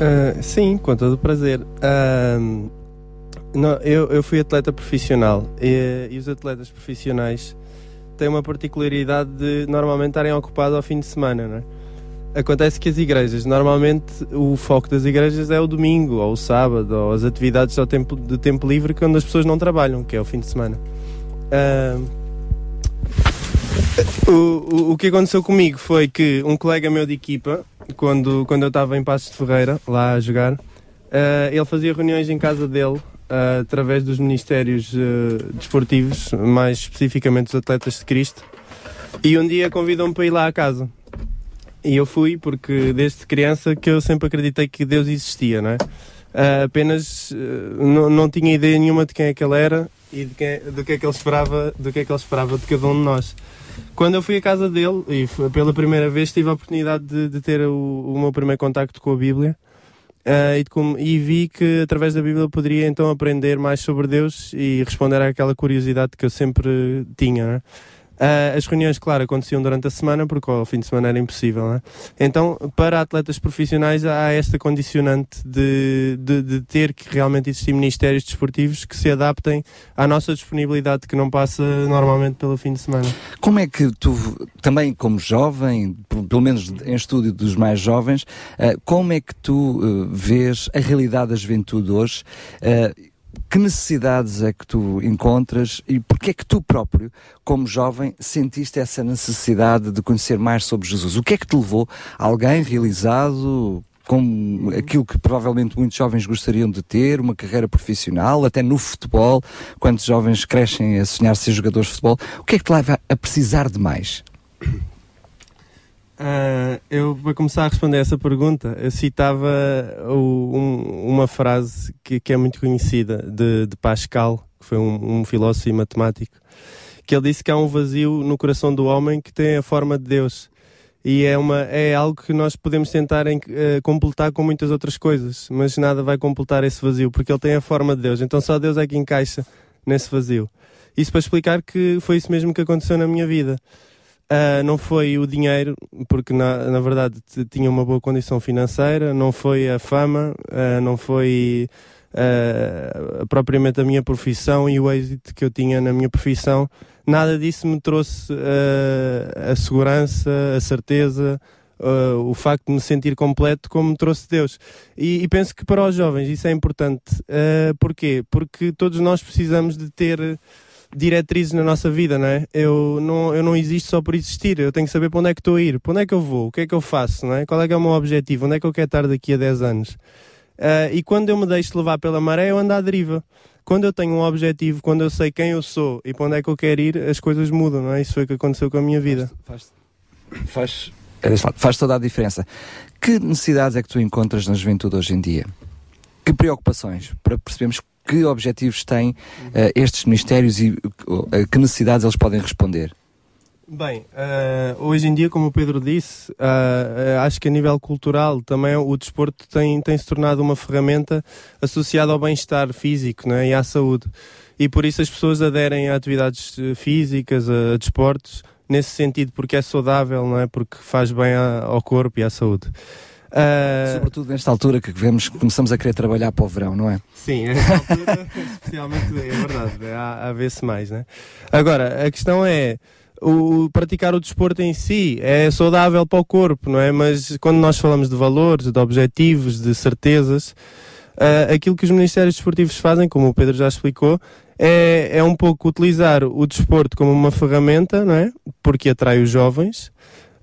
Ah, sim, com todo o prazer. Ah, não, eu, eu fui atleta profissional e, e os atletas profissionais têm uma particularidade de normalmente estarem ocupados ao fim de semana, não é? Acontece que as igrejas, normalmente o foco das igrejas é o domingo, ou o sábado, ou as atividades ao tempo, de tempo livre quando as pessoas não trabalham, que é o fim de semana. Ah, o, o, o que aconteceu comigo foi que um colega meu de equipa, quando, quando eu estava em Passos de Ferreira, lá a jogar, eh, ele fazia reuniões em casa dele eh, através dos ministérios eh, desportivos, mais especificamente dos atletas de Cristo, e um dia convidou-me para ir lá à casa. E eu fui porque desde criança que eu sempre acreditei que Deus existia, não é? Ah, apenas não, não tinha ideia nenhuma de quem é que ele era e de quem, do que é que ele esperava, do que é que ele esperava de cada um de nós. Quando eu fui à casa dele e pela primeira vez tive a oportunidade de, de ter o, o meu primeiro contacto com a Bíblia ah, e, de e vi que através da Bíblia poderia então aprender mais sobre Deus e responder àquela curiosidade que eu sempre tinha. não Ah, as reuniões, claro, aconteciam durante a semana, porque ao fim de semana era impossível. Não é? Então, para atletas profissionais, há esta condicionante de, de, de ter que realmente existir ministérios desportivos que se adaptem à nossa disponibilidade, que não passa normalmente pelo fim de semana. Como é que tu, também como jovem, pelo menos em estúdio dos mais jovens, eh, como é que tu eh, vês a realidade da juventude hoje? Que necessidades é que tu encontras e porque é que tu próprio, como jovem, sentiste essa necessidade de conhecer mais sobre Jesus? O que é que te levou? Alguém realizado com aquilo que provavelmente muitos jovens gostariam de ter, uma carreira profissional, até no futebol, quantos jovens crescem a sonhar ser jogadores de futebol, o que é que te leva a precisar de mais? Ah, eu, para começar a responder essa pergunta, eu citava o- um- uma frase que, que é muito conhecida de, de Pascal, que foi um, um filósofo e matemático, que ele disse que há um vazio no coração do homem que tem a forma de Deus. E é, uma, é algo que nós podemos tentar em- eh, completar com muitas outras coisas, mas nada vai completar esse vazio, porque ele tem a forma de Deus. Então só Deus é que encaixa nesse vazio. Isso para explicar que foi isso mesmo que aconteceu na minha vida. Ah, não foi o dinheiro, porque na, na verdade tinha uma boa condição financeira, não foi a fama, ah, não foi ah, propriamente a minha profissão e o êxito que eu tinha na minha profissão. Nada disso me trouxe a segurança, a certeza, ah, o facto de me sentir completo como me trouxe Deus. E, e penso que para os jovens isso é importante. Ah, porquê? Porque todos nós precisamos de ter diretrizes na nossa vida, não é? Eu não, eu não existo só por existir, eu tenho que saber para onde é que estou a ir, para onde é que eu vou, o que é que eu faço, não é? Qual é que é o meu objetivo, onde é que eu quero estar daqui a 10 anos. Ah, e quando eu me deixo levar pela maré, eu ando à deriva. Quando eu tenho um objetivo, quando eu sei quem eu sou e para onde é que eu quero ir, as coisas mudam, não é? Isso foi o que aconteceu com a minha vida. Faz, é desse lado, faz toda a diferença. Que necessidades é que tu encontras na juventude hoje em dia? Que preocupações? Para percebermos que objetivos têm eh, estes ministérios e eh, que necessidades eles podem responder. Bem, eh, hoje em dia, como o Pedro disse, eh, acho que a nível cultural também o desporto tem, tem se tornado uma ferramenta associada ao bem-estar físico né, e à saúde. E por isso as pessoas aderem a atividades físicas, a, a desportos, nesse sentido, porque é saudável, não é? porque faz bem a- ao corpo e à saúde. Eh, Sobretudo nesta altura que vemos que começamos a querer trabalhar para o verão, não é? Sim, nesta altura, especialmente, é verdade, há, há vê-se mais, né? Agora, a questão é, o, praticar o desporto em si é saudável para o corpo, não é? Mas quando nós falamos de valores, de objetivos, de certezas, ah, aquilo que os ministérios desportivos fazem, como o Pedro já explicou, é, é um pouco utilizar o desporto como uma ferramenta, não é? Porque atrai os jovens,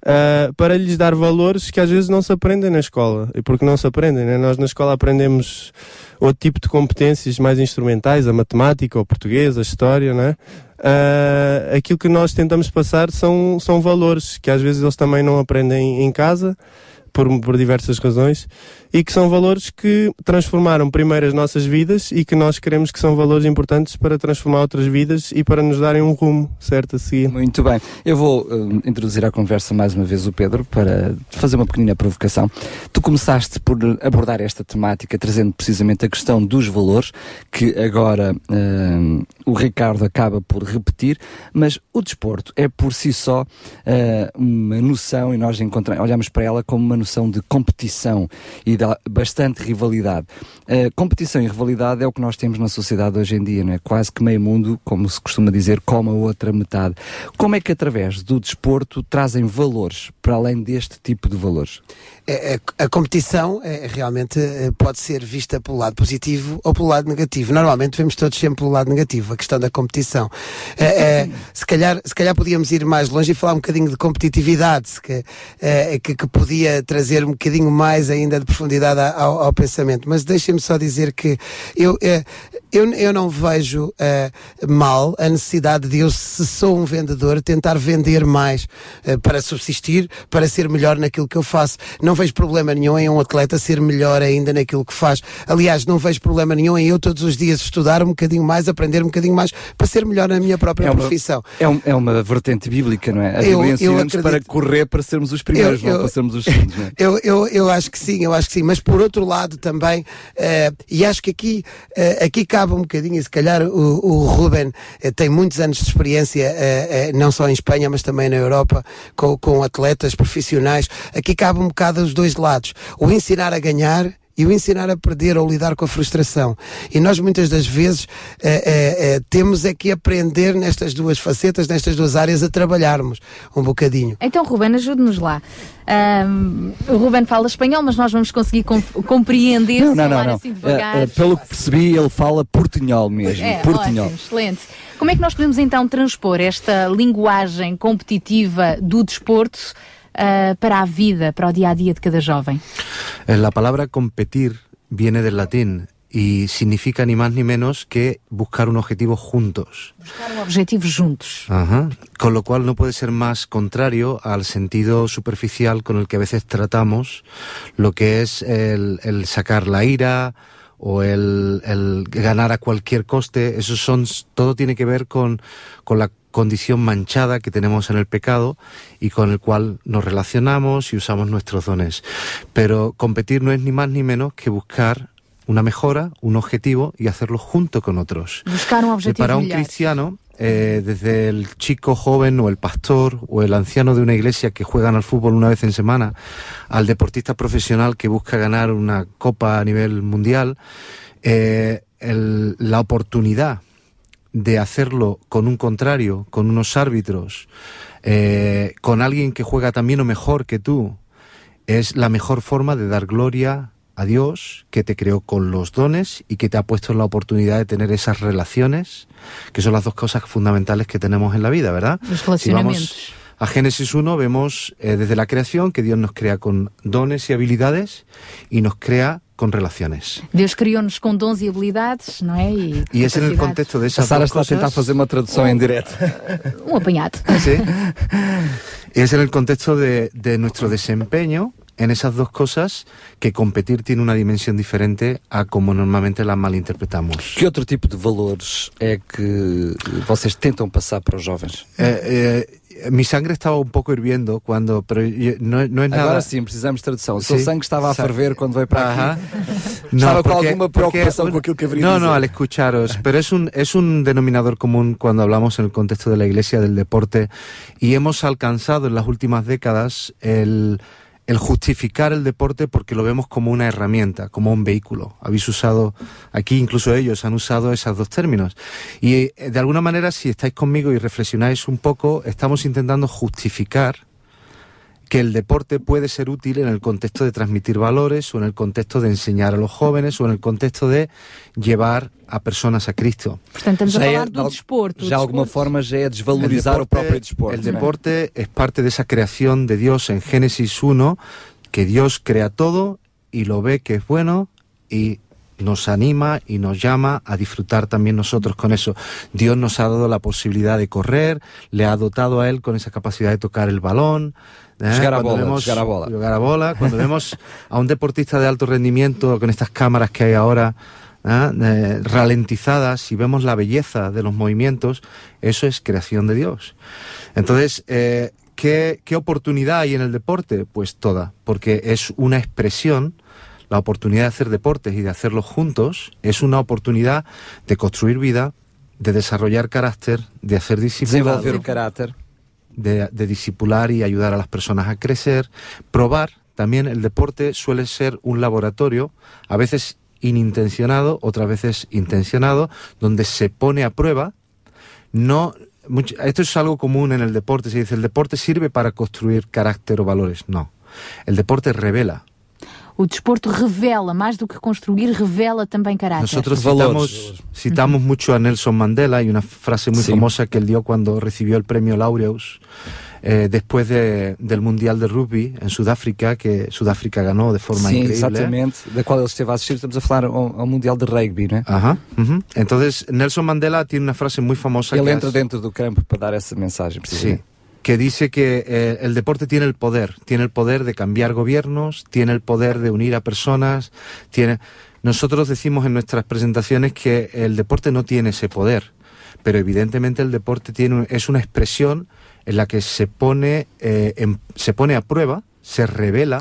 Uh, para lhes dar valores que às vezes não se aprendem na escola. E porque não se aprendem, né? Nós na escola aprendemos outro tipo de competências mais instrumentais, a matemática, o português, a história, né? Uh, aquilo que nós tentamos passar são, são valores que às vezes eles também não aprendem em casa, por, por diversas razões, e que são valores que transformaram primeiro as nossas vidas e que nós queremos que são valores importantes para transformar outras vidas e para nos darem um rumo certo a seguir. Muito bem. Eu vou eh, introduzir à conversa mais uma vez o Pedro para fazer uma pequenina provocação. Tu começaste por abordar esta temática trazendo precisamente a questão dos valores, que agora eh, o Ricardo acaba por repetir, mas o desporto é por si só eh, uma noção, e nós encontramos, olhamos para ela como uma noção de competição e dá bastante rivalidade. Competição e rivalidade é o que nós temos na sociedade hoje em dia, não é? Quase que meio mundo, como se costuma dizer, come a outra metade. Como é que através do desporto trazem valores para além deste tipo de valores? É, é, a competição é, realmente é, pode ser vista pelo lado positivo ou pelo lado negativo. Normalmente vemos todos sempre pelo lado negativo, a questão da competição. É, é, se, calhar, se calhar podíamos ir mais longe e falar um bocadinho de competitividade, que, é, que, que podia trazer um bocadinho mais ainda de profundidade ao, ao pensamento. Mas deixem-me só dizer que eu, eu, eu não vejo mal a necessidade de eu, se sou um vendedor, tentar vender mais para subsistir, para ser melhor naquilo que eu faço. Não vejo problema nenhum em um atleta ser melhor ainda naquilo que faz. Aliás, não vejo problema nenhum em eu todos os dias estudar um bocadinho mais, aprender um bocadinho mais, para ser melhor na minha própria É uma, profissão. é, um- é uma vertente bíblica, não é? A Eu- eu ensina-nos para acredito- correr para sermos os primeiros, Eu- não eu- para sermos os segundos, não não é? Eu, eu, eu acho que sim, eu acho que sim. Mas por outro lado também, eh, e acho que aqui, eh, aqui cabe um bocadinho, e se calhar o, o Ruben eh, tem muitos anos de experiência, não só em Espanha, mas também na Europa, com, com atletas profissionais. Aqui cabe um bocado os dois lados. O ensinar a ganhar e o ensinar a perder ou lidar com a frustração. E nós muitas das vezes eh, eh, eh, temos é que aprender nestas duas facetas, nestas duas áreas, a trabalharmos um bocadinho. Então, Ruben, ajude-nos lá. Ahm, o Ruben fala espanhol, mas nós vamos conseguir com- compreender Não, não, não. não. assim devagar. Eh, eh, pelo que percebi, ele fala portunhol mesmo. É, portunhol. ótimo, excelente. Como é que nós podemos então transpor esta linguagem competitiva do desporto ah, para a vida, para o dia a dia de cada jovem? Eh, La palabra competir viene del latín y significa ni más ni menos que buscar un objetivo juntos. Buscar um objetivo juntos. Ajá. Con lo cual no puede ser más contrario al sentido superficial con el que a veces tratamos lo que es el, el sacar la ira o el, el ganar a cualquier coste. Eso son, todo tiene que ver con, con la condición manchada que tenemos en el pecado y con el cual nos relacionamos y usamos nuestros dones. Pero competir no es ni más ni menos que buscar una mejora, un objetivo y hacerlo junto con otros. Buscar Y objetivo para un cristiano, eh, desde el chico joven o el pastor o el anciano de una iglesia que juegan al fútbol una vez en semana, al deportista profesional que busca ganar una copa a nivel mundial, eh, el- la oportunidad de hacerlo con un contrario, con unos árbitros, eh, con alguien que juega también o mejor que tú, es la mejor forma de dar gloria a Dios que te creó con los dones y que te ha puesto en la oportunidad de tener esas relaciones, que son las dos cosas fundamentales que tenemos en la vida, ¿verdad? Los Si relacionamientos. vamos a Génesis 1 vemos eh, desde la creación que Dios nos crea con dones y habilidades y nos crea con relaciones. Deus criou-nos com dons e habilidades, não é? E, Y es en el capacidades. contexto de A Sara está a tentar fazer uma tradução em direto. Um apanhado. Sí. Y es en el contexto de, de nuestro desempeño en esas dos cosas que competir tiene una dimensión diferente a como normalmente la malinterpretamos. Que outro tipo de valores é que vocês tentam passar para os jovens? Eh, eh, mi sangre estaba un poco hirviendo cuando, pero no, no es nada. Agora sim, precisamos de tradução. O seu sangue estava a ferver quando veio para aqui. Estava com porque- preocupação un- com aquilo que haveria No, dizer. no, al escucharos, pero es un, es un denominador común cuando hablamos en el contexto de la iglesia, del deporte, y hemos alcanzado en las últimas décadas el, el justificar el deporte porque lo vemos como una herramienta, como un vehículo. Habéis usado, aquí incluso ellos han usado esos dos términos. Y eh, de alguna manera, si estáis conmigo y reflexionáis un poco, estamos intentando justificar que el deporte puede ser útil en el contexto de transmitir valores o en el contexto de enseñar a los jóvenes o en el contexto de llevar a personas a Cristo. Portanto, estamos Já falar de do al- desporto. já de alguma forma já é desvalorizar El o próprio desporto. El é? deporte es parte de esa creación de Dios en Génesis 1, que Dios crea todo y lo ve que es bueno y nos anima y nos llama a disfrutar también nosotros con eso. Dios nos ha dado la posibilidad de correr, le ha dotado a él con esa capacidad de tocar el balón. ¿Eh? A Cuando bola, vemos- a bola. jugar a bola, Cuando vemos a un deportista de alto rendimiento con estas cámaras que hay ahora ¿eh? Eh, ralentizadas y vemos la belleza de los movimientos, eso es creación de Dios. Entonces, eh, ¿qué, qué oportunidad hay en el deporte? Pues toda, porque es una expresión, la oportunidad de hacer deportes y de hacerlos juntos, es una oportunidad de construir vida, de desarrollar carácter, de hacer discipulado, Desenvolver o caráter. De, de discipular y ayudar a las personas a crecer, probar. También el deporte suele ser un laboratorio, a veces inintencionado, otras veces intencionado, donde se pone a prueba. No, mucho- esto es algo común en el deporte. Se dice el deporte sirve para construir carácter o valores. No, el deporte revela. O desporto revela, mais do que construir, revela também caráter. Nosotros citamos, citamos mucho a Nelson Mandela y una frase muy Sí. famosa que él dio cuando recibió el premio Laureus eh, después de- del Mundial de Rugby en Sudáfrica, que Sudáfrica ganó de forma Sim, increíble. exatamente. Da qual ele esteve a assistir, estamos a falar ao, ao Mundial de Rugby, não é? Ajá. ujú. Entonces, Nelson Mandela tiene una frase muy famosa Ele que, entra es- dentro do campo para dar essa mensagem, sí. Que dice que eh, el deporte tiene el poder, tiene el poder de cambiar gobiernos, tiene el poder de unir a personas, tiene... Nosotros decimos en nuestras presentaciones que el deporte no tiene ese poder, pero evidentemente el deporte tiene, un- es una expresión en la que se pone, eh, en- se pone a prueba, se revela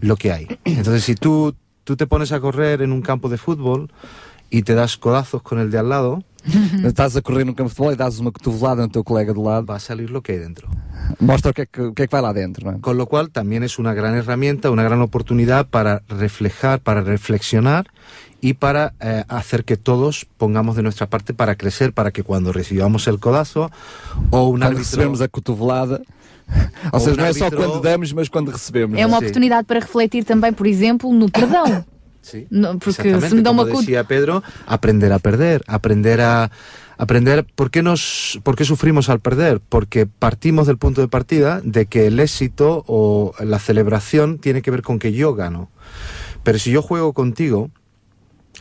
lo que hay. Entonces, si tú, tú te pones a correr en un campo de fútbol y te das codazos con el de al lado, Estás a correr num campo de futebol e dás uma cotovelada no teu colega do lado. va a salir lo que hay dentro. Mostra o que é que, o que, é que vai lá dentro, não é? Con lo cual también es una gran herramienta, una gran oportunidad para reflejar, para reflexionar y para eh, hacer que todos pongamos de nuestra parte para crecer, para que cuando recibamos el codazo o un Quando árbitro... recebemos a cotovelada. Ou Ou seja, um não é só árbitro- quando damos, mas quando recebemos. É não uma oportunidade para refletir também, por exemplo, no perdão. Sí, No, porque se me como decía Pedro, aprender a perder, aprender a aprender por qué nos por qué sufrimos al perder, porque partimos del punto de partida de que el éxito o la celebración tiene que ver con que yo gano. Pero si yo juego contigo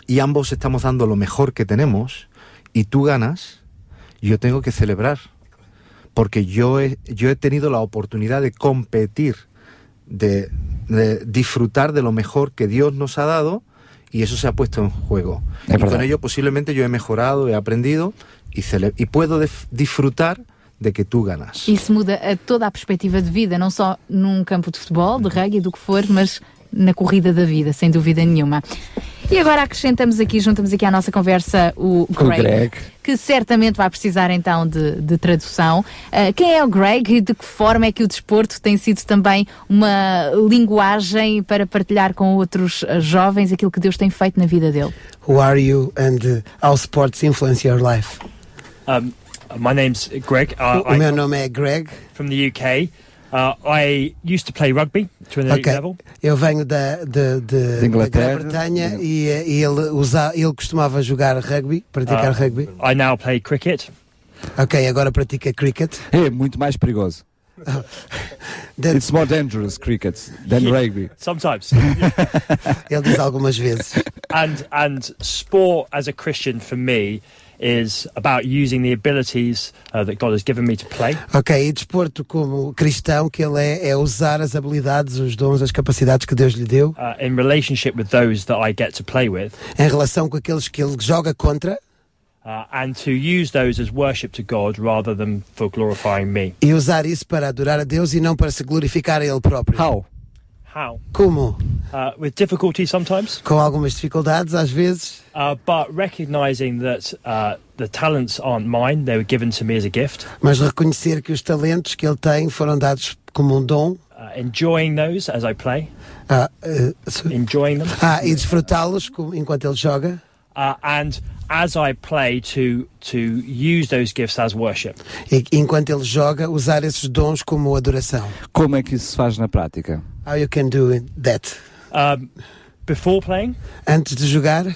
y ambos estamos dando lo mejor que tenemos y tú ganas, yo tengo que celebrar. Porque yo he, yo he tenido la oportunidad de competir, de, de disfrutar de lo mejor que Dios nos ha dado y eso se ha puesto en juego. Es y verdad. con ello posiblemente yo he mejorado, he aprendido y, y puedo disfrutar de que tú ganas. Isso muda a toda a perspectiva de vida, não só num campo de futebol, de rugby, do que for, mas na corrida da vida, sem dúvida nenhuma. E agora acrescentamos aqui, juntamos aqui à nossa conversa o Com o Greg, Greg. que certamente vai precisar então de, de tradução. Ah, quem é o Greg e de que forma é que o desporto tem sido também uma linguagem para partilhar com outros ah, jovens aquilo que Deus tem feito na vida dele? Who are you and uh, how sports influence your life? Um, my name's Greg. Uh, o meu nome é Greg. from the UK. Uh, I used to play rugby to an elite Ok. level. Eu venho da, de, de, De da Inglaterra. Grã-Bretanha e, eh, e ele, usa, ele costumava jogar rugby, praticar Uh, rugby. I now play cricket. Ok, agora pratica cricket. É muito mais perigoso. That- It's more dangerous cricket than Yeah. rugby. Sometimes. Ele diz algumas vezes. and and sport as a Christian for me is about using the abilities uh, that God has given me to play. Ok, e desporto como cristão que ele é, é usar as habilidades, os dons, as capacidades que Deus lhe deu Uh, in relationship with those that I get to play with, em relação com aqueles que ele joga contra uh, and to use those as worship to God rather than for glorifying me. e usar isso para adorar a Deus e não para se glorificar a ele próprio. How? How? Como? Uh, with difficulty sometimes, Com algumas dificuldades às vezes, uh, but recognizing that uh, the talents aren't mine; they were given to me as a gift. mas reconhecer que os talentos que ele tem foram dados como um dom Uh, enjoying those as I play, ah, eh, enjoying them. ah, e desfrutá-los enquanto ele joga and as I play to to use those gifts as worship. e enquanto ele joga usar esses dons como adoração. Como é que isso se faz na prática? How you can do that? Um, before playing, Antes de jogar,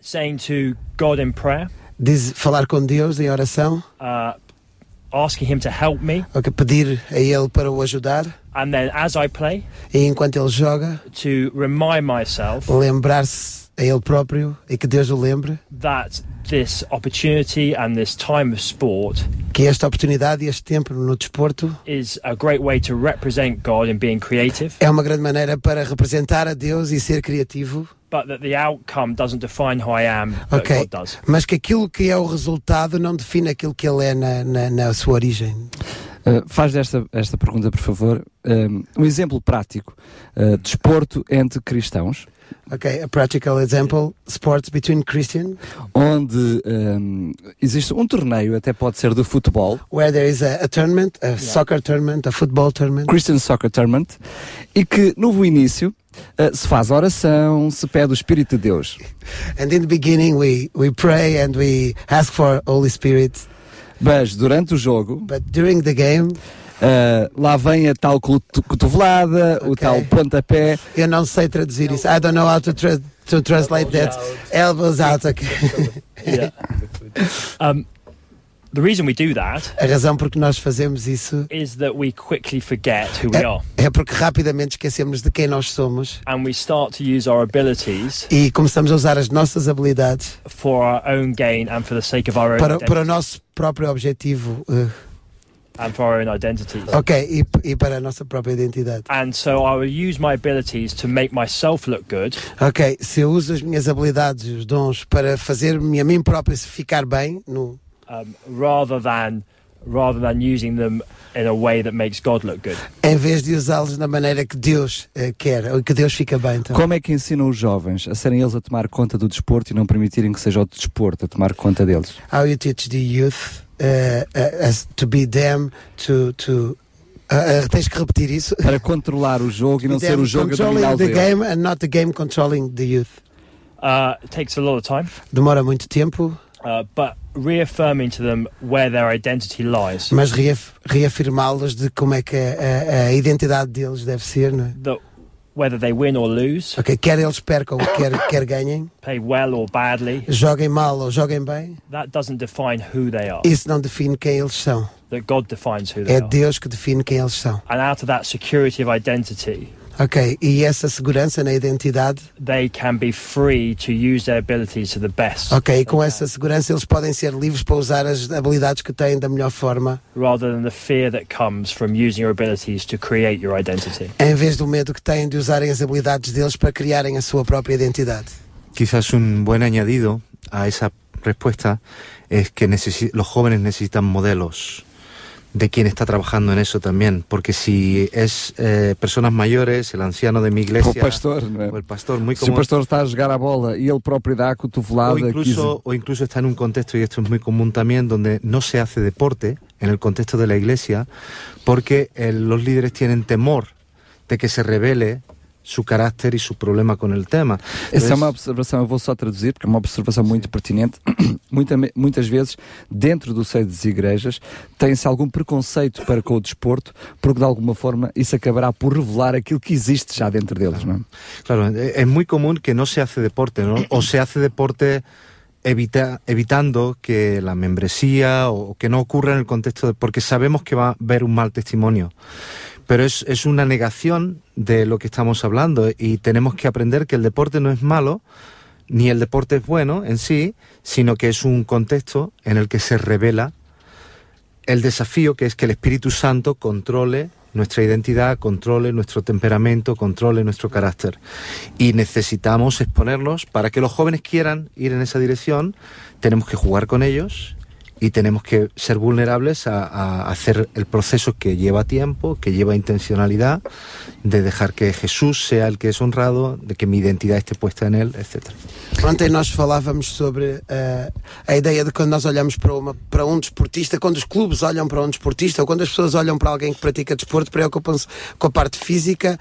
saying to God in prayer, diz, falar com Deus em oração, uh, asking Him to help me, ok, pedir a ele para o ajudar and then as I play, e enquanto ele joga, to remind myself lembrar-se a ele próprio e que Deus o lembre that this opportunity and this time of sport que esta oportunidade e este tempo no desporto is a great way to represent God in being creative, é uma grande maneira para representar a Deus e ser criativo, but that the outcome doesn't define who I am, but ok, God does. mas que aquilo que é o resultado não define aquilo que ele é na, na, na sua origem. Uh, faz desta esta pergunta, por favor, um, um exemplo prático. Uh, desporto entre cristãos, Ok, a practical example, sports between Christian, onde um, existe um torneio, até pode ser de futebol, where there is a, a tournament, a soccer tournament, a football tournament, Christian Soccer Tournament, e que no início uh, se faz oração, se pede o Espírito de Deus. and in the beginning we, we pray and we ask for Holy Spirit, Mas durante o jogo, but during the game, uh, lá vem a tal coto- cotovelada, o tal pontapé. eu não sei traduzir isso, I don't know how to, tra to translate that, elbows out, ok. Yeah. um, the reason we do that A razão por que nós fazemos isso is that we quickly forget who we are é porque rapidamente esquecemos de quem nós somos and we start to use our abilities e começamos a usar as nossas habilidades for our own gain and for the sake of our own para, identity, para o nosso próprio objetivo, eh, and for our own identities. ok, e, e para a nossa própria identidade. And so I will use my abilities to make myself look good Ok, se eu uso as minhas habilidades e os dons para fazer-me a mim próprio ficar bem, no, um, rather than rather than using them in a way that makes God look good. Em vez de usá-los da maneira que Deus eh, quer, ou que Deus fica bem também. Como é que ensinam os jovens a serem eles a tomar conta do desporto e não permitirem que seja o desporto a tomar conta deles? How you teach the youth uh, uh, as to be them, to. to uh, uh, tens que repetir isso. Para controlar o jogo e não ser o jogo a controlling dominar the eles. game and not the game controlling the youth. Uh, it takes a lot of time, Demora muito tempo, uh, but reaffirming to them where their identity lies. mas reaf reafirmá-los de como é que a, a- a identidade deles deve ser, não é? That whether they win or lose, Ok, quer eles percam, quer, quer ganhem, play well or badly, joguem mal ou joguem bem, that doesn't define who they are. isso não define quem eles são. That God defines who they É are. Deus que define quem eles são. And out of that security of identity, Ok, e essa segurança na identidade, they can be free to use their abilities to the best, ok, e com essa segurança eles podem ser livres para usar as habilidades que têm da melhor forma, rather than the fear that comes from using your abilities to create your identity. em vez do medo que têm de usarem as habilidades deles para criarem a sua própria identidade. Quizás un buen añadido a esa respuesta es que los jóvenes necesitan modelos de quien está trabajando en eso también, porque si es eh, personas mayores, el anciano de mi O iglesia, pastor, não é? o el pastor muy Se o común, pastor está a jogar a bola e ele próprio dá a cotovelada, o incluso, o incluso está en un contexto, y esto es muy común también, donde no se hace deporte en el contexto de la iglesia, porque eh, los líderes tienen temor de que se revele su carácter y su problema con el tema. Essa é uma observação, eu vou só traduzir, porque é uma observação muito pertinente. Muita- muitas vezes, dentro do seio das igrejas, tem-se algum preconceito para com o desporto, porque de alguma forma isso acabará por revelar aquilo que existe já dentro deles, não é? Claro, eh, es muy común que no se hace deporte, ¿no? O se hace deporte evita- evitando que la membresía o que no ocurra en el contexto de, porque sabemos que va a haber un mal testimonio. Pero es, es una negación de lo que estamos hablando y tenemos que aprender que el deporte no es malo, ni el deporte es bueno en sí, sino que es un contexto en el que se revela el desafío que es que el Espíritu Santo controle nuestra identidad, controle nuestro temperamento, controle nuestro carácter. Y necesitamos exponerlos para que los jóvenes quieran ir en esa dirección. Tenemos que jugar con ellos y tenemos que ser vulnerables a, hacer el proceso que lleva tiempo, que lleva intencionalidad, de dejar que Jesús sea el que es honrado, de que mi identidad esté puesta en Él, etcétera. Ontem nós falávamos sobre eh, a ideia de quando nós olhamos para, uma, para um desportista, quando os clubes olham para um desportista, ou quando as pessoas olham para alguém que pratica desporto, preocupam-se com a parte física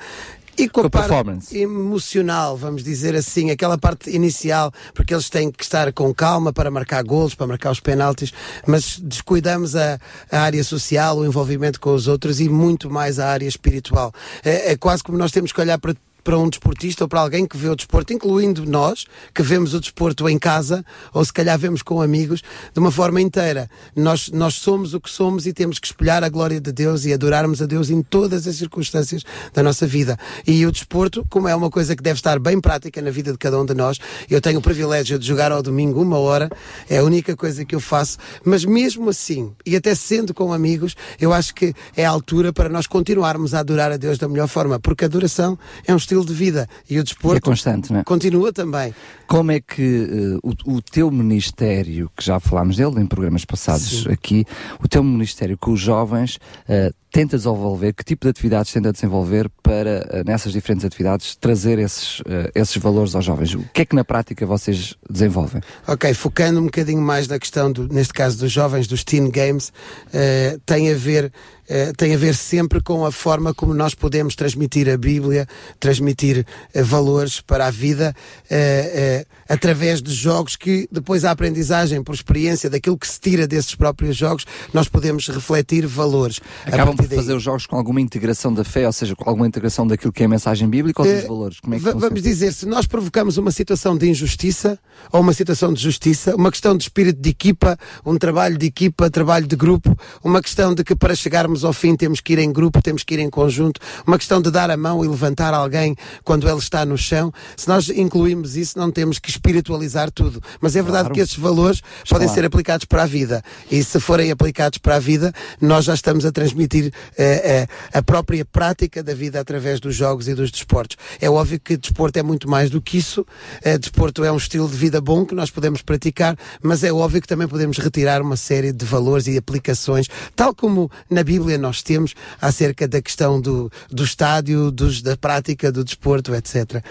e com, Com a a performance. emocional, vamos dizer assim, aquela parte inicial, porque eles têm que estar com calma para marcar golos, para marcar os penaltis, mas descuidamos a, a área social, o envolvimento com os outros e muito mais a área espiritual. É, é quase como nós temos que olhar para para um desportista ou para alguém que vê o desporto, incluindo nós, que vemos o desporto em casa, ou se calhar vemos com amigos, de uma forma inteira. Nós, nós somos o que somos e temos que espelhar a glória de Deus e adorarmos a Deus em todas as circunstâncias da nossa vida. E o desporto, como é uma coisa que deve estar bem prática na vida de cada um de nós, eu tenho o privilégio de jogar ao domingo uma hora, é a única coisa que eu faço, mas mesmo assim, e até sendo com amigos, eu acho que é a altura para nós continuarmos a adorar a Deus da melhor forma, porque a adoração é um estilo de vida e o desporto É constante, não é? continua também. Como é que eh, o, o teu ministério, que já falámos dele em programas passados Sim. aqui, o teu ministério com os jovens eh, tenta desenvolver, que tipo de atividades tenta desenvolver para, eh, nessas diferentes atividades, trazer esses, eh, esses valores aos jovens? O que é que na prática vocês desenvolvem? Ok, focando um bocadinho mais na questão, do, neste caso dos jovens, dos teen games, eh, tem, a ver, eh, tem a ver sempre com a forma como nós podemos transmitir a Bíblia, transmitir eh, valores para a vida, eh, através de jogos que depois a aprendizagem, por experiência daquilo que se tira desses próprios jogos, nós podemos refletir valores. Acabam por daí- fazer os jogos com alguma integração da fé, ou seja, com alguma integração daquilo que é a mensagem bíblica ou dos Eh, valores? Como é que va- funciona? vamos dizer, se nós provocamos uma situação de injustiça ou uma situação de justiça, uma questão de espírito de equipa, um trabalho de equipa, trabalho de grupo, uma questão de que para chegarmos ao fim temos que ir em grupo, temos que ir em conjunto, uma questão de dar a mão e levantar alguém quando ele está no chão. Se nós incluímos isso, não temos que espiritualizar tudo. Mas é verdade Claro. que esses valores podem ser aplicados para a vida. E se forem aplicados para a vida, nós já estamos a transmitir eh, eh, a própria prática da vida através dos jogos e dos desportos. É óbvio que desporto é muito mais do que isso. Eh, desporto é um estilo de vida bom que nós podemos praticar, mas é óbvio que também podemos retirar uma série de valores e aplicações, tal como na Bíblia nós temos acerca da questão do, do estádio, dos, da prática do desporto, etc.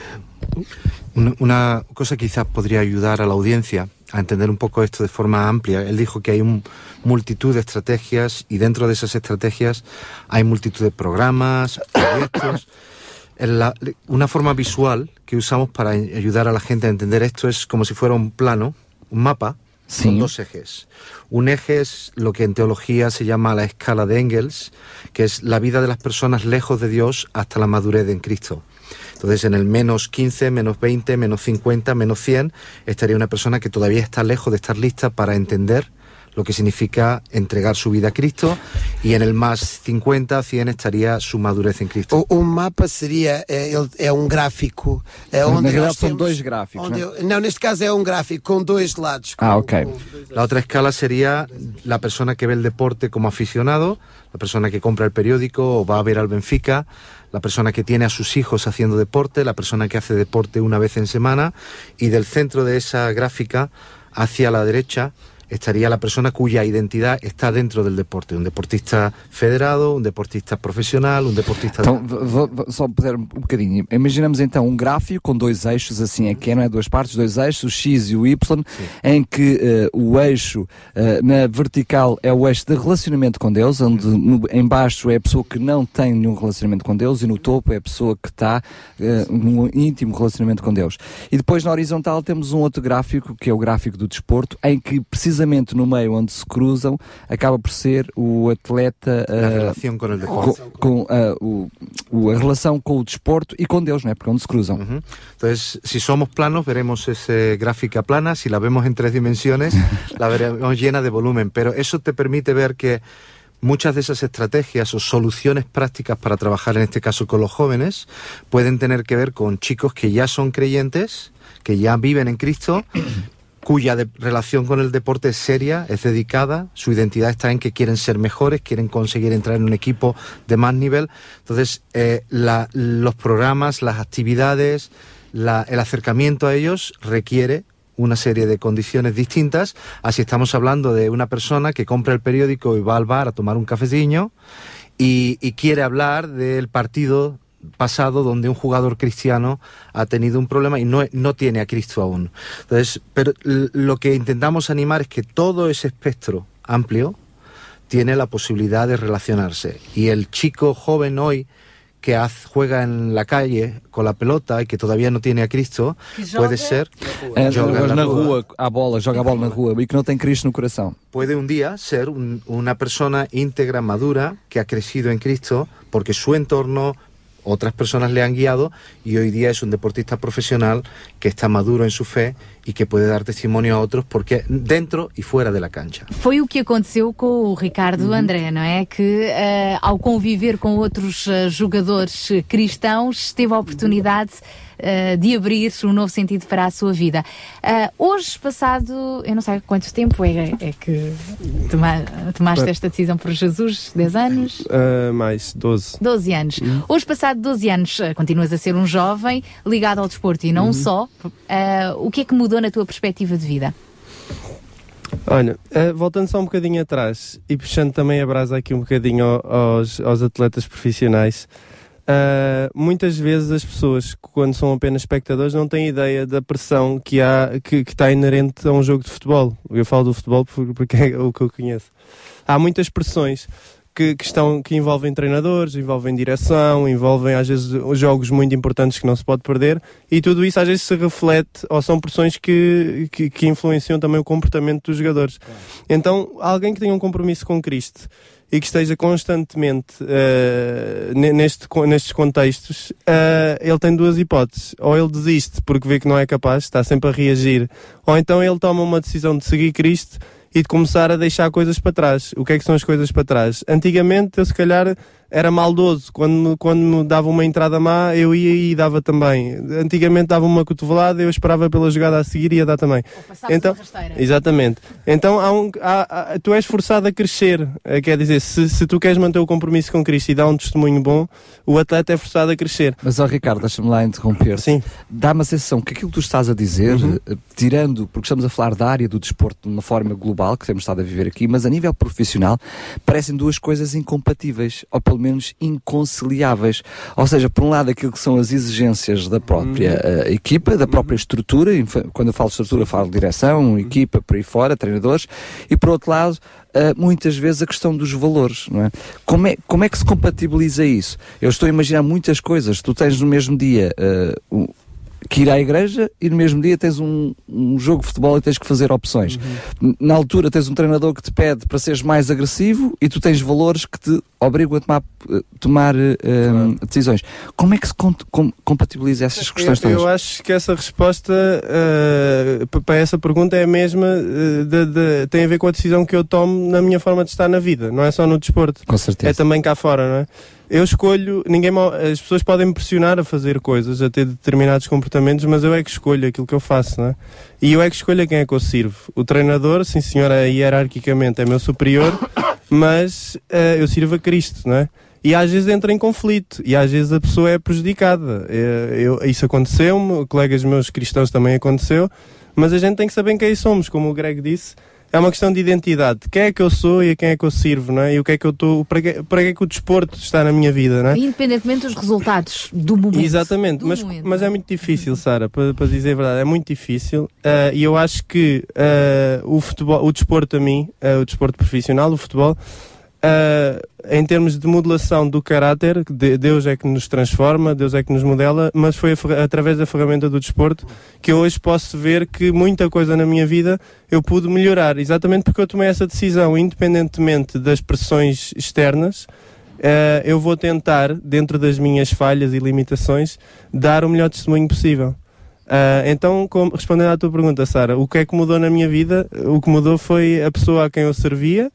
Una, una cosa que quizás podría ayudar a la audiencia a entender un poco esto de forma amplia. Él dijo que hay un, multitud de estrategias y dentro de esas estrategias hay multitud de programas, proyectos. La- una forma visual que usamos para ayudar a la gente a entender esto es como si fuera un plano, un mapa, con dos ejes. Un eje es lo que en teología se llama la escala de Engels, que es la vida de las personas lejos de Dios hasta la madurez en Cristo. Entonces, en el menos 15, menos 20, menos 50, menos 100, estaría una persona que todavía está lejos de estar lista para entender lo que significa entregar su vida a Cristo, y en el más 50, 100 estaría su madurez en Cristo. O, o mapa seria, é, ele- é um gráfico. É Na onde são dois gráficos, onde não é? eu- não, neste caso é um gráfico com dois lados. Ah, ok. La otra escala sería la persona que ve el deporte como aficionado, la persona que compra el periódico o va a ver al Benfica, la persona que tiene a sus hijos haciendo deporte, la persona que hace deporte una vez en semana y del centro de esa gráfica hacia la derecha estaría la persona cuya identidad está dentro del deporte, un deportista federado, un deportista profesional, un deportista de- Então, só puder um um bocadinho. Imaginamos então um gráfico com dois eixos, assim é que é, não é? Duas partes, dois eixos, o X e o Y, em que eh, o eixo eh, na vertical é o eixo de relacionamento com Deus, onde no, em baixo é a pessoa que não tem nenhum relacionamento com Deus e no topo é a pessoa que está eh, num íntimo relacionamento com Deus. E depois na horizontal temos um outro gráfico, que é o gráfico do desporto, em que precisamente no meio onde se cruzam acaba por ser o atleta La eh, relación con el deporte. com, com, ah, o, o- a relação com o desporto e com Deus, não é? Porque onde se cruzam. Entonces, si somos planos, veremos esa gráfica plana. Si la vemos en tres dimensiones, la veremos llena de volumen. Pero eso te permite ver que muchas de esas estrategias o soluciones prácticas para trabajar, en este caso con los jóvenes, pueden tener que ver con chicos que ya son creyentes, que ya viven en Cristo, cuya relación con el deporte es seria, es dedicada, su identidad está en que quieren ser mejores, quieren conseguir entrar en un equipo de más nivel. Entonces, eh, los programas, las actividades, el acercamiento a ellos requiere una serie de condiciones distintas. Así estamos hablando de una persona que compra el periódico y va al bar a tomar un cafecillo y quiere hablar del partido pasado donde un jugador cristiano ha tenido un problema y no, no tiene a Cristo aún. Entonces, pero lo que intentamos animar es que todo ese espectro amplio tiene la posibilidad de relacionarse. Y el chico joven hoy que haz- juega en la calle con la pelota y que todavía no tiene a Cristo, puede ser Eh, joga na la rua. à bola, joga a bola na rua e que não tem Cristo no coração. puede un día ser un- una persona íntegra, madura, que ha crecido en Cristo, porque su entorno, otras personas le han guiado, y hoy día es un deportista profesional que está maduro en su fe y que puede dar testimonio a otros porque dentro y fuera de la cancha. Foi o que aconteceu com o Ricardo André, não é? Que eh, ao conviver com outros eh, jogadores cristãos teve a oportunidade eh, de abrir um novo sentido para a sua vida. Ah, hoje, passado, eu não sei quanto tempo é, é que toma- tomaste esta decisão por Jesus? 10 anos? Ah, mais 12. 12 anos. Hoje, passado 12 anos, continuas a ser um jovem ligado ao desporto e não Uhum. só. O que é que mudou na tua perspectiva de vida? Olha, voltando só um bocadinho atrás e puxando também a brasa aqui um bocadinho ao- aos, aos atletas profissionais, ah, muitas vezes as pessoas, quando são apenas espectadores, não têm ideia da pressão que há, que, que está inerente a um jogo de futebol. Eu falo do futebol por- porque é o que eu conheço. Há muitas pressões. Que, que estão, que envolvem treinadores, envolvem direção, envolvem às vezes jogos muito importantes que não se pode perder e tudo isso às vezes se reflete ou são pressões que, que, que influenciam também o comportamento dos jogadores. Então, alguém que tenha um compromisso com Cristo e que esteja constantemente ne- neste, nestes contextos, eh, ele tem duas hipóteses. Ou ele desiste porque vê que não é capaz, está sempre a reagir, ou então ele toma uma decisão de seguir Cristo e de começar a deixar coisas para trás. O que é que são as coisas para trás? Antigamente eu se calhar era maldoso. Quando, me- quando me dava uma entrada má, eu ia e dava também. Antigamente dava uma cotovelada, eu esperava pela jogada a seguir e ia dar também. Então, exatamente. Então há um, há- há- tu és forçado a crescer. Eh, Quer dizer, se, se tu queres manter o compromisso com Cristo e dar um testemunho bom, o atleta é forçado a crescer. Mas, ó Ricardo, deixa-me lá interromper. Sim. Dá-me a sensação que aquilo que tu estás a dizer, Uhum. eh, tirando, porque estamos a falar da área do desporto de uma forma global, que temos estado a viver aqui, mas a nível profissional, parecem duas coisas incompatíveis, ou pelo menos inconciliáveis. Ou seja, por um lado, aquilo que são as exigências da própria Uhum. eh, equipa, da própria estrutura, infa- quando eu falo de estrutura, falo de direção, Uhum. equipa, por aí fora, treinadores, e por outro lado, Uh, muitas vezes a questão dos valores, não é? Como, é? como é que se compatibiliza isso? Eu estou a imaginar muitas coisas. Tu tens no mesmo dia uh, que ir à igreja e no mesmo dia tens um, um jogo de futebol e tens que fazer opções. N- Na altura tens um treinador que te pede para seres mais agressivo e tu tens valores que te obrigam a tomar, uh, tomar uh, um, decisões. Como é que se com- com- compatibiliza essas questões Eu, todas? eu acho que essa resposta eh, p- para essa pergunta é a mesma, eh, de- de- tem a ver com a decisão que eu tomo na minha forma de estar na vida, não é só no desporto. Com certeza. É também cá fora, não é? Eu escolho, ninguém, as pessoas podem me pressionar a fazer coisas, a ter determinados comportamentos, mas eu é que escolho aquilo que eu faço, não é? E eu é que escolho a quem é que eu sirvo. O treinador, sim senhora, hierarquicamente é meu superior, mas eh, eu sirvo a Cristo, não é? E às vezes entra em conflito, e às vezes a pessoa é prejudicada. Eh, eu- isso aconteceu-me, colegas meus cristãos também aconteceu, mas a gente tem que saber quem somos, como o Greg disse. É uma questão de identidade. Quem é que eu sou e a quem é que eu sirvo, não é? E o que é que eu estou. Para que, para que é que o desporto está na minha vida, não é? Independentemente dos resultados do momento. Exatamente, mas, mas é muito difícil, Sara, para, para dizer a verdade, é muito difícil. Ah, e eu acho que ah, o futebol, o desporto a mim, ah, o desporto profissional, o futebol, ah, em termos de modelação do caráter, de- Deus é que nos transforma, Deus é que nos modela, mas foi através da ferramenta do desporto que eu hoje posso ver que muita coisa na minha vida eu pude melhorar, exatamente porque eu tomei essa decisão, independentemente das pressões externas. eh, eu vou tentar, dentro das minhas falhas e limitações, dar o melhor testemunho possível. Ah, então, respondendo à tua pergunta, Sara, o que é que mudou na minha vida? O que mudou foi a pessoa a quem eu servia,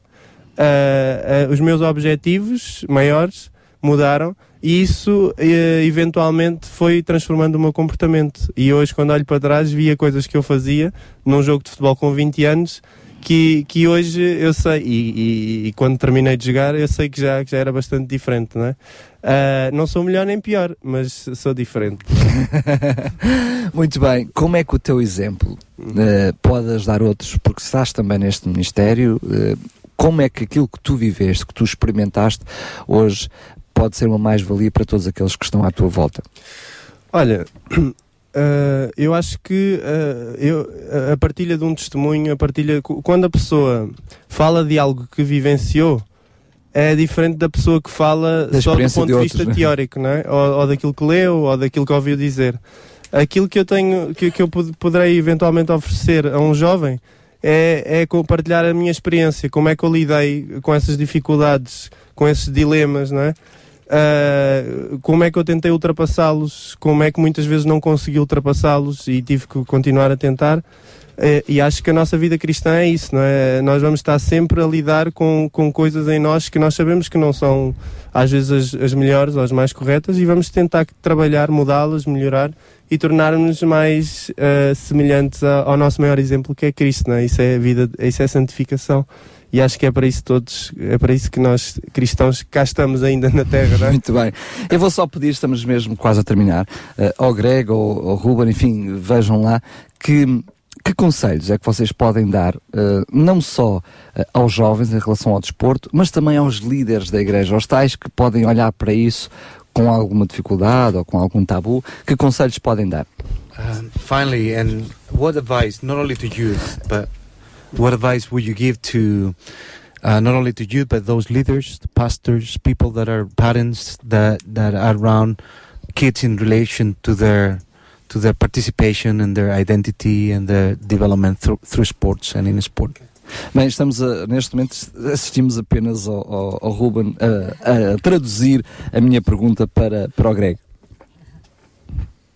ah, ah, os meus objetivos maiores mudaram e isso eventualmente foi transformando o meu comportamento. E hoje, quando olho para trás, via coisas que eu fazia num jogo de futebol com 20 anos que, que hoje eu sei, e, e- e quando terminei de jogar, eu sei que já, que já era bastante diferente, não é? Ah, não sou melhor nem pior, mas sou diferente. Muito bem, como é que o teu exemplo eh, pode ajudar outros? Porque estás também neste Ministério, eh, como é que aquilo que tu viveste, que tu experimentaste, hoje pode ser uma mais-valia para todos aqueles que estão à tua volta? Olha, eh, eu acho que eh, eu, a partilha de um testemunho, a partilha. Quando a pessoa fala de algo que vivenciou, é diferente da pessoa que fala Da só do ponto de de, outros, vista né? teórico, não é? Ou, ou daquilo que leu, ou daquilo que ouviu dizer. Aquilo que eu tenho, que, que eu pod- poderei eventualmente oferecer a um jovem é, é compartilhar a minha experiência, como é que eu lidei com essas dificuldades, com esses dilemas, não é? Ah, como é que eu tentei ultrapassá-los, como é que muitas vezes não consegui ultrapassá-los e tive que continuar a tentar. Eh, e acho que a nossa vida cristã é isso, não é? Nós vamos estar sempre a lidar com, com coisas em nós que nós sabemos que não são às vezes as, as melhores ou as mais corretas e vamos tentar trabalhar, mudá-las, melhorar e tornar-nos mais eh, semelhantes ao nosso maior exemplo que é Cristo, não é? Isso é vida, isso é santificação. E acho que é para isso todos, é para isso que nós cristãos cá estamos ainda na Terra, não é? Muito bem. Eu vou só pedir, estamos mesmo quase a terminar, eh, ao Greg ou ao Ruben, enfim, vejam lá, que, que conselhos é que vocês podem dar, eh, não só eh, aos jovens em relação ao desporto, mas também aos líderes da igreja, aos tais que podem olhar para isso com alguma dificuldade ou com algum tabu, que conselhos podem dar? Um, finally, and what advice, not only to youth, but what advice would you give to uh, not only to youth, but those leaders, pastors, people that are parents that that are around kids in relation to their to their participation and their identity and their development through, through sports and in sport. Bem, estamos a, neste momento assistimos apenas ao, ao, ao Ruben a, a traduzir a minha pergunta para, para o Greg.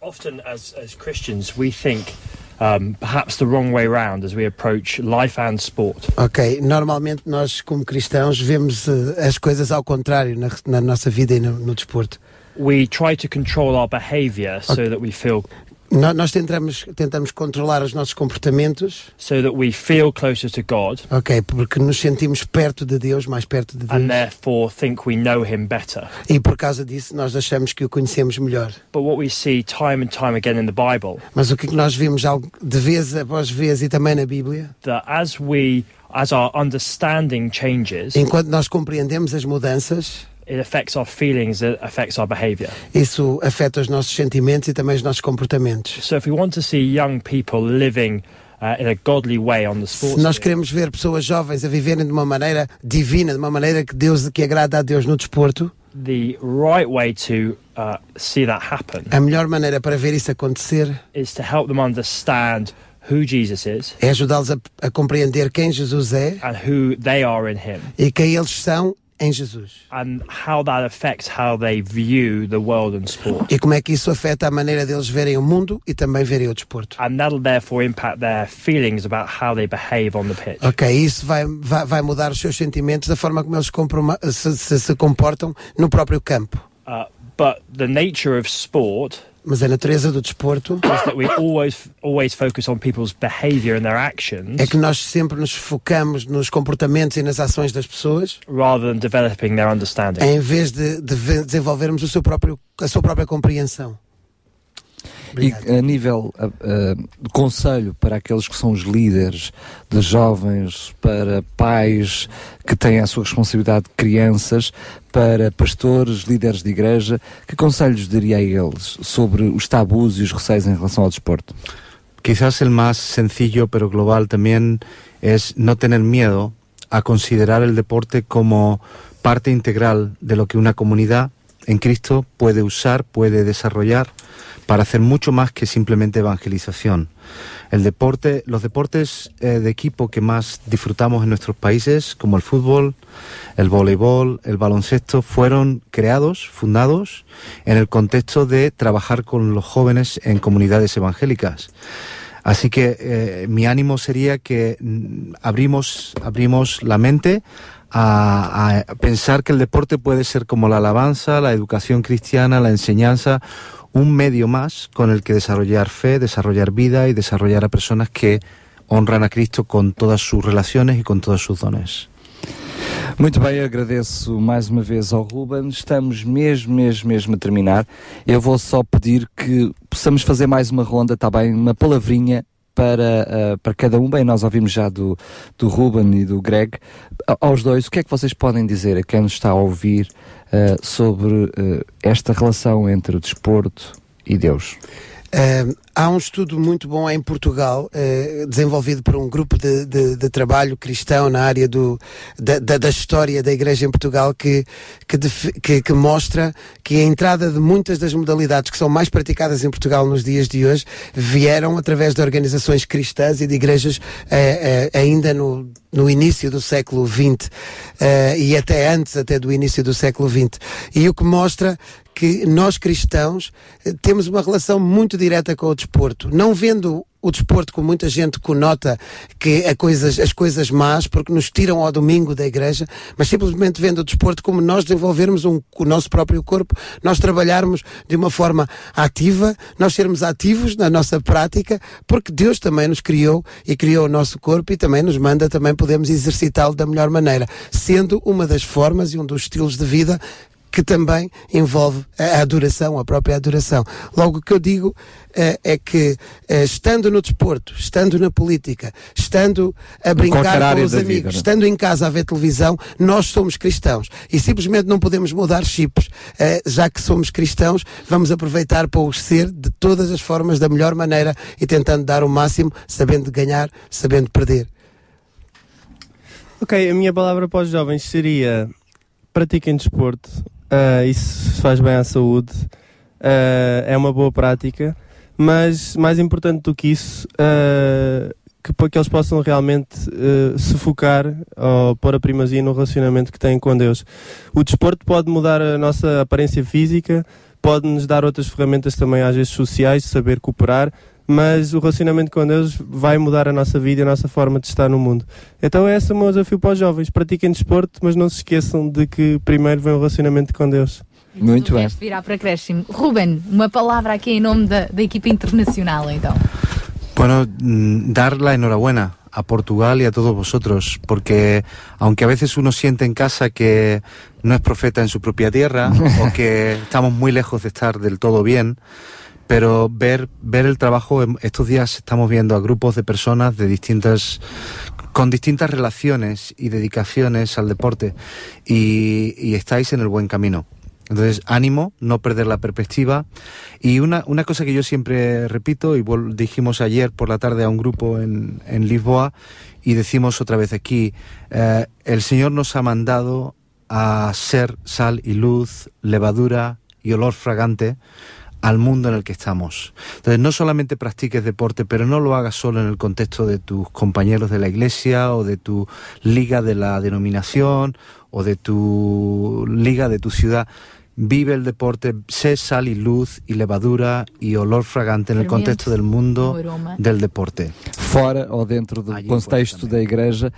often as, as Christians, we think um, perhaps the wrong way round as we approach life and sport. Ok, normalmente nós como cristãos vemos eh, as coisas ao contrário na, na nossa vida e no, no desporto. We try to control our behaviour so that we feel No- nós tentamos, tentamos controlar os nossos comportamentos, so that we feel closer to God ok, porque nos sentimos perto de Deus, mais perto de Deus. and therefore think we know Him better. E por causa disso nós achamos que o conhecemos melhor. But what we see time and time again in the Bible Mas o que nós vimos de vez após vez e também na Bíblia, that as we as our understanding changes, enquanto nós compreendemos as mudanças, it affects our feelings, it affects our behaviour. isso afeta os nossos sentimentos e também os nossos comportamentos. So if we want to see young people living uh, in a godly way on the Se sports nós field, queremos ver pessoas jovens a viverem de uma maneira divina, de uma maneira que Deus que agrada a Deus no desporto, the right way to uh, see that happen a melhor maneira para ver isso acontecer is to help them understand who Jesus is é ajudá-los a, a compreender quem Jesus é and who they are in Him, e quem eles são em Jesus. and how that affects how they view the world and sport. E como é que isso afeta a maneira deles verem o mundo e também verem o desporto. And that'll therefore impact their feelings about how they behave on the pitch. Ok, isso vai, vai, vai mudar os seus sentimentos da forma como eles se, se, se comportam no próprio campo. Uh, but the nature of sport Mas a natureza do desporto always always actions é que nós sempre nos focamos nos comportamentos e nas ações das pessoas rather than developing their understanding. em vez de, de ve- desenvolvermos o seu próprio, a sua própria compreensão. E a nível ah, de conselho para aqueles que são os líderes de jovens, para pais que têm a sua responsabilidade de crianças, para pastores, líderes de igreja, que conselhos diria a eles sobre os tabus e os receios em relação ao desporto? Quizás el más sencillo pero global también es no tener miedo a considerar el deporte como parte integral de lo que una comunidad en Cristo puede usar, puede desarrollar para hacer mucho más que simplemente evangelización. El deporte, los deportes eh, de equipo que más disfrutamos en nuestros países, como el fútbol, el voleibol, el baloncesto, fueron creados, fundados en el contexto de trabajar con los jóvenes en comunidades evangélicas. Así que eh, mi ánimo sería que mm, abrimos, abrimos la mente a, a pensar que el deporte puede ser como la alabanza, la educación cristiana, la enseñanza, un medio más con el que desarrollar fe, desarrollar vida y desarrollar a personas que honran a Cristo con todas sus relaciones y con todos sus dones. Muito bem, agradeço mais uma vez ao Ruben. Estamos mesmo, mesmo, mesmo a terminar. Eu vou só pedir que possamos fazer mais uma ronda, está bem? Uma palavrinha para, ah, para cada um. Bem, nós ouvimos já do, do Ruben e do Greg. Aos dois, o que é que vocês podem dizer a quem nos está a ouvir ah, sobre ah, esta relação entre o desporto e Deus? Uh, há um estudo muito bom em Portugal, uh, desenvolvido por um grupo de, de- de trabalho cristão na área do, da, da- da história da Igreja em Portugal, que, que, defi- que- que mostra que a entrada de muitas das modalidades que são mais praticadas em Portugal nos dias de hoje vieram através de organizações cristãs e de igrejas eh, ainda no, no início do século XX e até antes até do início do século XX. E o que mostra que nós cristãos eh, temos uma relação muito direta com o desporto, não vendo o desporto como muita gente conota que a coisas, as coisas más, porque nos tiram ao domingo da igreja, mas simplesmente vendo o desporto como nós desenvolvermos um, o nosso próprio corpo, nós trabalharmos de uma forma ativa, nós sermos ativos na nossa prática, porque Deus também nos criou e criou o nosso corpo e também nos manda também podemos exercitá-lo da melhor maneira, sendo uma das formas e um dos estilos de vida que também envolve a adoração, a própria adoração. Logo o que eu digo eh, é que eh, estando no desporto, estando na política, estando a brincar com os amigos, vida, né? estando em casa a ver televisão, nós somos cristãos e simplesmente não podemos mudar chips. Eh, já que somos cristãos, vamos aproveitar para os ser de todas as formas, da melhor maneira e tentando dar o máximo, sabendo ganhar, sabendo perder. Ok, a minha palavra para os jovens seria pratiquem desporto, ah, isso faz bem à saúde, ah, é uma boa prática, mas mais importante do que isso, ah, que, para que eles possam realmente se focar ou pôr a primazia no relacionamento que têm com Deus. O desporto pode mudar a nossa aparência física, pode nos dar outras ferramentas também, às vezes sociais, saber cooperar, mas o relacionamento com Deus vai mudar a nossa vida e a nossa forma de estar no mundo. Então esse é o meu desafio para os jovens. Pratiquem desporto, mas não se esqueçam de que primeiro vem o relacionamento com Deus. Muito bem. Virá para acréscimo. Ruben, uma palavra aqui em nome da, da equipa internacional, então. Bueno, dar la enhorabuena a Portugal y a todos vosotros, porque aunque a veces uno siente en casa que no es profeta en su propia tierra o que estamos muy lejos de estar del todo bien, pero ver, ver el trabajo, estos días estamos viendo a grupos de personas de distintas con distintas relaciones y dedicaciones al deporte y, y estáis en el buen camino. Entonces, ánimo, no perder la perspectiva. Y una, una cosa que yo siempre repito, y dijimos ayer por la tarde a un grupo en, en Lisboa, y decimos otra vez aquí, eh, el Señor nos ha mandado a ser sal y luz, levadura y olor fragante al mundo en el que estamos. Entonces, no solamente practiques deporte, pero no lo hagas solo en el contexto de tus compañeros de la iglesia o de tu liga de la denominación o de tu liga de tu ciudad. Vive el deporte, sé sal y luz y levadura y olor fragante en el Fermento, contexto del mundo del deporte. Fora ou dentro do contexto da igreja,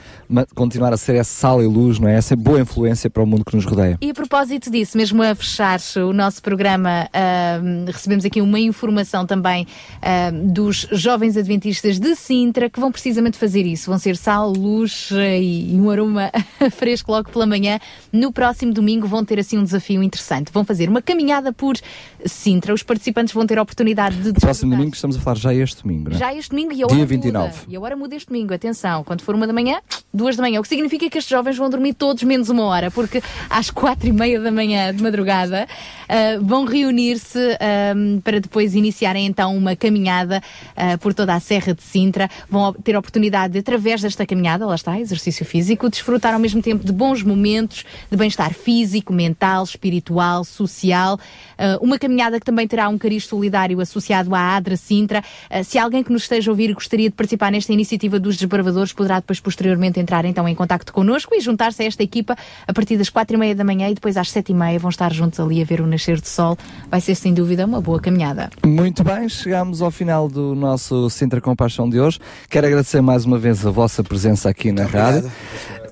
continuar a ser essa sal e luz, não é? Essa boa influência para o mundo que nos rodeia. E a propósito disso, mesmo a fechar o nosso programa, ahm, recebemos aqui uma informação também ahm, dos jovens adventistas de Sintra que vão precisamente fazer isso. Vão ser sal, luz eh, e um aroma fresco logo pela manhã. No próximo domingo vão ter assim um desafio interessante. Vão fazer uma caminhada por Sintra. Os participantes vão ter a oportunidade de Próximo domingo, estamos a falar já este domingo, é? já este domingo e a Dia hora 29. muda. E a hora muda este domingo, atenção. Quando for uma da manhã, duas da manhã. O que significa que estes jovens vão dormir todos menos uma hora, porque às quatro e meia da manhã de madrugada ah, vão reunir-se ahm, para depois iniciarem então uma caminhada ah, por toda a Serra de Sintra. Vão ter a oportunidade de, através desta caminhada, lá está, exercício físico, desfrutar ao mesmo tempo de bons momentos, de bem-estar físico, mental, espiritual, social. Ah, uma caminhada que também terá um cariz solidário associado à ADRA Sintra. Ah, se alguém que nos esteja a ouvir gostaria de participar nesta iniciativa dos desbravadores, poderá depois posteriormente entrar então em contacto connosco e juntar-se a esta equipa a partir das quatro e meia da manhã e depois às sete e meia vão estar juntos ali a ver o nascer do sol. Vai ser sem dúvida uma boa caminhada. Muito bem, chegamos ao final do nosso Sintra Compaixão de hoje. Quero agradecer mais uma vez a vossa presença aqui na rádio.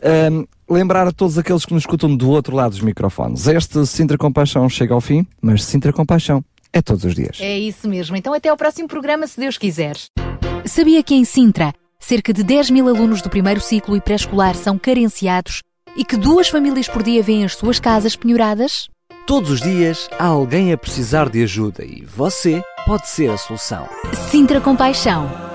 Ahm, lembrar a todos aqueles que nos escutam do outro lado dos microfones. Este Sintra Compaixão chega ao fim, mas Sintra Compaixão é todos os dias. É isso mesmo. Então até ao próximo programa, se Deus quiser. Sabia que em Sintra, cerca de 10 mil alunos do primeiro ciclo e pré-escolar são carenciados e que duas famílias por dia vêm as suas casas penhoradas? Todos os dias há alguém a precisar de ajuda e você pode ser a solução. Sintra Compaixão,